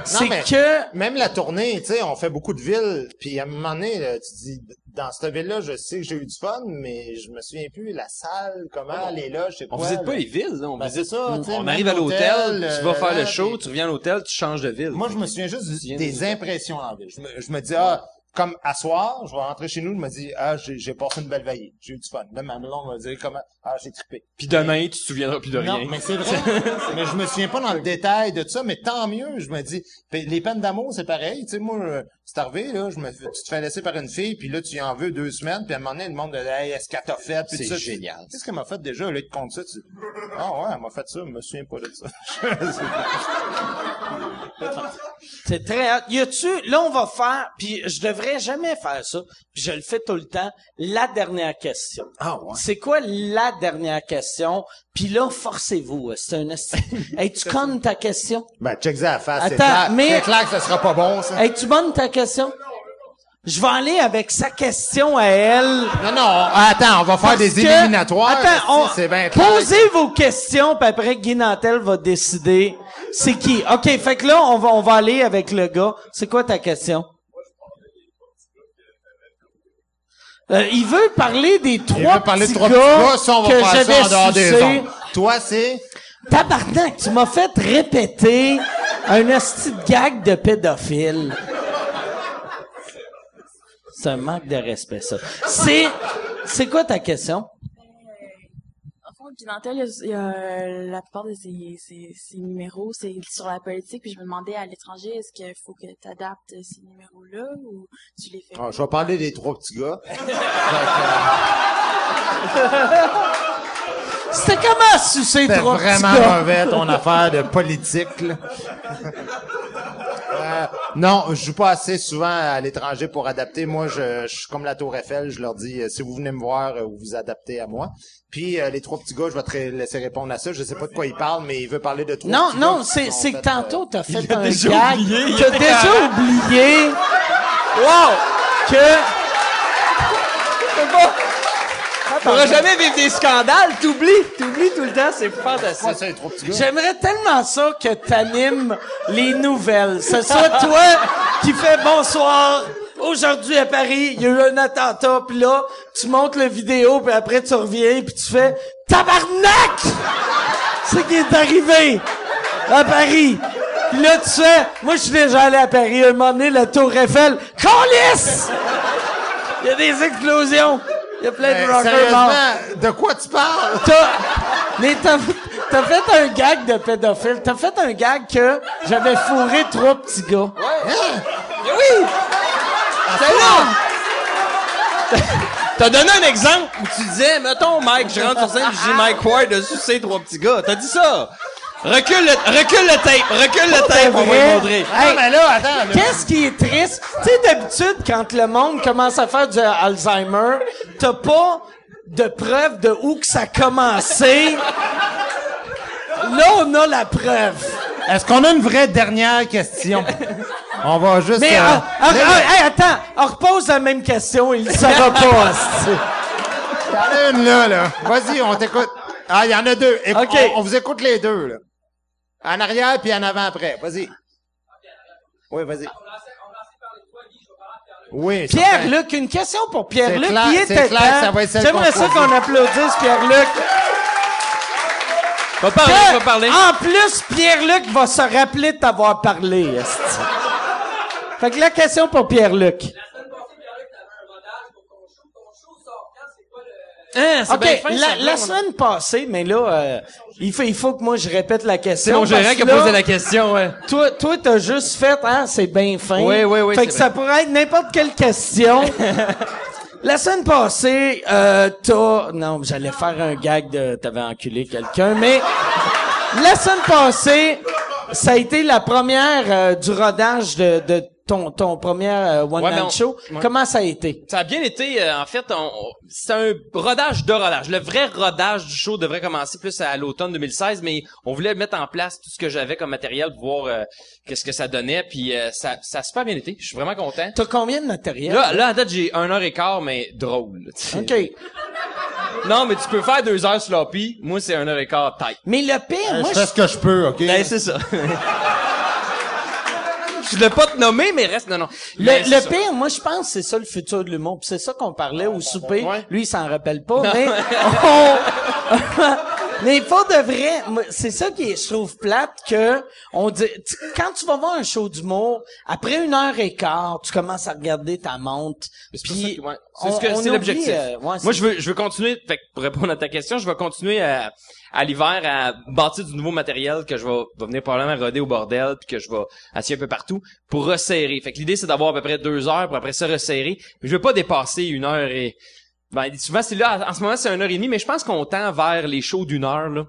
C'est mais- que Même la tournée, tu sais, on fait beaucoup de villes, puis à un moment donné, là, tu dis, dans cette ville-là, je sais que j'ai eu du fun, mais je me souviens plus, la salle, comment, les loges, c'est On quoi. visite là. pas les villes, là. On Ben, visite c'est ça, tu sais, On arrive à l'hôtel, tu vas faire euh, le show, puis- tu reviens à l'hôtel, tu changes de ville. Moi, je me souviens juste des de- impressions en ville. Je me, je me dis, ah, comme à soir, je vais rentrer chez nous, je me dis, ah, j'ai, j'ai passé une belle veillée, j'ai eu du fun. Là, ma maman va dire, comment, ah, j'ai trippé. Puis demain, tu te souviendras plus de Non, rien. mais c'est vrai. mais je me souviens pas dans le détail de ça, mais tant mieux. Je me dis, les peines d'amour, c'est pareil. Tu sais, moi, euh, c'est arrivé, là, je me, tu te fais laisser par une fille, puis là, tu y en veux deux semaines, puis à un moment donné, le monde de, hey, est-ce qu'elle t'a fait? Puis C'est tout ça, tu- génial. Qu'est-ce qu'elle m'a fait déjà? Là, tu comptes ça, tu ah ouais, elle m'a fait ça, je me souviens pas de ça. C'est très hot. Y a-tu, là, on va faire, puis je devrais jamais faire ça, puis je le fais tout le temps, la dernière question. ah ouais. C'est quoi la dernière question? Puis là, forcez-vous. euh, C'est un esti- Es-tu conne ta question? Ben, check ça à la face. C'est Attends, clair, mais- c'est clair que ça sera pas bon, ça. Es-tu bonne ta question? Je vais aller avec sa question à elle. Non, non, attends, on va faire Parce des que- éliminatoires. Attends, on- c'est bien clair. posez vos questions, puis après, Guy Nantel va décider c'est qui. OK, fait que là, on va, on va aller avec le gars. C'est quoi ta question? Euh, il veut parler des trois Il veut parler de petits trois petits gars gars, ça, on va que faire j'avais ça en dehors des sucés. ondes. Toi, c'est... Tabarnak, tu m'as fait répéter un hostie de gag de pédophile. C'est un manque de respect, ça. C'est, c'est quoi ta question? En fond, Guinantel, il y a, il y a la plupart de ses, ses, ses numéros, c'est sur la politique, puis je me demandais à l'étranger, est-ce qu'il faut que tu adaptes ces numéros-là ou tu les fais? Ah, je vais parler des trois petits gars. C'était comment sucer C'était trois petits vraiment gars? mauvais, ton affaire de politique, là. Euh, non, je joue pas assez souvent à l'étranger pour adapter. Moi, je, je suis comme la Tour Eiffel. Je leur dis, euh, si vous venez me voir, euh, vous vous adaptez à moi. Puis euh, les trois petits gars, je vais te laisser répondre à ça. Je sais pas de quoi il parle, mais il veut parler de trois Non, petits non, gars qui c'est, sont c'est que tantôt, t'as fait a un déjà gag. oublié, il T'as était déjà oublié. Wow! Que, T'auras jamais vivre des scandales, t'oublies, t'oublies tout le temps, c'est fantastique. Trois petits gars? J'aimerais tellement ça que t'animes les nouvelles. Ce soit toi qui fais bonsoir. Aujourd'hui à Paris, il y a eu un attentat, puis là, tu montes la vidéo, puis après tu reviens, puis tu fais tabarnak. C'est qui est arrivé à Paris. Puis là tu fais, moi je suis déjà allé à Paris, un moment donné la Tour Eiffel, Calice! Il y a des explosions. Il y a plein de rockers morts. de quoi tu parles? T'as, mais t'as, t'as fait un gag de pédophile. T'as fait un gag que j'avais fourré trois petits gars. Mais oui! C'est là! T'as donné un exemple? Où tu disais, mettons, Mike, je rentre sur scène, je dis Mike Ward a sucé trois petits gars. T'as dit ça! Recule le, recule le tape, recule le tape, on va le montrer. Hey, mais là, attends, là. Qu'est-ce qui est triste? Tu sais, d'habitude, quand le monde commence à faire du Alzheimer, t'as pas de preuve de où que ça a commencé. Là, on a la preuve. Est-ce qu'on a une vraie dernière question? On va juste... Mais, euh, ah, ah, ah, hey, attends, on repose la même question, il le saura pas, hostie. Il y en a une là, là. Vas-y, on t'écoute. Ah, il y en a deux. OK. on, on vous écoute les deux, là. En arrière puis en avant après. Vas-y. Oui, vas-y. Oui. Pierre-Luc, une question pour Pierre-Luc. C'est était clair que ça va être celle J'aimerais qu'on ça qu'on applaudisse Pierre-Luc. Va parler, va parler. En plus, Pierre-Luc va se rappeler de t'avoir parlé. Fait que la question pour Pierre-Luc. Hein, c'est OK, bien fin, la, la semaine passée, mais là, euh, il, faut, il faut que moi je répète la C'est question. mon gérant parce qui a que là, posé la question, ouais. Toi, toi, t'as juste fait, hein, c'est bien fin. Oui, oui, oui, Fait c'est que ça pourrait être n'importe quelle question. La semaine passée, euh, t'as... Non, j'allais faire un gag de... T'avais enculé quelqu'un, mais... La semaine passée, ça a été la première euh, du rodage de, de ton, ton premier euh, Ouais, one-man on- show. ouais. Comment ça a été? Ça a bien été, euh, en fait, on, on- c'est un rodage de rodage. Le vrai rodage du show devrait commencer plus à l'automne 2016, mais on voulait mettre en place tout ce que j'avais comme matériel pour voir euh, qu'est-ce que ça donnait, puis euh, ça, ça a super bien été. Je suis vraiment content. T'as combien de matériel? Là, là, à date, j'ai un heure et quart, mais drôle. là, tu sais. OK. Non, mais tu peux faire deux heures sloppy. Moi, c'est un heure et quart tight. Mais le pire, moi, Je fais ce que je peux, OK? Ben, c'est ça. Je voulais pas te nommer, mais reste, non, non. Le, Mais le pire, moi, je pense que c'est ça le futur de l'humour. C'est ça qu'on parlait au souper. Ouais. Lui, il s'en rappelle pas, mais on- mais pas de vrai. C'est ça qui est, je trouve plate que on dit. tu- Quand tu vas voir un show d'humour, après une heure et quart, tu commences à regarder ta montre. Puis ouais. C'est ce que- c'est l'objectif. euh, ouais, Moi, je veux, je veux continuer. Fait pour répondre à ta question, je vais continuer à, à l'hiver à bâtir du nouveau matériel que je vais, va venir probablement roder au bordel puis que je vais assis un peu partout pour resserrer. Fait que l'idée c'est d'avoir à peu près deux heures pour après ça resserrer. Mais je veux pas dépasser une heure et ben, souvent c'est là en ce moment c'est une heure et demie mais je pense qu'on tend vers les shows d'une heure là.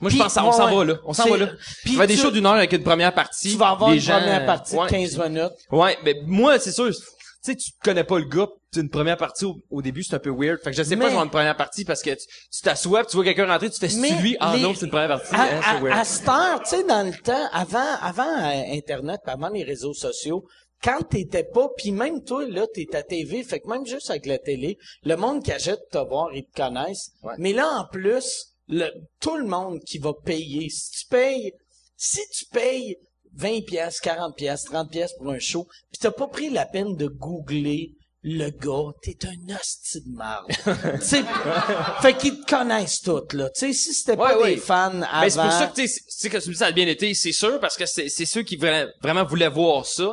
Moi, je pense qu'on ouais, s'en ouais. va là. On s'en va là. puis Tu vas des shows d'une heure avec une première partie. Tu vas avoir une gens- première partie Ouais. de 15 minutes. Ouais, mais moi, c'est sûr, tu sais, tu connais pas le gars, une première partie au, au début, c'est un peu weird. Fait que je sais Mais- pas si on a une première partie parce que tu t'assois, tu vois quelqu'un rentrer, tu c'est lui. Ah les- non, c'est une première partie. À, hein, c'est à, weird. à cette heure, tu sais, dans le temps, avant, avant euh, Internet, avant les réseaux sociaux, quand t'étais pas, puis même toi, là, t'es à TV, fait que même juste avec la télé, le monde qui achète te voir, ils te connaissent. Ouais. Mais là, en plus, le, tout le monde qui va payer, si tu payes, si tu payes 20 pièces, 40 pièces, 30 pièces pour un show, puis t'as pas pris la peine de googler le gars, t'es un hostie de marde. Fait qu'ils te connaissent toutes, là. Tu sais, si c'était pas Ouais, ouais. des fans avant... Ben, c'est pour ça que, tu sais, c'est- tu sais, que tu me dis, ça a bien été, c'est sûr, parce que c'est c'est ceux qui vra- vraiment voulaient voir ça.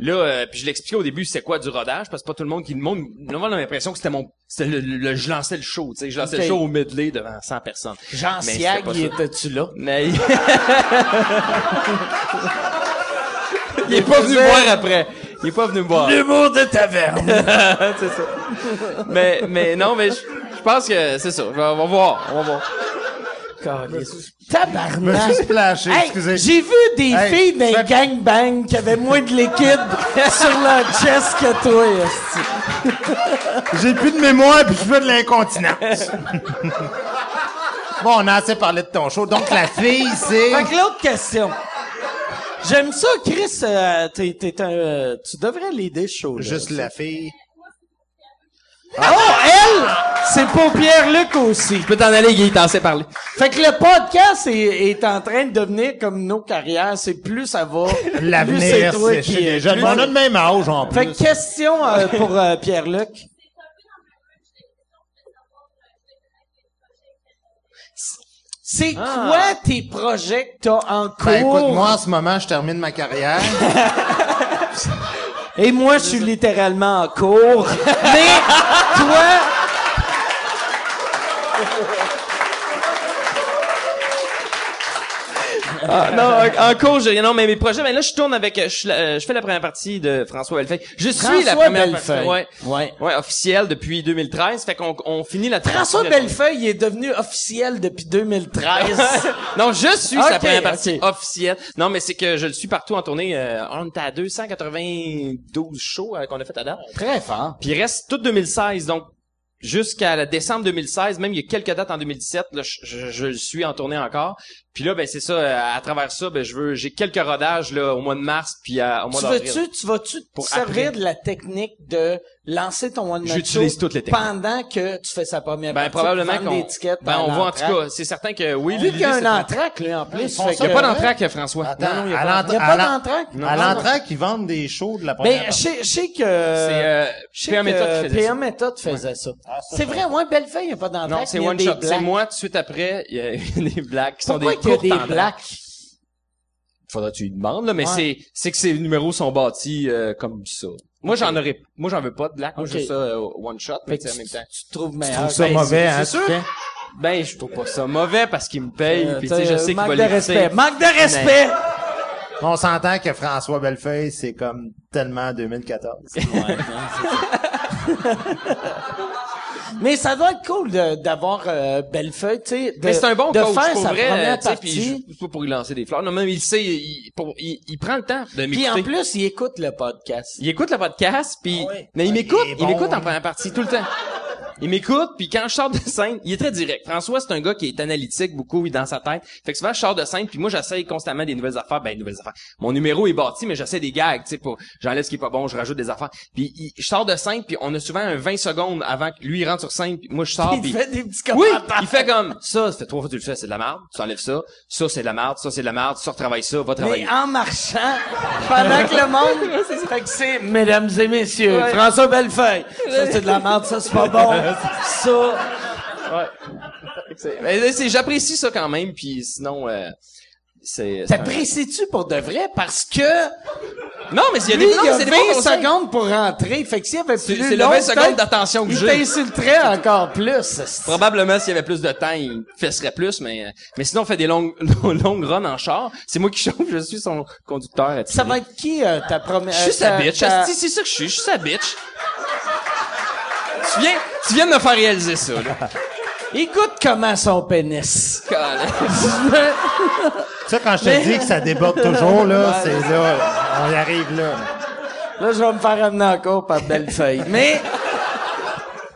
Là, euh, puis je l'expliquais au début, c'est quoi du rodage, parce que pas tout le monde qui le monde, le monde a l'impression que c'était mon, c'était le, le- je lançais le show, tu sais, je lançais le show au medley devant 100 personnes. Jean Siag, était-tu là? Mais il est pas venu me voir après. Il est pas venu me voir. L'humour de taverne. c'est ça. Mais mais non, mais je je pense que c'est ça. On va voir, on va voir. Je me suis Tabarnak. splashé, Hey, excusez. j'ai vu des Hey, filles d'un faites- gangbang qui avaient moins de liquide sur leur chest que toi, esti. J'ai plus de mémoire puis je veux de l'incontinence. bon, on a assez parlé de ton show. Donc, la fille, c'est... Fait que l'autre question. J'aime ça, Chris, euh, t'es, t'es un, euh, tu devrais l'aider chaud. Juste la fille. Oh, elle, c'est pour Pierre-Luc aussi. Tu peux t'en aller, Guy, t'en sais parler. Fait que le podcast est, est en train de devenir comme nos carrières. C'est plus ça va. plus L'avenir, toi c'est qui chez es- les jeunes. plus- Mais on a le même âge, en Fait plus. que question euh, pour euh, Pierre-Luc. C'est quoi tes projets que t'as en cours? Ben, écoute, moi, en ce moment, je termine ma carrière. Et moi, je suis littéralement en cours. Mais toi, Ah, non, en, cours, j'ai. Non, mais mes projets, ben là, je tourne avec, euh, je, euh, je fais la première partie de François Bellefeuille. Je suis la première Bellefeuille. partie. Ouais. Ouais. Ouais, officielle depuis 2013. Fait qu'on on finit la François la- Bellefeuille est devenu officiel depuis 2013. non, je suis Ok, sa première partie officielle. Non, mais c'est que je le suis partout en tournée. Euh, on était à 292 shows euh, qu'on a fait à date. Très fort. Puis il reste tout 2016, donc jusqu'à décembre 2016, même il y a quelques dates en 2017, là, je, je, je le suis en tournée encore. Puis là, ben c'est ça, euh, à travers ça, ben je veux, j'ai quelques rodages là au mois de mars, puis euh, au mois Tu d'avril. veux-tu, tu vas-tu te Pour servir après. de la technique de lancer ton one man show toutes les techniques. pendant que tu fais sa première Ben partie, probablement qu'on, ben on voit en tout cas, c'est certain que oui. Vu qu'il y a un entraque, lui, en plus. Il y a pas d'entraque, François. Attends, non, non, il y a à pas l'entra- Il y a à pas l'en- d'entraque? À l'entraque, ils vendent des shows de la première Ben, je sais, je sais que... C'est euh, Méthode faisait ça. Méthode faisait ça. Ah, C'est vrai, moi, Bellefeuille, il n'y a pas d'entraque. Non, c'est one shot. C'est moi, tout de suite après, il y a des blagues qui sont des qu'il y a courtes des en blagues? Faudra que tu lui demandes, là, mais Ouais. c'est, c'est que ces numéros sont bâtis euh, comme ça. Moi, j'en aurais, moi, j'en veux pas de blague. Moi, Ok. je veux ça euh, one shot, mais tu en même tu, temps. tu te trouves Tu meilleur. trouves ça Ben, mauvais, c'est hein, sûr. tu? Ben, je trouve pas ça mauvais parce qu'il me paye, Euh, puis tu sais, je sais qu'il manque va de respect. Manque de respect! On s'entend que François Bellefeuille, c'est comme tellement 2014. Mais ça doit être cool d'avoir euh, Bellefeuille, tu sais. Mais c'est un bon de coach, faire pour sa vrai, première partie. je- pas pour lui lancer des fleurs. Non, même il sait, il, pour- il, il prend le temps de Puis en m'écouter. plus, il écoute le podcast. Il écoute le podcast, puis Ah ouais. mais il Ah, m'écoute, il m'écoute en première partie tout le temps. Il m'écoute, puis quand je sors de scène, il est très direct. François, c'est un gars qui est analytique beaucoup, il est dans sa tête. Fait que souvent, je sors de scène, puis moi, j'essaye constamment des nouvelles affaires. Ben, des nouvelles affaires. Mon numéro est bâti, mais j'essaie des gags, tu sais, pour, j'enlève ce qui est pas bon, je rajoute des affaires. Puis il- je sors de scène, puis on a souvent un 20 secondes avant que lui il rentre sur scène, puis moi, je sors, Il puis... fait des petits Oui, commentaires. il fait comme ça, ça fait trois fois que tu le fais, c'est de la merde, tu enlèves ça, ça c'est de la merde, ça c'est de la merde, ça retravaille ça, va travailler. Mais en marchant, pendant que le monde... fait que c'est, mesdames et messieurs, Ouais. François Bellefeuille. Ça, c'est de la merde, ça, c'est pas bon. Ça... C'est- mais c'est- j'apprécie ça quand même, puis sinon euh, c'est T'apprécies-tu pour de vrai? Parce que Non, mais il y a lui, des non, il mais a c'est 20 des bons conseils. secondes pour rentrer. Fait que s'il y avait plus c'est le long, 20 secondes d'attention que il j'ai. t'insulterait encore plus. Probablement s'il y avait plus de temps, il fesserait plus, mais euh, mais sinon on fait des longues longues runs en char. C'est moi qui chauffe, je suis son conducteur. Ça va être qui, euh, ta première... Je suis sa ta- bitch. C'est ça que je suis. Je suis sa bitch. Tu viens, tu viens de me faire réaliser ça. Là. Écoute comment son pénis. Ça, quand je te dis que ça déborde toujours, là, c'est là, on y arrive là. Là, je vais me faire amener en cours par Bellefeuille. Mais...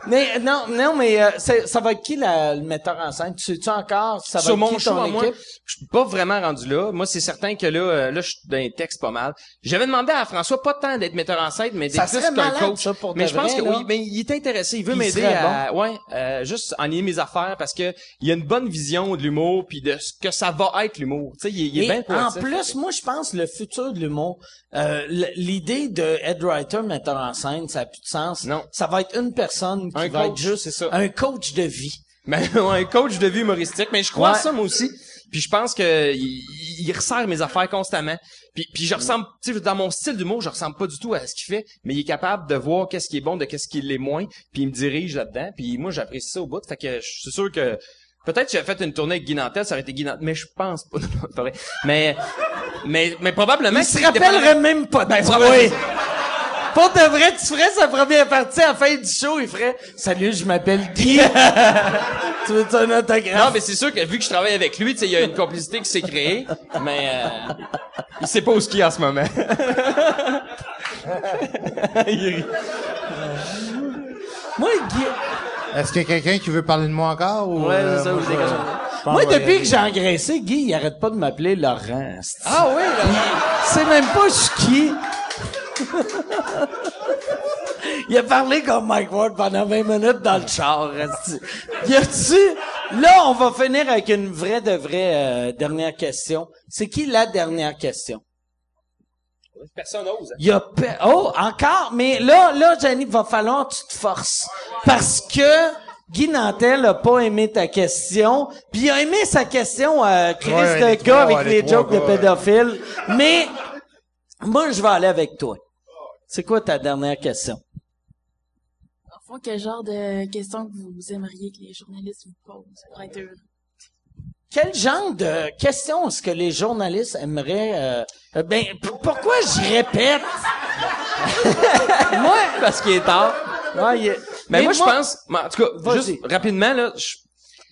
Mais non, non, mais euh, ça va être qui la, le metteur en scène? Tu sais-tu encore? Ça va Sur être mon qui show, ton à moi, je suis pas vraiment rendu là. Moi, c'est certain que là, euh, là, je suis dans les textes pas mal. J'avais demandé à François pas tant d'être metteur en scène, mais d'être malade, coach. ça, pour mais je pense vrai, que là. oui, mais il est intéressé. Il veut m'aider à, ouais, euh, juste enligner mes affaires parce que il a une bonne vision de l'humour puis de ce que ça va être l'humour. Tu sais, il, est- il est bien en plus, moi, je pense le futur de l'humour, euh, l'idée de Ed Writer, metteur en scène, ça a plus de sens. Non. Ça va être une personne qui Un va coach, être juste ça. un coach de vie. Ben, ouais, un coach de vie humoristique, mais je crois Ouais. ça moi aussi. Puis je pense que il, il resserre mes affaires constamment. Puis, puis je ressemble, tu sais, dans mon style d'humour, je ressemble pas du tout à ce qu'il fait, mais il est capable de voir qu'est-ce qui est bon, de qu'est-ce qui l'est moins, puis il me dirige là-dedans. Puis moi, j'apprécie ça au bout. Fait que je suis sûr que peut-être que j'avais fait une tournée avec Guy Nantel, ça aurait été Guy Nantel, mais je pense pas. Non, pas vrai. Mais, mais, mais probablement. Il se rappellerait même pas Ben, probablement. Pour de vrai, tu ferais sa première partie à la fin du show, il ferait « Salut, je m'appelle Guy. tu veux un autographe? Non, mais c'est sûr que vu que je travaille avec lui, tu sais, il y a une complicité qui s'est créée, mais euh, il sait pas où ski en ce moment. il rit. Moi, Guy... Est-ce qu'il y a quelqu'un qui veut parler de moi encore ou? Ouais, euh, c'est ça, moi, depuis que j'ai engraissé, Guy, il arrête pas de m'appeler Laurent. Ah oui, là. C'est même pas qui. Il a parlé comme Mike Ward pendant 20 minutes dans le char. Y a-tu... Là, on va finir avec une vraie de vraie euh, dernière question. C'est qui la dernière question? Personne n'ose. Il y a pe- Oh, encore? Mais là, là, Jenny, va falloir que tu te forces. Parce que Guy Nantel a pas aimé ta question. Puis il a aimé sa question, euh, Chris Ouais, de les gars trois, avec les, les jokes de ouais. pédophiles. Mais moi, je vais aller avec toi. C'est quoi ta dernière question? En fond, quel genre de questions que vous aimeriez que les journalistes vous posent pour être heureux? Quel genre de questions est-ce que les journalistes aimeraient... euh, euh, ben, pourquoi je répète? moi... Parce qu'il est tard. Ouais, il est- Mais, mais moi, je pense, en tout cas, juste rapidement, là, je-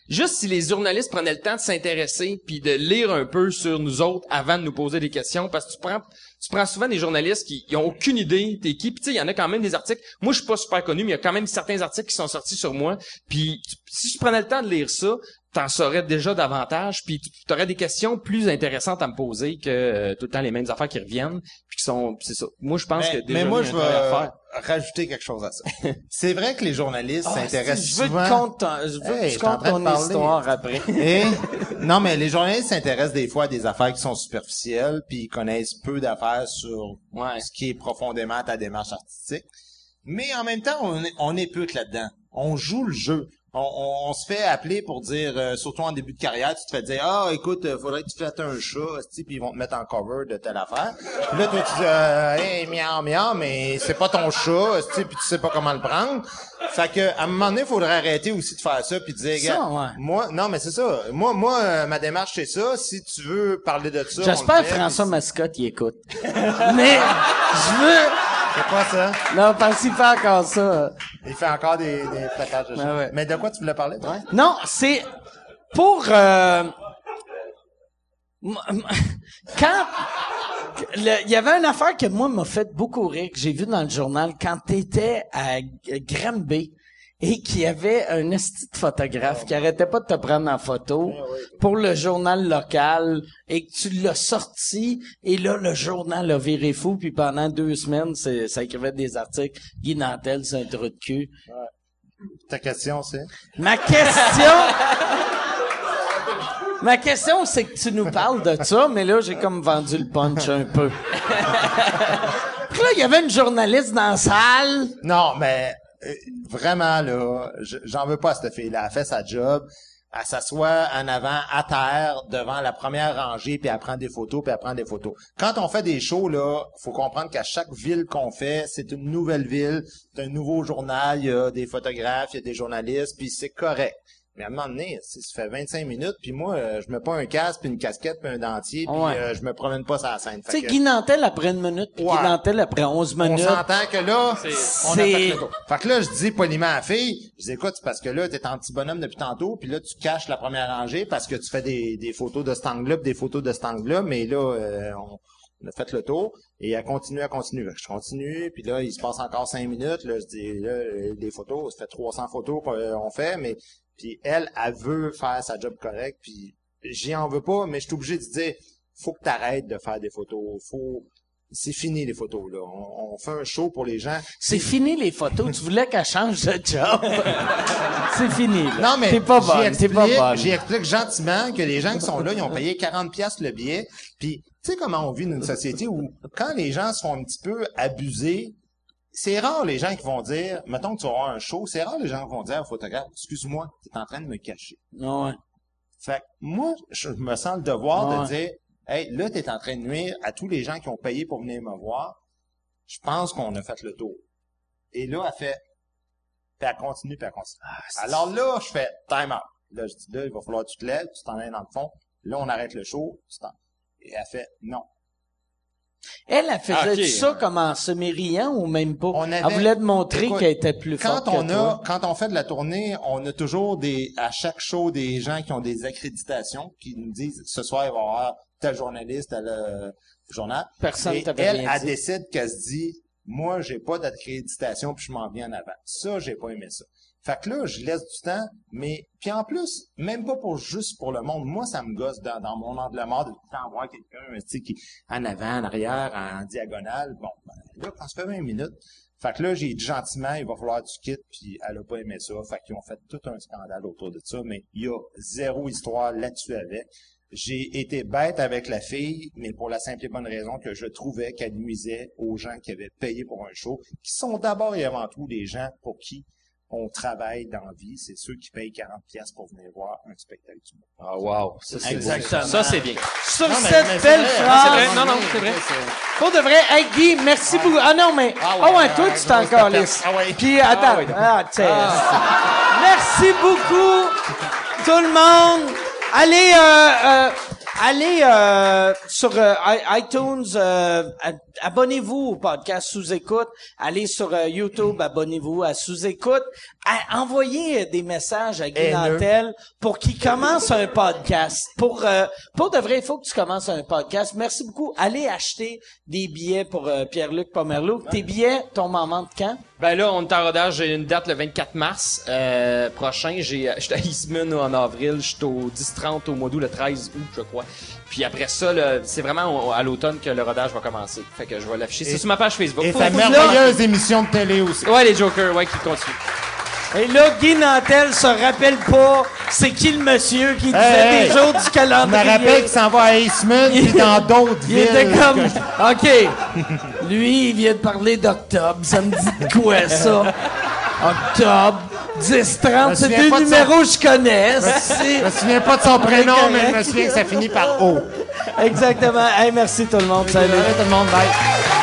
juste si les journalistes prenaient le temps de s'intéresser puis de lire un peu sur nous autres avant de nous poser des questions, parce que tu prends, tu prends souvent des journalistes qui, ils ont aucune idée t'es qui, puis tu sais, il y en a quand même des articles. Moi, je suis pas super connu, mais il y a quand même certains articles qui sont sortis sur moi. Puis si je prenais le temps de lire ça, t'en saurais déjà davantage, puis tu aurais des questions plus intéressantes à me poser que euh, tout le temps les mêmes affaires qui reviennent, puis qui sont, c'est ça. Moi, je pense mais, que déjà mais moi, je vais rajouter quelque chose à ça. C'est vrai que les journalistes Ah, s'intéressent si, je veux souvent... je veux Hey, que je tu ton parler. histoire après. Et, non, mais les journalistes s'intéressent des fois à des affaires qui sont superficielles, puis ils connaissent peu d'affaires sur Ouais. ce qui est profondément ta démarche artistique. Mais en même temps, on, est- on épute là-dedans. On joue le jeu. On, on- on se fait appeler pour dire, euh, surtout en début de carrière, tu te fais dire, ah, écoute, euh, faudrait que tu fasses un chat, puis ils vont te mettre en cover de telle affaire. Puis là, toi, tu dis, euh, hey, miam, miam, mais c'est pas ton chat, puis tu sais pas comment le prendre. Fait que, à un moment donné, il faudrait arrêter aussi de faire ça, puis de dire, Ça, ouais. moi, non, mais c'est ça. Moi, moi, euh, ma démarche, c'est ça. Si tu veux parler de ça, J'espère que François Mascotte y écoute. Mais je veux... C'est quoi ça? Non, parce qu'il fait encore ça. Il fait encore des, des plaquages de ouais. Mais de quoi tu voulais parler, toi? Non, c'est pour euh, quand il y avait une affaire que moi m'a fait beaucoup rire que j'ai vu dans le journal quand t'étais à Granby et qu'il y avait un esti de photographe qui arrêtait pas de te prendre en photo pour le journal local et que tu l'as sorti et là le journal a viré fou puis pendant deux semaines c'est- ça écrivait des articles Guy Nantel c'est un trou de cul Ta question, c'est? Ma question. Ma question, c'est que tu nous parles de ça, mais là, j'ai comme vendu le punch un peu. Puis là, il y avait une journaliste dans la salle. Non, mais vraiment, là, je- j'en veux pas à cette fille-là. Elle fait sa job. Elle s'assoit en avant, à terre, devant la première rangée, puis elle prend des photos, puis elle prend des photos. Quand on fait des shows, là, faut comprendre qu'à chaque ville qu'on fait, c'est une nouvelle ville, c'est un nouveau journal, il y a des photographes, il y a des journalistes, puis c'est correct. Mais à un moment donné, si ça fait 25 minutes, puis moi, euh, je mets pas un casque, puis une casquette, puis un dentier, puis Ouais. euh, je me promène pas sur la scène. Tu sais, que- Guy Nantel après une minute, puis Ouais. Guy Nantel après 11 on minutes. s'entend que là, on a C'est- fait le tour. Fait que là, je dis poliment à la fille, je dis écoute, c'est parce que là, t'es en petit bonhomme depuis tantôt, puis là, tu caches la première rangée parce que tu fais des, des photos de cet angle-là, des photos de cet angle-là, mais là, euh, on, on a fait le tour, et elle continue, elle continue. Fait que je continue, puis là, il se passe encore cinq minutes, là, je dis, là, euh, des photos, ça fait 300 photos qu'on fait, mais, puis elle, elle veut faire sa job correct, puis j'y en veux pas, mais je suis obligé de dire, faut que t'arrêtes de faire des photos, faut, c'est fini les photos, là. On, on fait un show pour les gens. C'est fini les photos. Tu voulais qu'elle change de job. c'est fini. là. Non, mais T'es pas bonne. T'es pas explique- bonne. J'y explique gentiment que les gens qui sont là, ils ont payé 40 pièces le billet. Puis, tu sais comment on vit dans une société où, quand les gens se font un petit peu abuser, c'est rare les gens qui vont dire, mettons que tu avoir un show, c'est rare les gens qui vont dire au photographe, excuse-moi, t'es en train de me cacher. Ouais. Fait que moi, je me sens le devoir Ouais. de dire, hey, là, t'es en train de nuire à tous les gens qui ont payé pour venir me voir. Je pense qu'on a fait le tour. Et là, elle fait, puis elle continue, puis elle continue. Alors là, je fais time out. Là, je dis, là, il va falloir que tu te lèves, tu t'en ailles dans le fond. Là, on arrête le show, tu t'en... Et elle fait, non. Elle, elle faisait Ah, ça comme en semi-riant ou même pas? On avait- Elle voulait te montrer qu'elle était plus Quand forte on que a, toi. quand on fait de la tournée, on a toujours des, à chaque show, des gens qui ont des accréditations, qui nous disent, ce soir, il va y avoir tel journaliste, tel euh, journal. Personne Et t'avait elle, rien elle dit. décide qu'elle se dit, moi, j'ai pas d'accréditation, puis je m'en viens en avant. Ça, j'ai pas aimé ça. Fait que là, je laisse du temps, mais puis en plus, même pas pour juste pour le monde. Moi, ça me gosse dans, dans mon angle mort de tout le temps voir quelqu'un, tu sais, qui en avant, en arrière, en diagonale. Bon, ben, là, quand ça fait 20 minutes, fait que là, j'ai dit gentiment, il va falloir tu quittes, puis elle a pas aimé ça. Fait qu'ils ont fait tout un scandale autour de ça, mais il y a zéro histoire là-dessus avec. J'ai été bête avec la fille, mais pour la simple et bonne raison que je trouvais qu'elle nuisait aux gens qui avaient payé pour un show, qui sont d'abord et avant tout des gens pour qui on travaille dans la vie. C'est ceux qui payent 40 pièces pour venir voir un spectacle du monde. Ah, wow. Ça, c'est Exactement. beau. Ça, c'est bien. Sur Non, mais- cette mais belle vrai, phrase. c'est vrai. Non, non, c'est vrai. Pour de vrai, hey Guy, merci beaucoup. Ah non, mais. Ah Ah ouais, ouais, toi, ouais, tu t'en calisses. Ah ouais. Puis attends. Ah ouais, Ah, sais, Merci beaucoup, tout le monde. allez, euh, euh, allez euh, sur euh, iTunes, euh, abonnez-vous au podcast Sous-Écoute. Allez sur YouTube, abonnez-vous à Sous-Écoute. À- envoyez des messages à Guy Haineux. Nantel pour qu'il commence un podcast. Pour, euh, pour de vrai, il faut que tu commences un podcast. Merci beaucoup. Allez acheter des billets pour Pierre-Luc Pomerleau. Tes billets tombent en vente quand? Ben là, on est en rodage. J'ai une date le 24 mars euh, prochain. J'ai, j'étais à Eastman en avril. J'étais au 10-30 au mois d'août, le 13 août, je crois. Puis après ça, là, c'est vraiment au- à l'automne que le rodage va commencer. Fait que je vais l'afficher. C'est Et- sur ma page Facebook. Et Faut- ta faut- merveilleuse émission de télé aussi. Ouais, les Jokers, ouais, qui continuent. Et là, Guy Nantel se rappelle pas c'est qui le monsieur qui disait Hey, hey. des jours du Je calendrier? me rappelle qu'il s'en va à Eastman puis dans d'autres Il villes. était comme, que- OK, lui, il vient de parler d'octobre. Ça me dit de quoi, ça? Octobre, 10-30, Je me c'est deux numéros que je connais. Je me souviens pas de son prénom, correct. mais je me souviens que ça finit par O. Exactement. Hey, merci tout le monde. Salut. Salut tout le monde, bye.